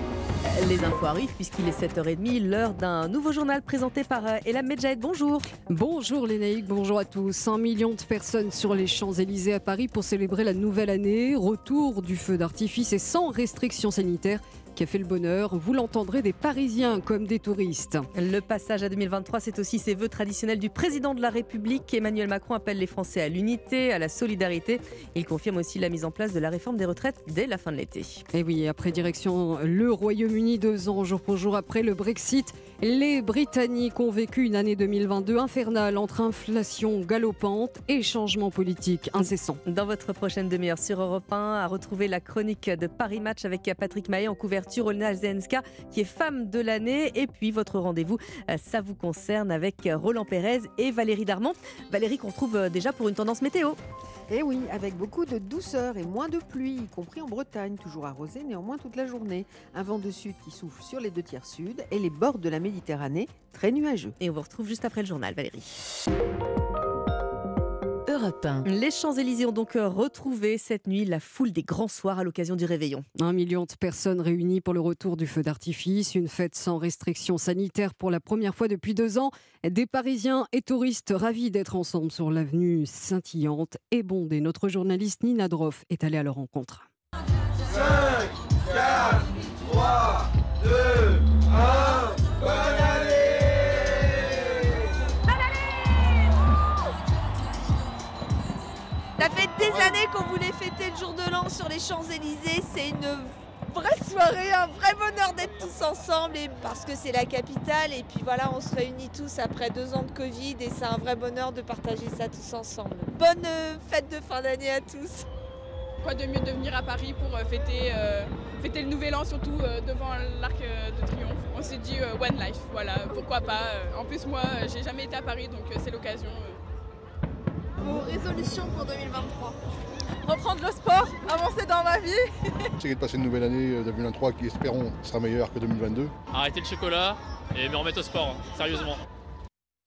Les infos arrivent puisqu'il est 7h30, l'heure d'un nouveau journal présenté par euh, Elam Medjahed. Bonjour. Bonjour Lénaïque, bonjour à tous. Un million de personnes sur les Champs-Élysées à Paris pour célébrer la nouvelle année. Retour du feu d'artifice et sans restrictions sanitaires qui a fait le bonheur. Vous l'entendrez des Parisiens comme des touristes. Le passage à 2023, c'est aussi ses vœux traditionnels du président de la République. Emmanuel Macron appelle les Français à l'unité, à la solidarité. Il confirme aussi la mise en place de la réforme des retraites dès la fin de l'été. Et oui, après direction le Royaume-Uni, deux ans jour pour jour après le Brexit, les Britanniques ont vécu une année 2022 infernale entre inflation galopante et changement politique incessant. Dans votre prochaine demi-heure sur Europe 1, à retrouver la chronique de Paris Match avec Patrick Maillet en couverture Olena Zenska, qui est femme de l'année. Et puis votre rendez-vous, euh, ça vous concerne avec Roland Pérez et Valérie Darmon. Valérie qu'on trouve euh, déjà pour une tendance météo. Et eh oui, avec beaucoup de douceur et moins de pluie, y compris en Bretagne, toujours arrosée néanmoins toute la journée. Un vent de sud qui souffle sur les deux tiers sud et les bords de la Méditerranée très nuageux. Et on vous retrouve juste après le journal, Valérie. Les Champs-Élysées ont donc euh, retrouvé cette nuit la foule des grands soirs à l'occasion du réveillon. Un million de personnes réunies pour le retour du feu d'artifice, une fête sans restrictions sanitaires pour la première fois depuis deux ans. Des Parisiens et touristes ravis d'être ensemble sur l'avenue scintillante et bondée. Notre journaliste Nina Droff est allée à leur rencontre. 5, 4, 3, 2, 1, des années qu'on voulait fêter le jour de l'an sur les Champs-Élysées. C'est une vraie soirée, un vrai bonheur d'être tous ensemble et parce que c'est la capitale et puis voilà, on se réunit tous après deux ans de Covid et c'est un vrai bonheur de partager ça tous ensemble. Bonne euh, fête de fin d'année à tous. Quoi de mieux de venir à Paris pour euh, fêter, euh, fêter le nouvel an, surtout devant l'Arc de Triomphe? On s'est dit One Life, voilà, pourquoi pas. En plus, moi, j'ai jamais été à Paris, donc c'est l'occasion. Vos résolutions pour 2023 Reprendre le sport, avancer dans ma vie. Essayer de passer une nouvelle année 2023 qui, espérons, sera meilleure que 2022. Arrêter le chocolat et me remettre au sport, sérieusement.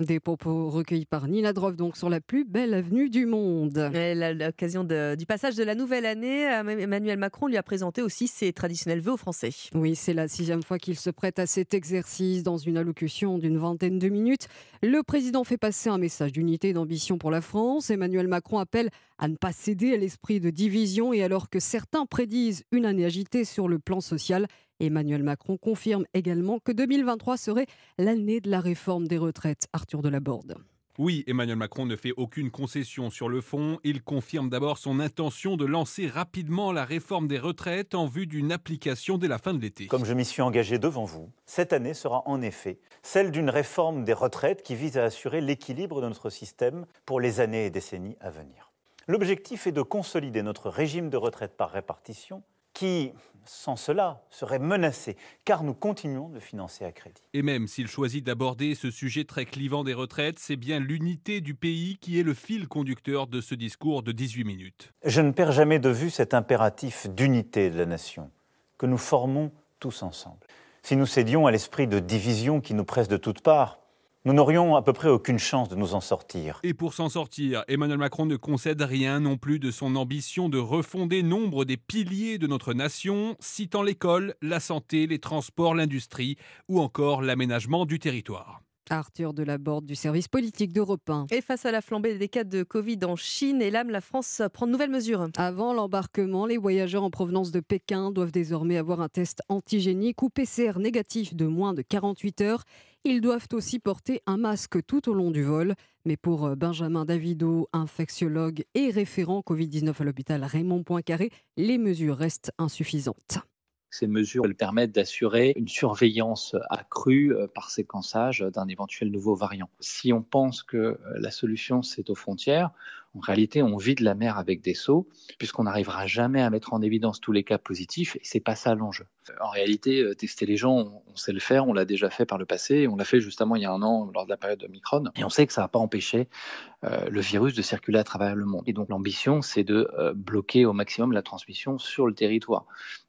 Des propos recueillis par Nina Droff, donc sur la plus belle avenue du monde. À l'occasion du passage de la nouvelle année, euh, Emmanuel Macron lui a présenté aussi ses traditionnels vœux aux Français. Oui, c'est la sixième fois qu'il se prête à cet exercice dans une allocution d'une vingtaine de minutes. Le président fait passer un message d'unité et d'ambition pour la France. Emmanuel Macron appelle à ne pas céder à l'esprit de division et alors que certains prédisent une année agitée sur le plan social, Emmanuel Macron confirme également que 2023 serait l'année de la réforme des retraites. Arthur Delaborde. Oui, Emmanuel Macron ne fait aucune concession sur le fond. Il confirme d'abord son intention de lancer rapidement la réforme des retraites en vue d'une application dès la fin de l'été. Comme je m'y suis engagé devant vous, cette année sera en effet celle d'une réforme des retraites qui vise à assurer l'équilibre de notre système pour les années et décennies à venir. L'objectif est de consolider notre régime de retraite par répartition qui, sans cela, serait menacé, car nous continuons de financer à crédit. Et même s'il choisit d'aborder ce sujet très clivant des retraites, c'est bien l'unité du pays qui est le fil conducteur de ce discours de 18 minutes. Je ne perds jamais de vue cet impératif d'unité de la nation que nous formons tous ensemble. Si nous cédions à l'esprit de division qui nous presse de toutes parts, nous n'aurions à peu près aucune chance de nous en sortir. Et pour s'en sortir, Emmanuel Macron ne concède rien non plus de son ambition de refonder nombre des piliers de notre nation, citant l'école, la santé, les transports, l'industrie ou encore l'aménagement du territoire. Arthur Delaborde du service politique d'Europe 1. Et face à la flambée des cas de Covid en Chine et l'âme, la France prend de nouvelles mesures. Avant l'embarquement, les voyageurs en provenance de Pékin doivent désormais avoir un test antigénique ou PCR négatif de moins de 48 heures. Ils doivent aussi porter un masque tout au long du vol. Mais pour euh, Benjamin Davido, infectiologue et référent Covid-19 à l'hôpital Raymond Poincaré, les mesures restent insuffisantes. Ces mesures permettent d'assurer une surveillance accrue euh, par séquençage d'un éventuel nouveau variant. Si on pense que euh, la solution, c'est aux frontières, En réalité, on vide la mer avec des seaux, puisqu'on n'arrivera jamais à mettre en évidence tous les cas positifs, et c'est pas ça l'enjeu. En réalité, euh, tester les gens, on sait le faire, on l'a déjà fait par le passé, on l'a fait justement il y a un an lors de la période de Micron, et on sait que ça n'a pas empêché euh, le virus de circuler à travers le monde. Et donc l'ambition, c'est de euh, bloquer au maximum la transmission sur le territoire.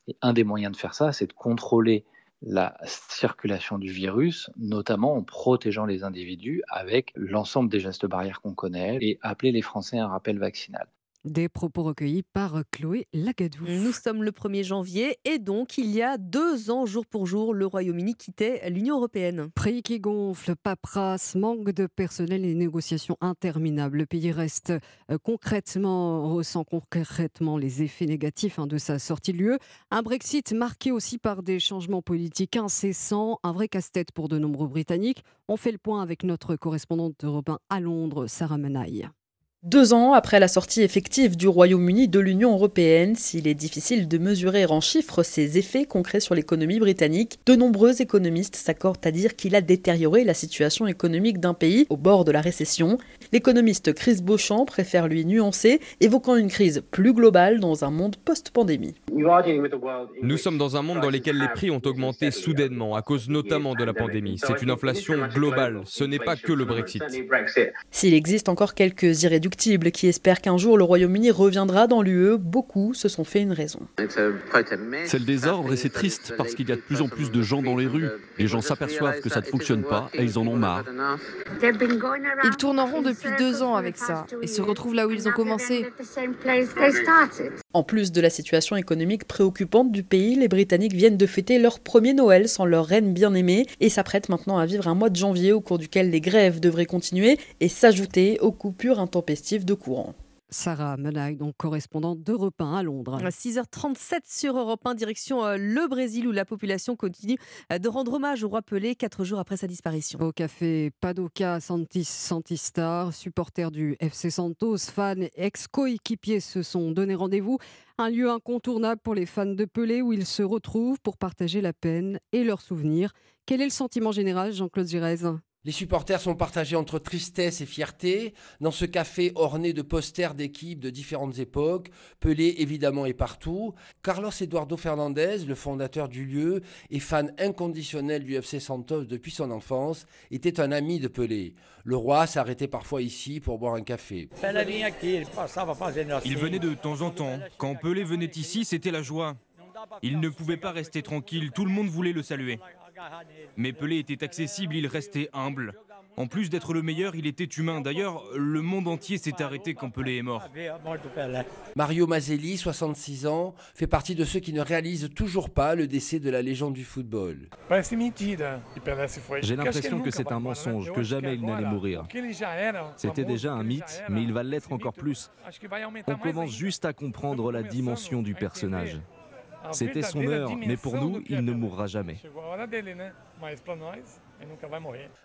Et un des moyens de faire ça, c'est de contrôler la circulation du virus, notamment en protégeant les individus avec l'ensemble des gestes barrières qu'on connaît et appeler les Français à un rappel vaccinal. Des propos recueillis par Chloé Lagadou. Nous sommes le 1er janvier et donc il y a deux ans, jour pour jour, le Royaume-Uni quittait l'Union européenne. Prix qui gonfle, paperasse, manque de personnel et négociations interminables. Le pays reste euh, concrètement, ressent concrètement les effets négatifs hein, de sa sortie de l'UE. Un Brexit marqué aussi par des changements politiques incessants, un vrai casse-tête pour de nombreux Britanniques. On fait le point avec notre correspondante d'Europe 1 à Londres, Sarah Menaille. Deux ans après la sortie effective du Royaume-Uni de l'Union européenne, s'il est difficile de mesurer en chiffres ses effets concrets sur l'économie britannique, de nombreux économistes s'accordent à dire qu'il a détérioré la situation économique d'un pays au bord de la récession. L'économiste Chris Beauchamp préfère lui nuancer, évoquant une crise plus globale dans un monde post-pandémie. Nous sommes dans un monde dans lequel les prix ont augmenté soudainement, à cause notamment de la pandémie. C'est une inflation globale, ce n'est pas que le Brexit. S'il existe encore quelques irréductibles qui espèrent qu'un jour le Royaume-Uni reviendra dans l'UE, beaucoup se sont fait une raison. C'est le désordre et c'est triste parce qu'il y a de plus en plus de gens dans les rues. Les gens s'aperçoivent que ça ne fonctionne pas et ils en ont marre. Ils tournent en rond depuis deux ans avec ça et se retrouvent là où ils ont commencé. En plus de la situation économique préoccupante du pays, les Britanniques viennent de fêter leur premier Noël sans leur reine bien-aimée et s'apprêtent maintenant à vivre un mois de janvier au cours duquel les grèves devraient continuer et s'ajouter aux coupures intempestives de courant. Sarah Menaille, donc correspondante d'Europe 1 à Londres. 6h37 sur Europe 1, direction euh, le Brésil où la population continue euh, de rendre hommage au roi Pelé quatre jours après sa disparition. Au café Padoca Santis Santistar, supporters du FC Santos, fans et ex-coéquipiers se sont donné rendez-vous. Un lieu incontournable pour les fans de Pelé où ils se retrouvent pour partager la peine et leurs souvenirs. Quel est le sentiment général, Jean-Claude Girez les supporters sont partagés entre tristesse et fierté. Dans ce café orné de posters d'équipes de différentes époques, Pelé évidemment est partout. Carlos Eduardo Fernandez, le fondateur du lieu et fan inconditionnel du FC Santos depuis son enfance, était un ami de Pelé. Le roi s'arrêtait parfois ici pour boire un café. Il venait de temps en temps. Quand Pelé venait ici, c'était la joie. Il ne pouvait pas rester tranquille, tout le monde voulait le saluer. Mais Pelé était accessible, il restait humble. En plus d'être le meilleur, il était humain. D'ailleurs, le monde entier s'est arrêté quand Pelé est mort. Mario Mazelli, 66 ans, fait partie de ceux qui ne réalisent toujours pas le décès de la légende du football. J'ai l'impression que c'est un mensonge, que jamais il n'allait mourir. C'était déjà un mythe, mais il va l'être encore plus. On commence juste à comprendre la dimension du personnage. C'était son heure, mais pour nous, il ne mourra jamais.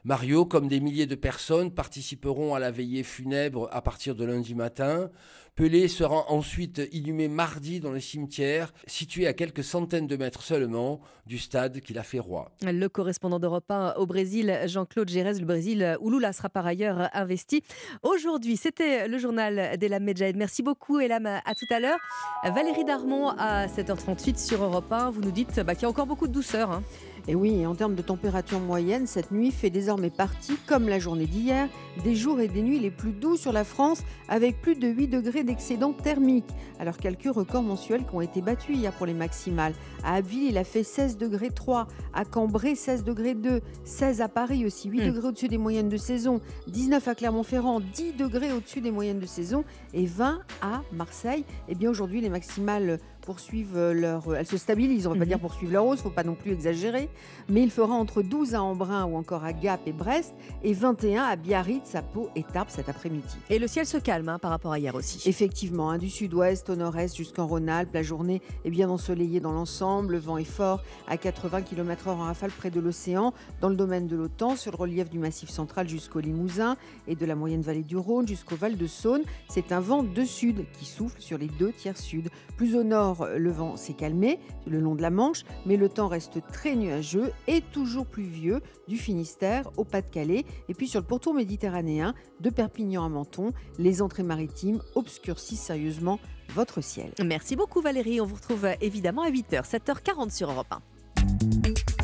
Mario, comme des milliers de personnes, participeront à la veillée funèbre à partir de lundi matin. Pelé sera ensuite inhumé mardi dans le cimetière, situé à quelques centaines de mètres seulement du stade qu'il a fait roi. Le correspondant d'Europe 1 au Brésil, Jean-Claude Gérez, le Brésil, où Lula sera par ailleurs investi. Aujourd'hui, c'était le journal d'Elam Medjahed. Merci beaucoup, Elam. À tout à l'heure. Valérie Darmon à 7h38 sur Europe 1. Vous nous dites bah, qu'il y a encore beaucoup de douceur. Hein. Et oui, en termes de température moyenne, cette nuit fait désormais partie, comme la journée d'hier, des jours et des nuits les plus doux sur la France, avec plus de 8 degrés d'excédent thermique. Alors quelques records mensuels qui ont été battus hier pour les maximales. À Abbeville, il a fait 16 degrés 3, à Cambrai 16 degrés 2, 16 à Paris aussi, 8 hmm. degrés au-dessus des moyennes de saison, 19 à Clermont-Ferrand, 10 degrés au-dessus des moyennes de saison et 20 à Marseille. Et eh bien aujourd'hui, les maximales poursuivent leur. Elles se stabilisent, on ne va pas dire mhm. poursuivre leur hausse, il ne faut pas non plus exagérer. Mais il fera entre 12 à Embrun ou encore à Gap et Brest et 21 à Biarritz, à Pau et Tarbes cet après-midi. Et le ciel se calme hein, par rapport à hier aussi. Effectivement, hein, du sud-ouest au nord-est jusqu'en Rhône-Alpes, la journée est bien ensoleillée dans l'ensemble. Le vent est fort à 80 km/h en rafale près de l'océan. Dans le domaine de l'OTAN, sur le relief du massif central jusqu'au Limousin et de la moyenne vallée du Rhône jusqu'au Val de Saône, c'est un vent de sud qui souffle sur les deux tiers sud. Plus au nord, nord, le vent s'est calmé le long de la Manche, mais le temps reste très nuageux et toujours pluvieux du Finistère au Pas-de-Calais. Et puis sur le pourtour méditerranéen, de Perpignan à Menton, les entrées maritimes obscurcissent sérieusement votre ciel. Merci beaucoup Valérie, on vous retrouve évidemment à 8h, 7h40 sur Europe 1.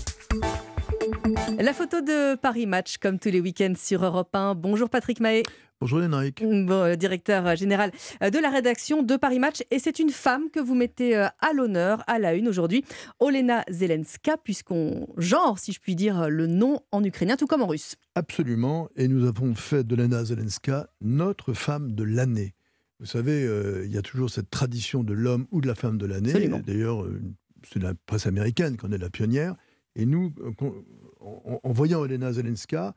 La photo de Paris Match, comme tous les week-ends sur Europe 1. Bonjour Patrick Mahé. Bonjour Lénaïque. Bon, directeur général de la rédaction de Paris Match. Et c'est une femme que vous mettez euh, à l'honneur, à la une aujourd'hui, Olena Zelenska, puisqu'on genre, si je puis dire, le nom en ukrainien, tout comme en russe. Absolument. Et nous avons fait d'Olena Zelenska notre femme de l'année. Vous savez, euh, il y a toujours cette tradition de l'homme ou de la femme de l'année. D'ailleurs, euh, c'est la presse américaine qu'on est la pionnière. Et nous, en, voyant Olena Zelenska,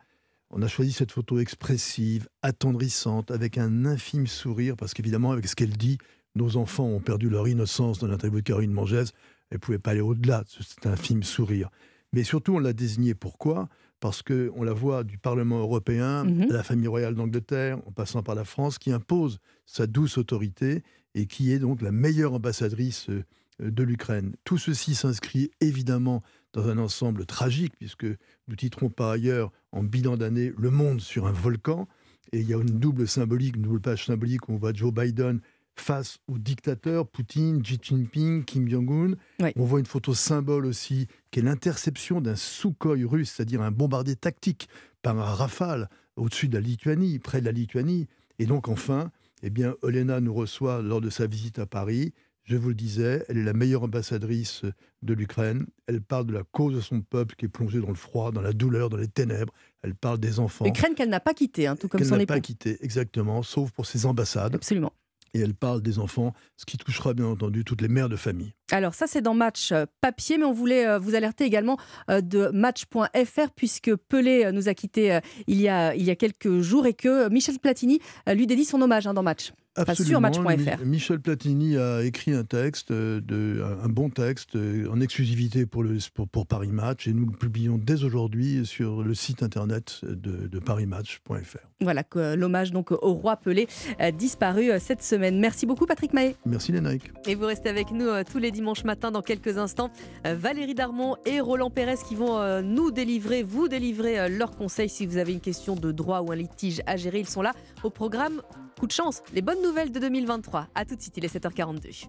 on a choisi cette photo expressive, attendrissante, avec un infime sourire, parce qu'évidemment, avec ce qu'elle dit, nos enfants ont perdu leur innocence dans l'interview de Caroline Mangès. Elle ne pouvait pas aller au-delà de cet infime sourire. Mais surtout, on l'a désignée pourquoi? Parce qu'on la voit du Parlement européen mhm. à la famille royale d'Angleterre, en passant par la France, qui impose sa douce autorité et qui est donc la meilleure ambassadrice euh, de l'Ukraine. Tout ceci s'inscrit évidemment dans un ensemble tragique, puisque nous titrons par ailleurs en bilan d'année Le monde sur un volcan. Et il y a une double symbolique, une double page symbolique où on voit Joe Biden face aux dictateurs, Poutine, Xi Jinping, Kim Jong-un. On voit une photo symbole aussi, qui est l'interception d'un Sukhoi russe, c'est-à-dire un bombardier tactique par un rafale au-dessus de la Lituanie, près de la Lituanie. Et donc enfin, eh bien, Olena nous reçoit lors de sa visite à Paris. Je vous le disais, elle est la meilleure ambassadrice de l'Ukraine. Elle parle de la cause de son peuple qui est plongé dans le froid, dans la douleur, dans les ténèbres. Elle parle des enfants. L'Ukraine qu'elle n'a pas quittée, hein, tout comme son époux. Qu'elle n'a pas quittée, exactement, sauf pour ses ambassades. Absolument et elle parle des enfants, ce qui touchera bien entendu toutes les mères de famille. Alors ça c'est dans Match euh, papier, mais on voulait euh, vous alerter également euh, de Match.fr puisque Pelé nous a quittés il y a, il y a quelques jours et que Michel Platini lui dédie son hommage hein, dans Match. Absolument. Match.fr. Michel Platini a écrit un texte, de, un bon texte, en exclusivité pour, le, pour, Paris Match, et nous le publions dès aujourd'hui sur le site internet de, de parismatch.fr. Voilà, l'hommage donc au roi Pelé disparu cette semaine. Merci beaucoup Patrick Mahé. Merci Lénaïque. Et vous restez avec nous tous les dimanches matin dans quelques instants. Valérie Darmon et Roland Pérez qui vont nous délivrer, vous délivrer leurs conseils si vous avez une question de droit ou un litige à gérer. Ils sont là au programme Coup de chance, les bonnes nouvelles de 2023. A tout de suite, il est 7h42.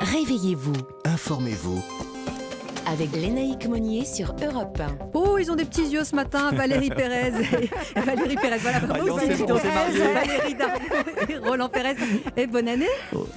Réveillez-vous. Informez-vous avec Lénaïque Monnier sur Europe 1. Oh, ils ont des petits yeux ce matin, Valérie Pérez. Valérie Pérez, voilà, vraiment aussi. Valérie et Roland Pérez. Et bonne année.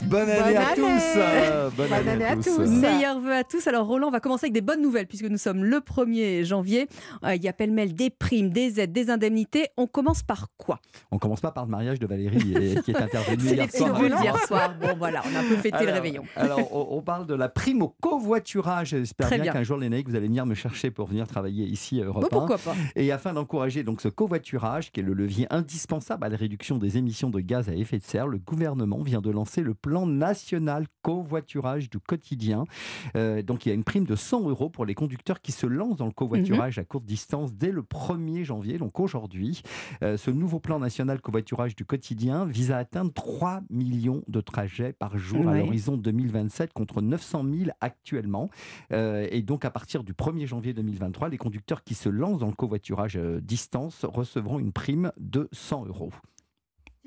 bonne année à tous. Bonne, année, à, tous. Meilleurs vœux à tous. Alors, Roland, on va commencer avec des bonnes nouvelles puisque nous sommes le 1er janvier. Euh, il y a pêle-mêle des primes, des aides, des indemnités. On commence par quoi? On commence pas par le mariage de Valérie qui est intervenu hier soir. C'est hier soir. Bon, voilà, on a un peu fêté le réveillon. Alors, on, parle de la prime au covoiturage. J'espère bien, qu'un jour, Lénaïque, vous allez venir me chercher pour venir travailler ici à Europe bon, Pourquoi pas Et afin d'encourager donc ce covoiturage, qui est le levier indispensable à la réduction des émissions de gaz à effet de serre, le gouvernement vient de lancer le plan national covoiturage du quotidien. Euh, donc, il y a une prime de 100 euros pour les conducteurs qui se lancent dans le covoiturage mhm. à courte distance dès le 1er janvier, donc aujourd'hui. Euh, ce nouveau plan national covoiturage du quotidien vise à atteindre 3 millions de trajets par jour à l'horizon 2027 contre 900 000 actuellement. Euh, et donc, à partir du 1er janvier 2023, les conducteurs qui se lancent dans le covoiturage euh, distance recevront une prime de 100 euros.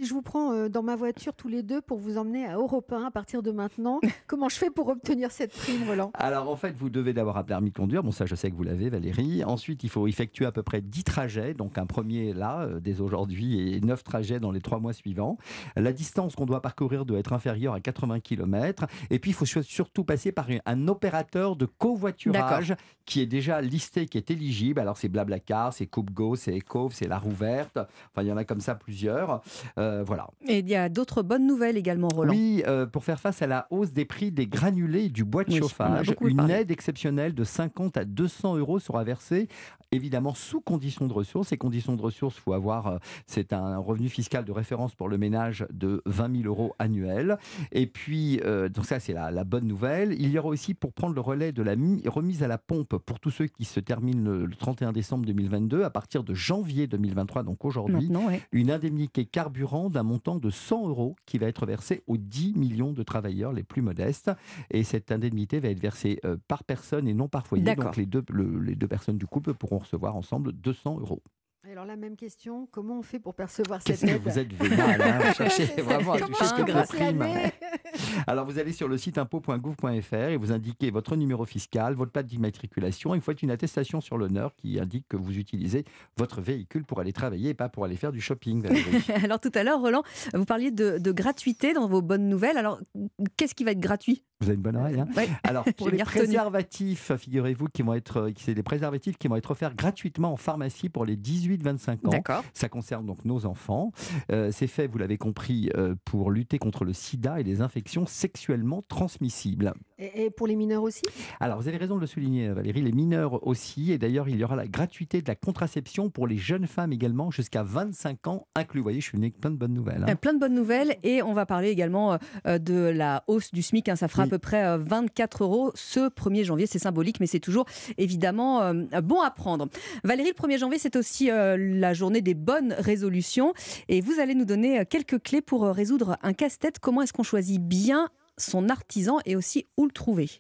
Je vous prends euh, dans ma voiture tous les deux pour vous emmener à Europe 1 à partir de maintenant. Comment je fais pour obtenir cette prime, Roland? Alors en fait, vous devez d'abord un permis de conduire. Bon, ça, je sais que vous l'avez, Valérie. Ensuite, il faut effectuer à peu près 10 trajets. Donc un premier là, euh, dès aujourd'hui, et 9 trajets dans les 3 mois suivants. La distance qu'on doit parcourir doit être inférieure à 80 km. Et puis, il faut surtout passer par un opérateur de covoiturage qui est déjà listé, qui est éligible. Alors c'est Blablacar, c'est CoopGo, c'est Ecov, c'est La Rouverte. Enfin, il y en a comme ça plusieurs. Euh, voilà. Et il y a d'autres bonnes nouvelles également, Roland. Oui, euh, pour faire face à la hausse des prix des granulés du bois de chauffage, une aide exceptionnelle de 50 à 200 euros sera versée, évidemment sous conditions de ressources. Ces conditions de ressources, faut avoir, euh, c'est un revenu fiscal de référence pour le ménage de 20 000 euros annuels. Et puis, donc ça, c'est la, la, bonne nouvelle. Il y aura aussi pour prendre le relais de la remise à la pompe pour tous ceux qui se terminent le, 31 décembre 2022, à partir de janvier 2023, donc aujourd'hui, une indemnité carburant d'un montant de 100 euros qui va être versé aux 10 millions de travailleurs les plus modestes. Et cette indemnité va être versée euh, par personne et non par foyer. Donc les deux, les deux personnes du couple pourront recevoir ensemble 200 euros. Alors la même question, comment on fait pour percevoir cette aide Vous êtes vénal, hein vous cherchez vraiment à toucher ce que prime. Alors vous allez sur le site impôt.gouv.fr et vous indiquez votre numéro fiscal, votre plaque d'immatriculation et vous faites une attestation sur l'honneur qui indique que vous utilisez votre véhicule pour aller travailler et pas pour aller faire du shopping. Alors tout à l'heure, Roland, vous parliez de, de gratuité dans vos bonnes nouvelles. Alors qu'est-ce qui va être gratuit? Vous avez une bonne oreille. Hein Alors, pour les préservatifs, figurez-vous, qui vont être, euh, c'est des préservatifs qui vont être offerts gratuitement en pharmacie pour les 18-25 ans. D'accord. Ça concerne donc nos enfants. Euh, c'est fait, vous l'avez compris, euh, pour lutter contre le sida et les infections sexuellement transmissibles. Et, pour les mineurs aussi? Alors, vous avez raison de le souligner, Valérie, les mineurs aussi. Et d'ailleurs, il y aura la gratuité de la contraception pour les jeunes femmes également, jusqu'à 25 ans inclus. Vous voyez, je suis venu avec plein de bonnes nouvelles. Hein. Plein de bonnes nouvelles. Et on va parler également de la hausse du SMIC. Hein. ça fera peu près 24 euh, euros ce 1er janvier. C'est symbolique, mais c'est toujours évidemment euh, bon à prendre. Valérie, le 1er janvier, c'est aussi euh, la journée des bonnes résolutions. Et vous allez nous donner quelques clés pour résoudre un casse-tête. Comment est-ce qu'on choisit bien son artisan et aussi où le trouver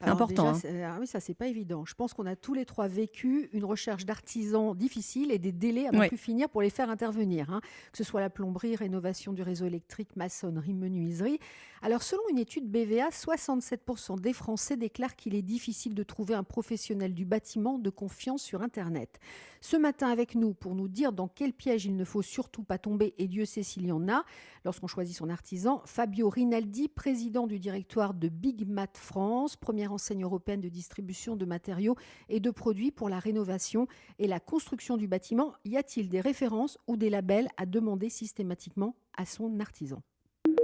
important. Déjà, hein. ah oui, ça, c'est pas évident. Je pense qu'on a tous les trois vécu une recherche d'artisans difficile et des délais à ne plus finir pour les faire intervenir. Hein. Que ce soit la plomberie, rénovation du réseau électrique, maçonnerie, menuiserie. Alors, selon une étude BVA, 67% des Français déclarent qu'il est difficile de trouver un professionnel du bâtiment de confiance sur Internet. Ce matin, avec nous, pour nous dire dans quel piège il ne faut surtout pas tomber, et Dieu sait s'il y en a, lorsqu'on choisit son artisan, Fabio Rinaldi, président du directoire de Big Mat France, première enseigne européenne de distribution de matériaux et de produits pour la rénovation et la construction du bâtiment. Y a-t-il des références ou des labels à demander systématiquement à son artisan?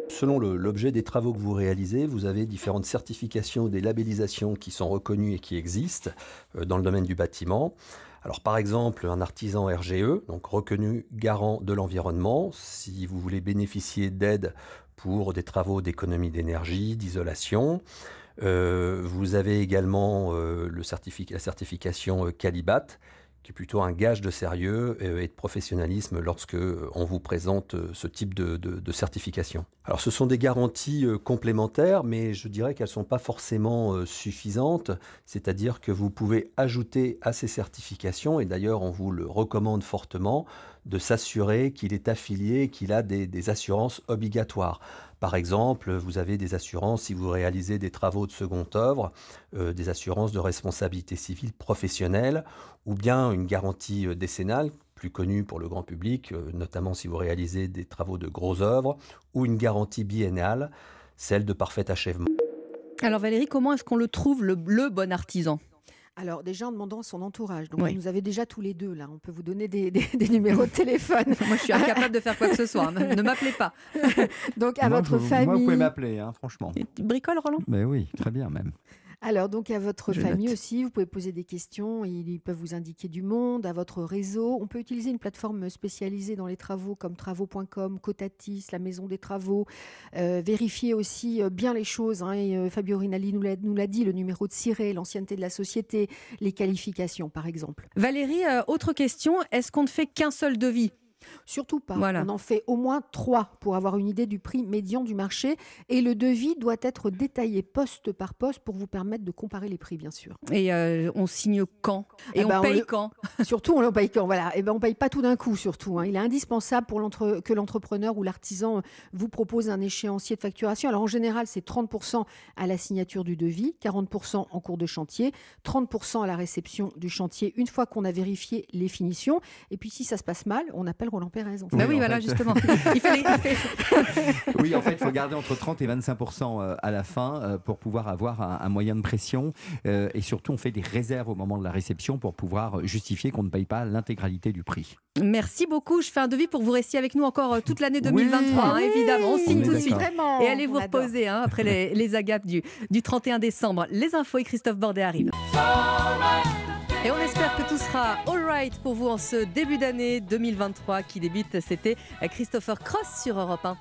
Selon l'objet des travaux que vous réalisez, vous avez différentes certifications, des labellisations qui sont reconnues et qui existent euh, dans le domaine du bâtiment. Alors par exemple, un artisan RGE, donc reconnu garant de l'environnement, si vous voulez bénéficier d'aide pour des travaux d'économie d'énergie, d'isolation, vous avez également euh, la certification euh, Calibat, qui est plutôt un gage de sérieux et de professionnalisme lorsque on vous présente ce type de, certification. Alors ce sont des garanties complémentaires, mais je dirais qu'elles ne sont pas forcément suffisantes, c'est-à-dire que vous pouvez ajouter à ces certifications, et d'ailleurs on vous le recommande fortement, de s'assurer qu'il est affilié, qu'il a des assurances obligatoires. Par exemple, vous avez des assurances si vous réalisez des travaux de seconde œuvre, euh, des assurances de responsabilité civile professionnelle, ou bien une garantie euh, décennale, plus connue pour le grand public, euh, notamment si vous réalisez des travaux de grosses œuvres, ou une garantie biennale, celle de parfait achèvement. Alors Valérie, comment est-ce qu'on le trouve, le, le bon artisan? Alors déjà en demandant à son entourage. Donc vous nous avez déjà tous les deux là. On peut vous donner des, numéros de téléphone. moi je suis incapable de faire quoi que ce soit. Hein. Ne m'appelez pas. Donc à votre famille. Moi vous pouvez m'appeler, hein, franchement. Tu bricoles Roland? Mais oui, très bien même. Alors, donc, à votre famille aussi, vous pouvez poser des questions. Ils peuvent vous indiquer du monde, à votre réseau. On peut utiliser une plateforme spécialisée dans les travaux comme travaux.com, Cotatis, la Maison des Travaux. Euh, vérifier aussi euh, bien les choses. Hein, et, euh, Fabio Rinaldi nous l'a dit, le numéro de ciré, l'ancienneté de la société, les qualifications, par exemple. Valérie, autre question. Est-ce qu'on ne fait qu'un seul devis? Surtout pas. On en fait au moins trois pour avoir une idée du prix médian du marché. Et le devis doit être détaillé poste par poste pour vous permettre de comparer les prix, bien sûr. Et euh, on signe quand? Et eh on ben, paye quand? Surtout, on paye quand Voilà. Et eh ben, on paye pas tout d'un coup, surtout. Hein. Il est indispensable pour que l'entrepreneur ou l'artisan vous propose un échéancier de facturation. Alors en général, c'est 30% à la signature du devis, 40% en cours de chantier, 30% à la réception du chantier une fois qu'on a vérifié les finitions. Et puis si ça se passe mal, on appelle Roland Pérez. En bah oui, voilà, justement. oui, en fait, il faut garder entre 30 et 25 euh, à la fin euh, pour pouvoir avoir un, moyen de pression. Euh, et surtout, on fait des réserves au moment de la réception pour pouvoir justifier qu'on ne paye pas l'intégralité du prix. Merci beaucoup. Je fais un devis pour vous rester avec nous encore toute l'année 2023, hein, évidemment. On signe tout de suite. et allez vous reposer hein, après les, les agapes du, du 31 décembre. Les infos et Christophe Bordet arrivent. Et on espère que tout sera all right pour vous en ce début d'année 2023 qui débute. C'était Christopher Cross sur Europe 1.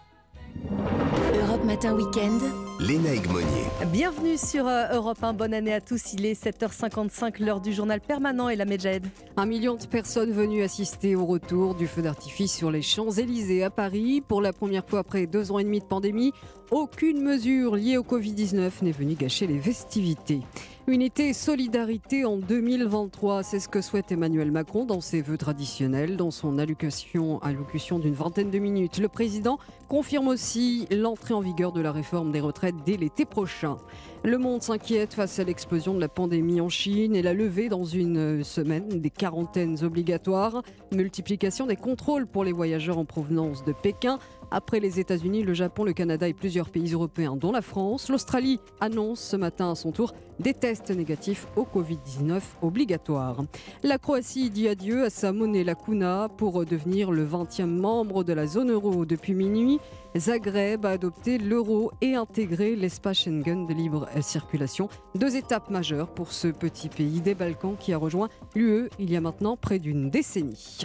Europe Matin Weekend. Lénaïque Monnier. Bienvenue sur euh, Europe 1. Bonne année à tous. Il est 7h55, l'heure du journal permanent et la Medjed. Un million de personnes venues assister au retour du feu d'artifice sur les Champs-Élysées à Paris. Pour la première fois après deux ans et demi de pandémie, aucune mesure liée au Covid-19 n'est venue gâcher les festivités. Unité et solidarité en 2023, c'est ce que souhaite Emmanuel Macron dans ses vœux traditionnels, dans son allocution, allocution d'une vingtaine de minutes. Le président confirme aussi l'entrée en vigueur de la réforme des retraites dès l'été prochain. Le monde s'inquiète face à l'explosion de la pandémie en Chine et la levée dans une semaine des quarantaines obligatoires, multiplication des contrôles pour les voyageurs en provenance de Pékin. Après les États-Unis, le Japon, le Canada et plusieurs pays européens, dont la France, l'Australie annonce ce matin à son tour des tests négatifs au Covid-19 obligatoires. La Croatie dit adieu à sa monnaie la kuna pour devenir le 20e membre de la zone euro depuis minuit. Zagreb a adopté l'euro et intégré l'espace Schengen de libre circulation. Deux étapes majeures pour ce petit pays des Balkans qui a rejoint l'UE il y a maintenant près d'une décennie.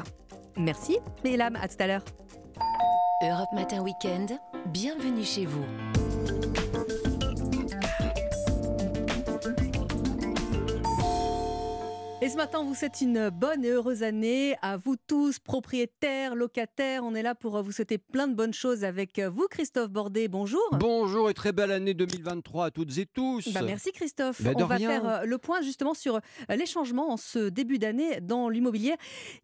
Merci, Mélam, à tout à l'heure. Europe Matin Weekend, bienvenue chez vous. Ce matin, vous souhaite une bonne et heureuse année à vous tous, propriétaires, locataires. On est là pour vous souhaiter plein de bonnes choses avec vous, Christophe Bordet. Bonjour. Bonjour et très belle année 2023 à toutes et tous. Bah, merci Christophe. Bah, on va rien. faire euh, le point justement sur euh, les changements en ce début d'année dans l'immobilier.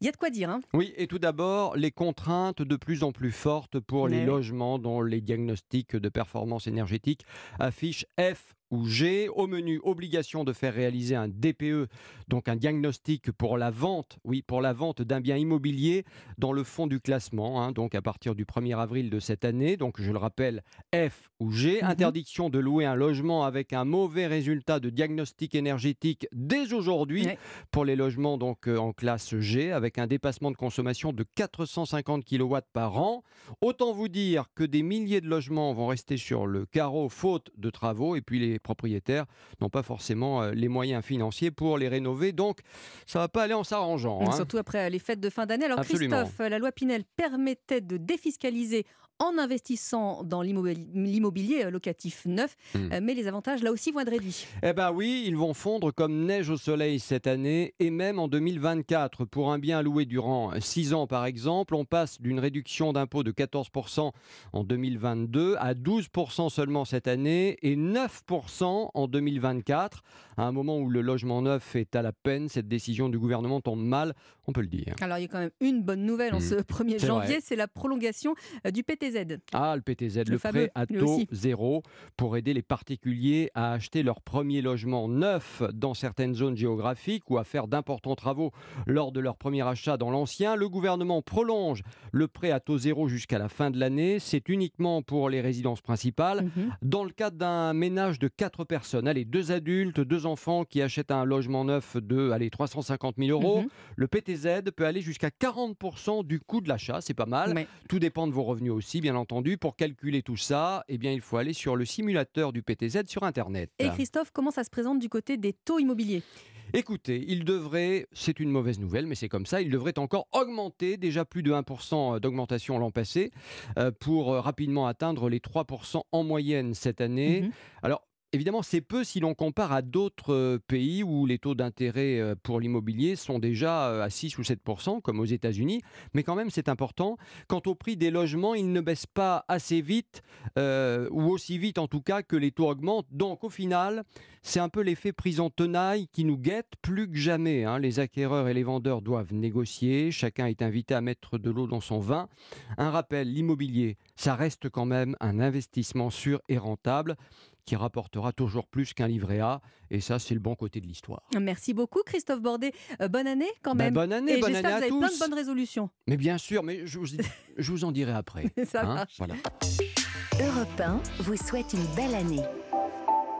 Il y a de quoi dire. Hein Oui, et tout d'abord, les contraintes de plus en plus fortes pour Mais les oui. logements dont les diagnostics de performance énergétique affichent F ou G. Au menu, obligation de faire réaliser un DPE, donc un diagnostic pour la vente, oui, pour la vente d'un bien immobilier dans le fond du classement, hein, donc à partir du 1er avril de cette année. Donc, je le rappelle, F ou G. Mhm. Interdiction de louer un logement avec un mauvais résultat de diagnostic énergétique dès aujourd'hui pour les logements donc euh, en classe G avec un dépassement de consommation de 450 kW par an. Autant vous dire que des milliers de logements vont rester sur le carreau faute de travaux et puis les propriétaires n'ont pas forcément euh, les moyens financiers pour les rénover. Donc ça va pas aller en s'arrangeant. hein. Surtout après euh, les fêtes de fin d'année. Alors Absolument. Christophe, euh, la loi Pinel permettait de défiscaliser en investissant dans l'immobilier euh, locatif neuf, Hmm. Euh, mais les avantages là aussi vont être réduits. Eh ben oui, ils vont fondre comme neige au soleil cette année et même en 2024. Pour un bien loué durant 6 ans par exemple, on passe d'une réduction d'impôt de 14% en 2022 à 12% seulement cette année et 9% en 2024. À un moment où le logement neuf est à la peine, cette décision du gouvernement tombe mal, on peut le dire. Alors il y a quand même une bonne nouvelle en Mhm. ce 1er C'est janvier, c'est la prolongation euh, du PTZ. Ah, le PTZ, le, Le fameux, prêt à taux zéro pour aider les particuliers à acheter leur premier logement neuf dans certaines zones géographiques ou à faire d'importants travaux lors de leur premier achat dans l'ancien. Le gouvernement prolonge le prêt à taux zéro jusqu'à la fin de l'année. C'est uniquement pour les résidences principales. Mhm. Dans le cadre d'un ménage de quatre personnes, allez, deux adultes, deux enfants qui achètent un logement neuf de allez, 350 000 euros, Mhm. le PTZ peut aller jusqu'à 40% du coût de l'achat. C'est pas mal. Tout dépend de vos revenus aussi, bien entendu. Pour calculer tout ça, eh bien, il faut aller sur le simulateur du PTZ sur Internet. Et Christophe, comment ça se présente du côté des taux immobiliers? Écoutez, il devrait, c'est une mauvaise nouvelle, mais c'est comme ça, il devrait encore augmenter, déjà plus de 1% d'augmentation l'an passé, euh, pour euh, rapidement atteindre les 3% en moyenne cette année. Alors, Évidemment, c'est peu si l'on compare à d'autres pays où les taux d'intérêt pour l'immobilier sont déjà à 6 ou 7 comme aux États-Unis. Mais quand même, c'est important. Quant au prix des logements, il ne baisse pas assez vite, ou aussi vite en tout cas, que les taux augmentent. Donc, au final, c'est un peu l'effet prise en tenaille qui nous guette plus que jamais. hein. Les acquéreurs et les vendeurs doivent négocier. Chacun est invité à mettre de l'eau dans son vin. Un rappel, l'immobilier, ça reste quand même un investissement sûr et rentable qui rapportera toujours plus qu'un livret A. Et ça, c'est le bon côté de l'histoire. Merci beaucoup Christophe Bordet. Euh, bonne année quand Ben, même. bonne année, Et bonne j'espère année que vous à avez plein de bonnes résolutions. Mais bien sûr, mais je vous, je vous en dirai après. Ça hein. marche. Voilà. Europe 1 vous souhaite une belle année.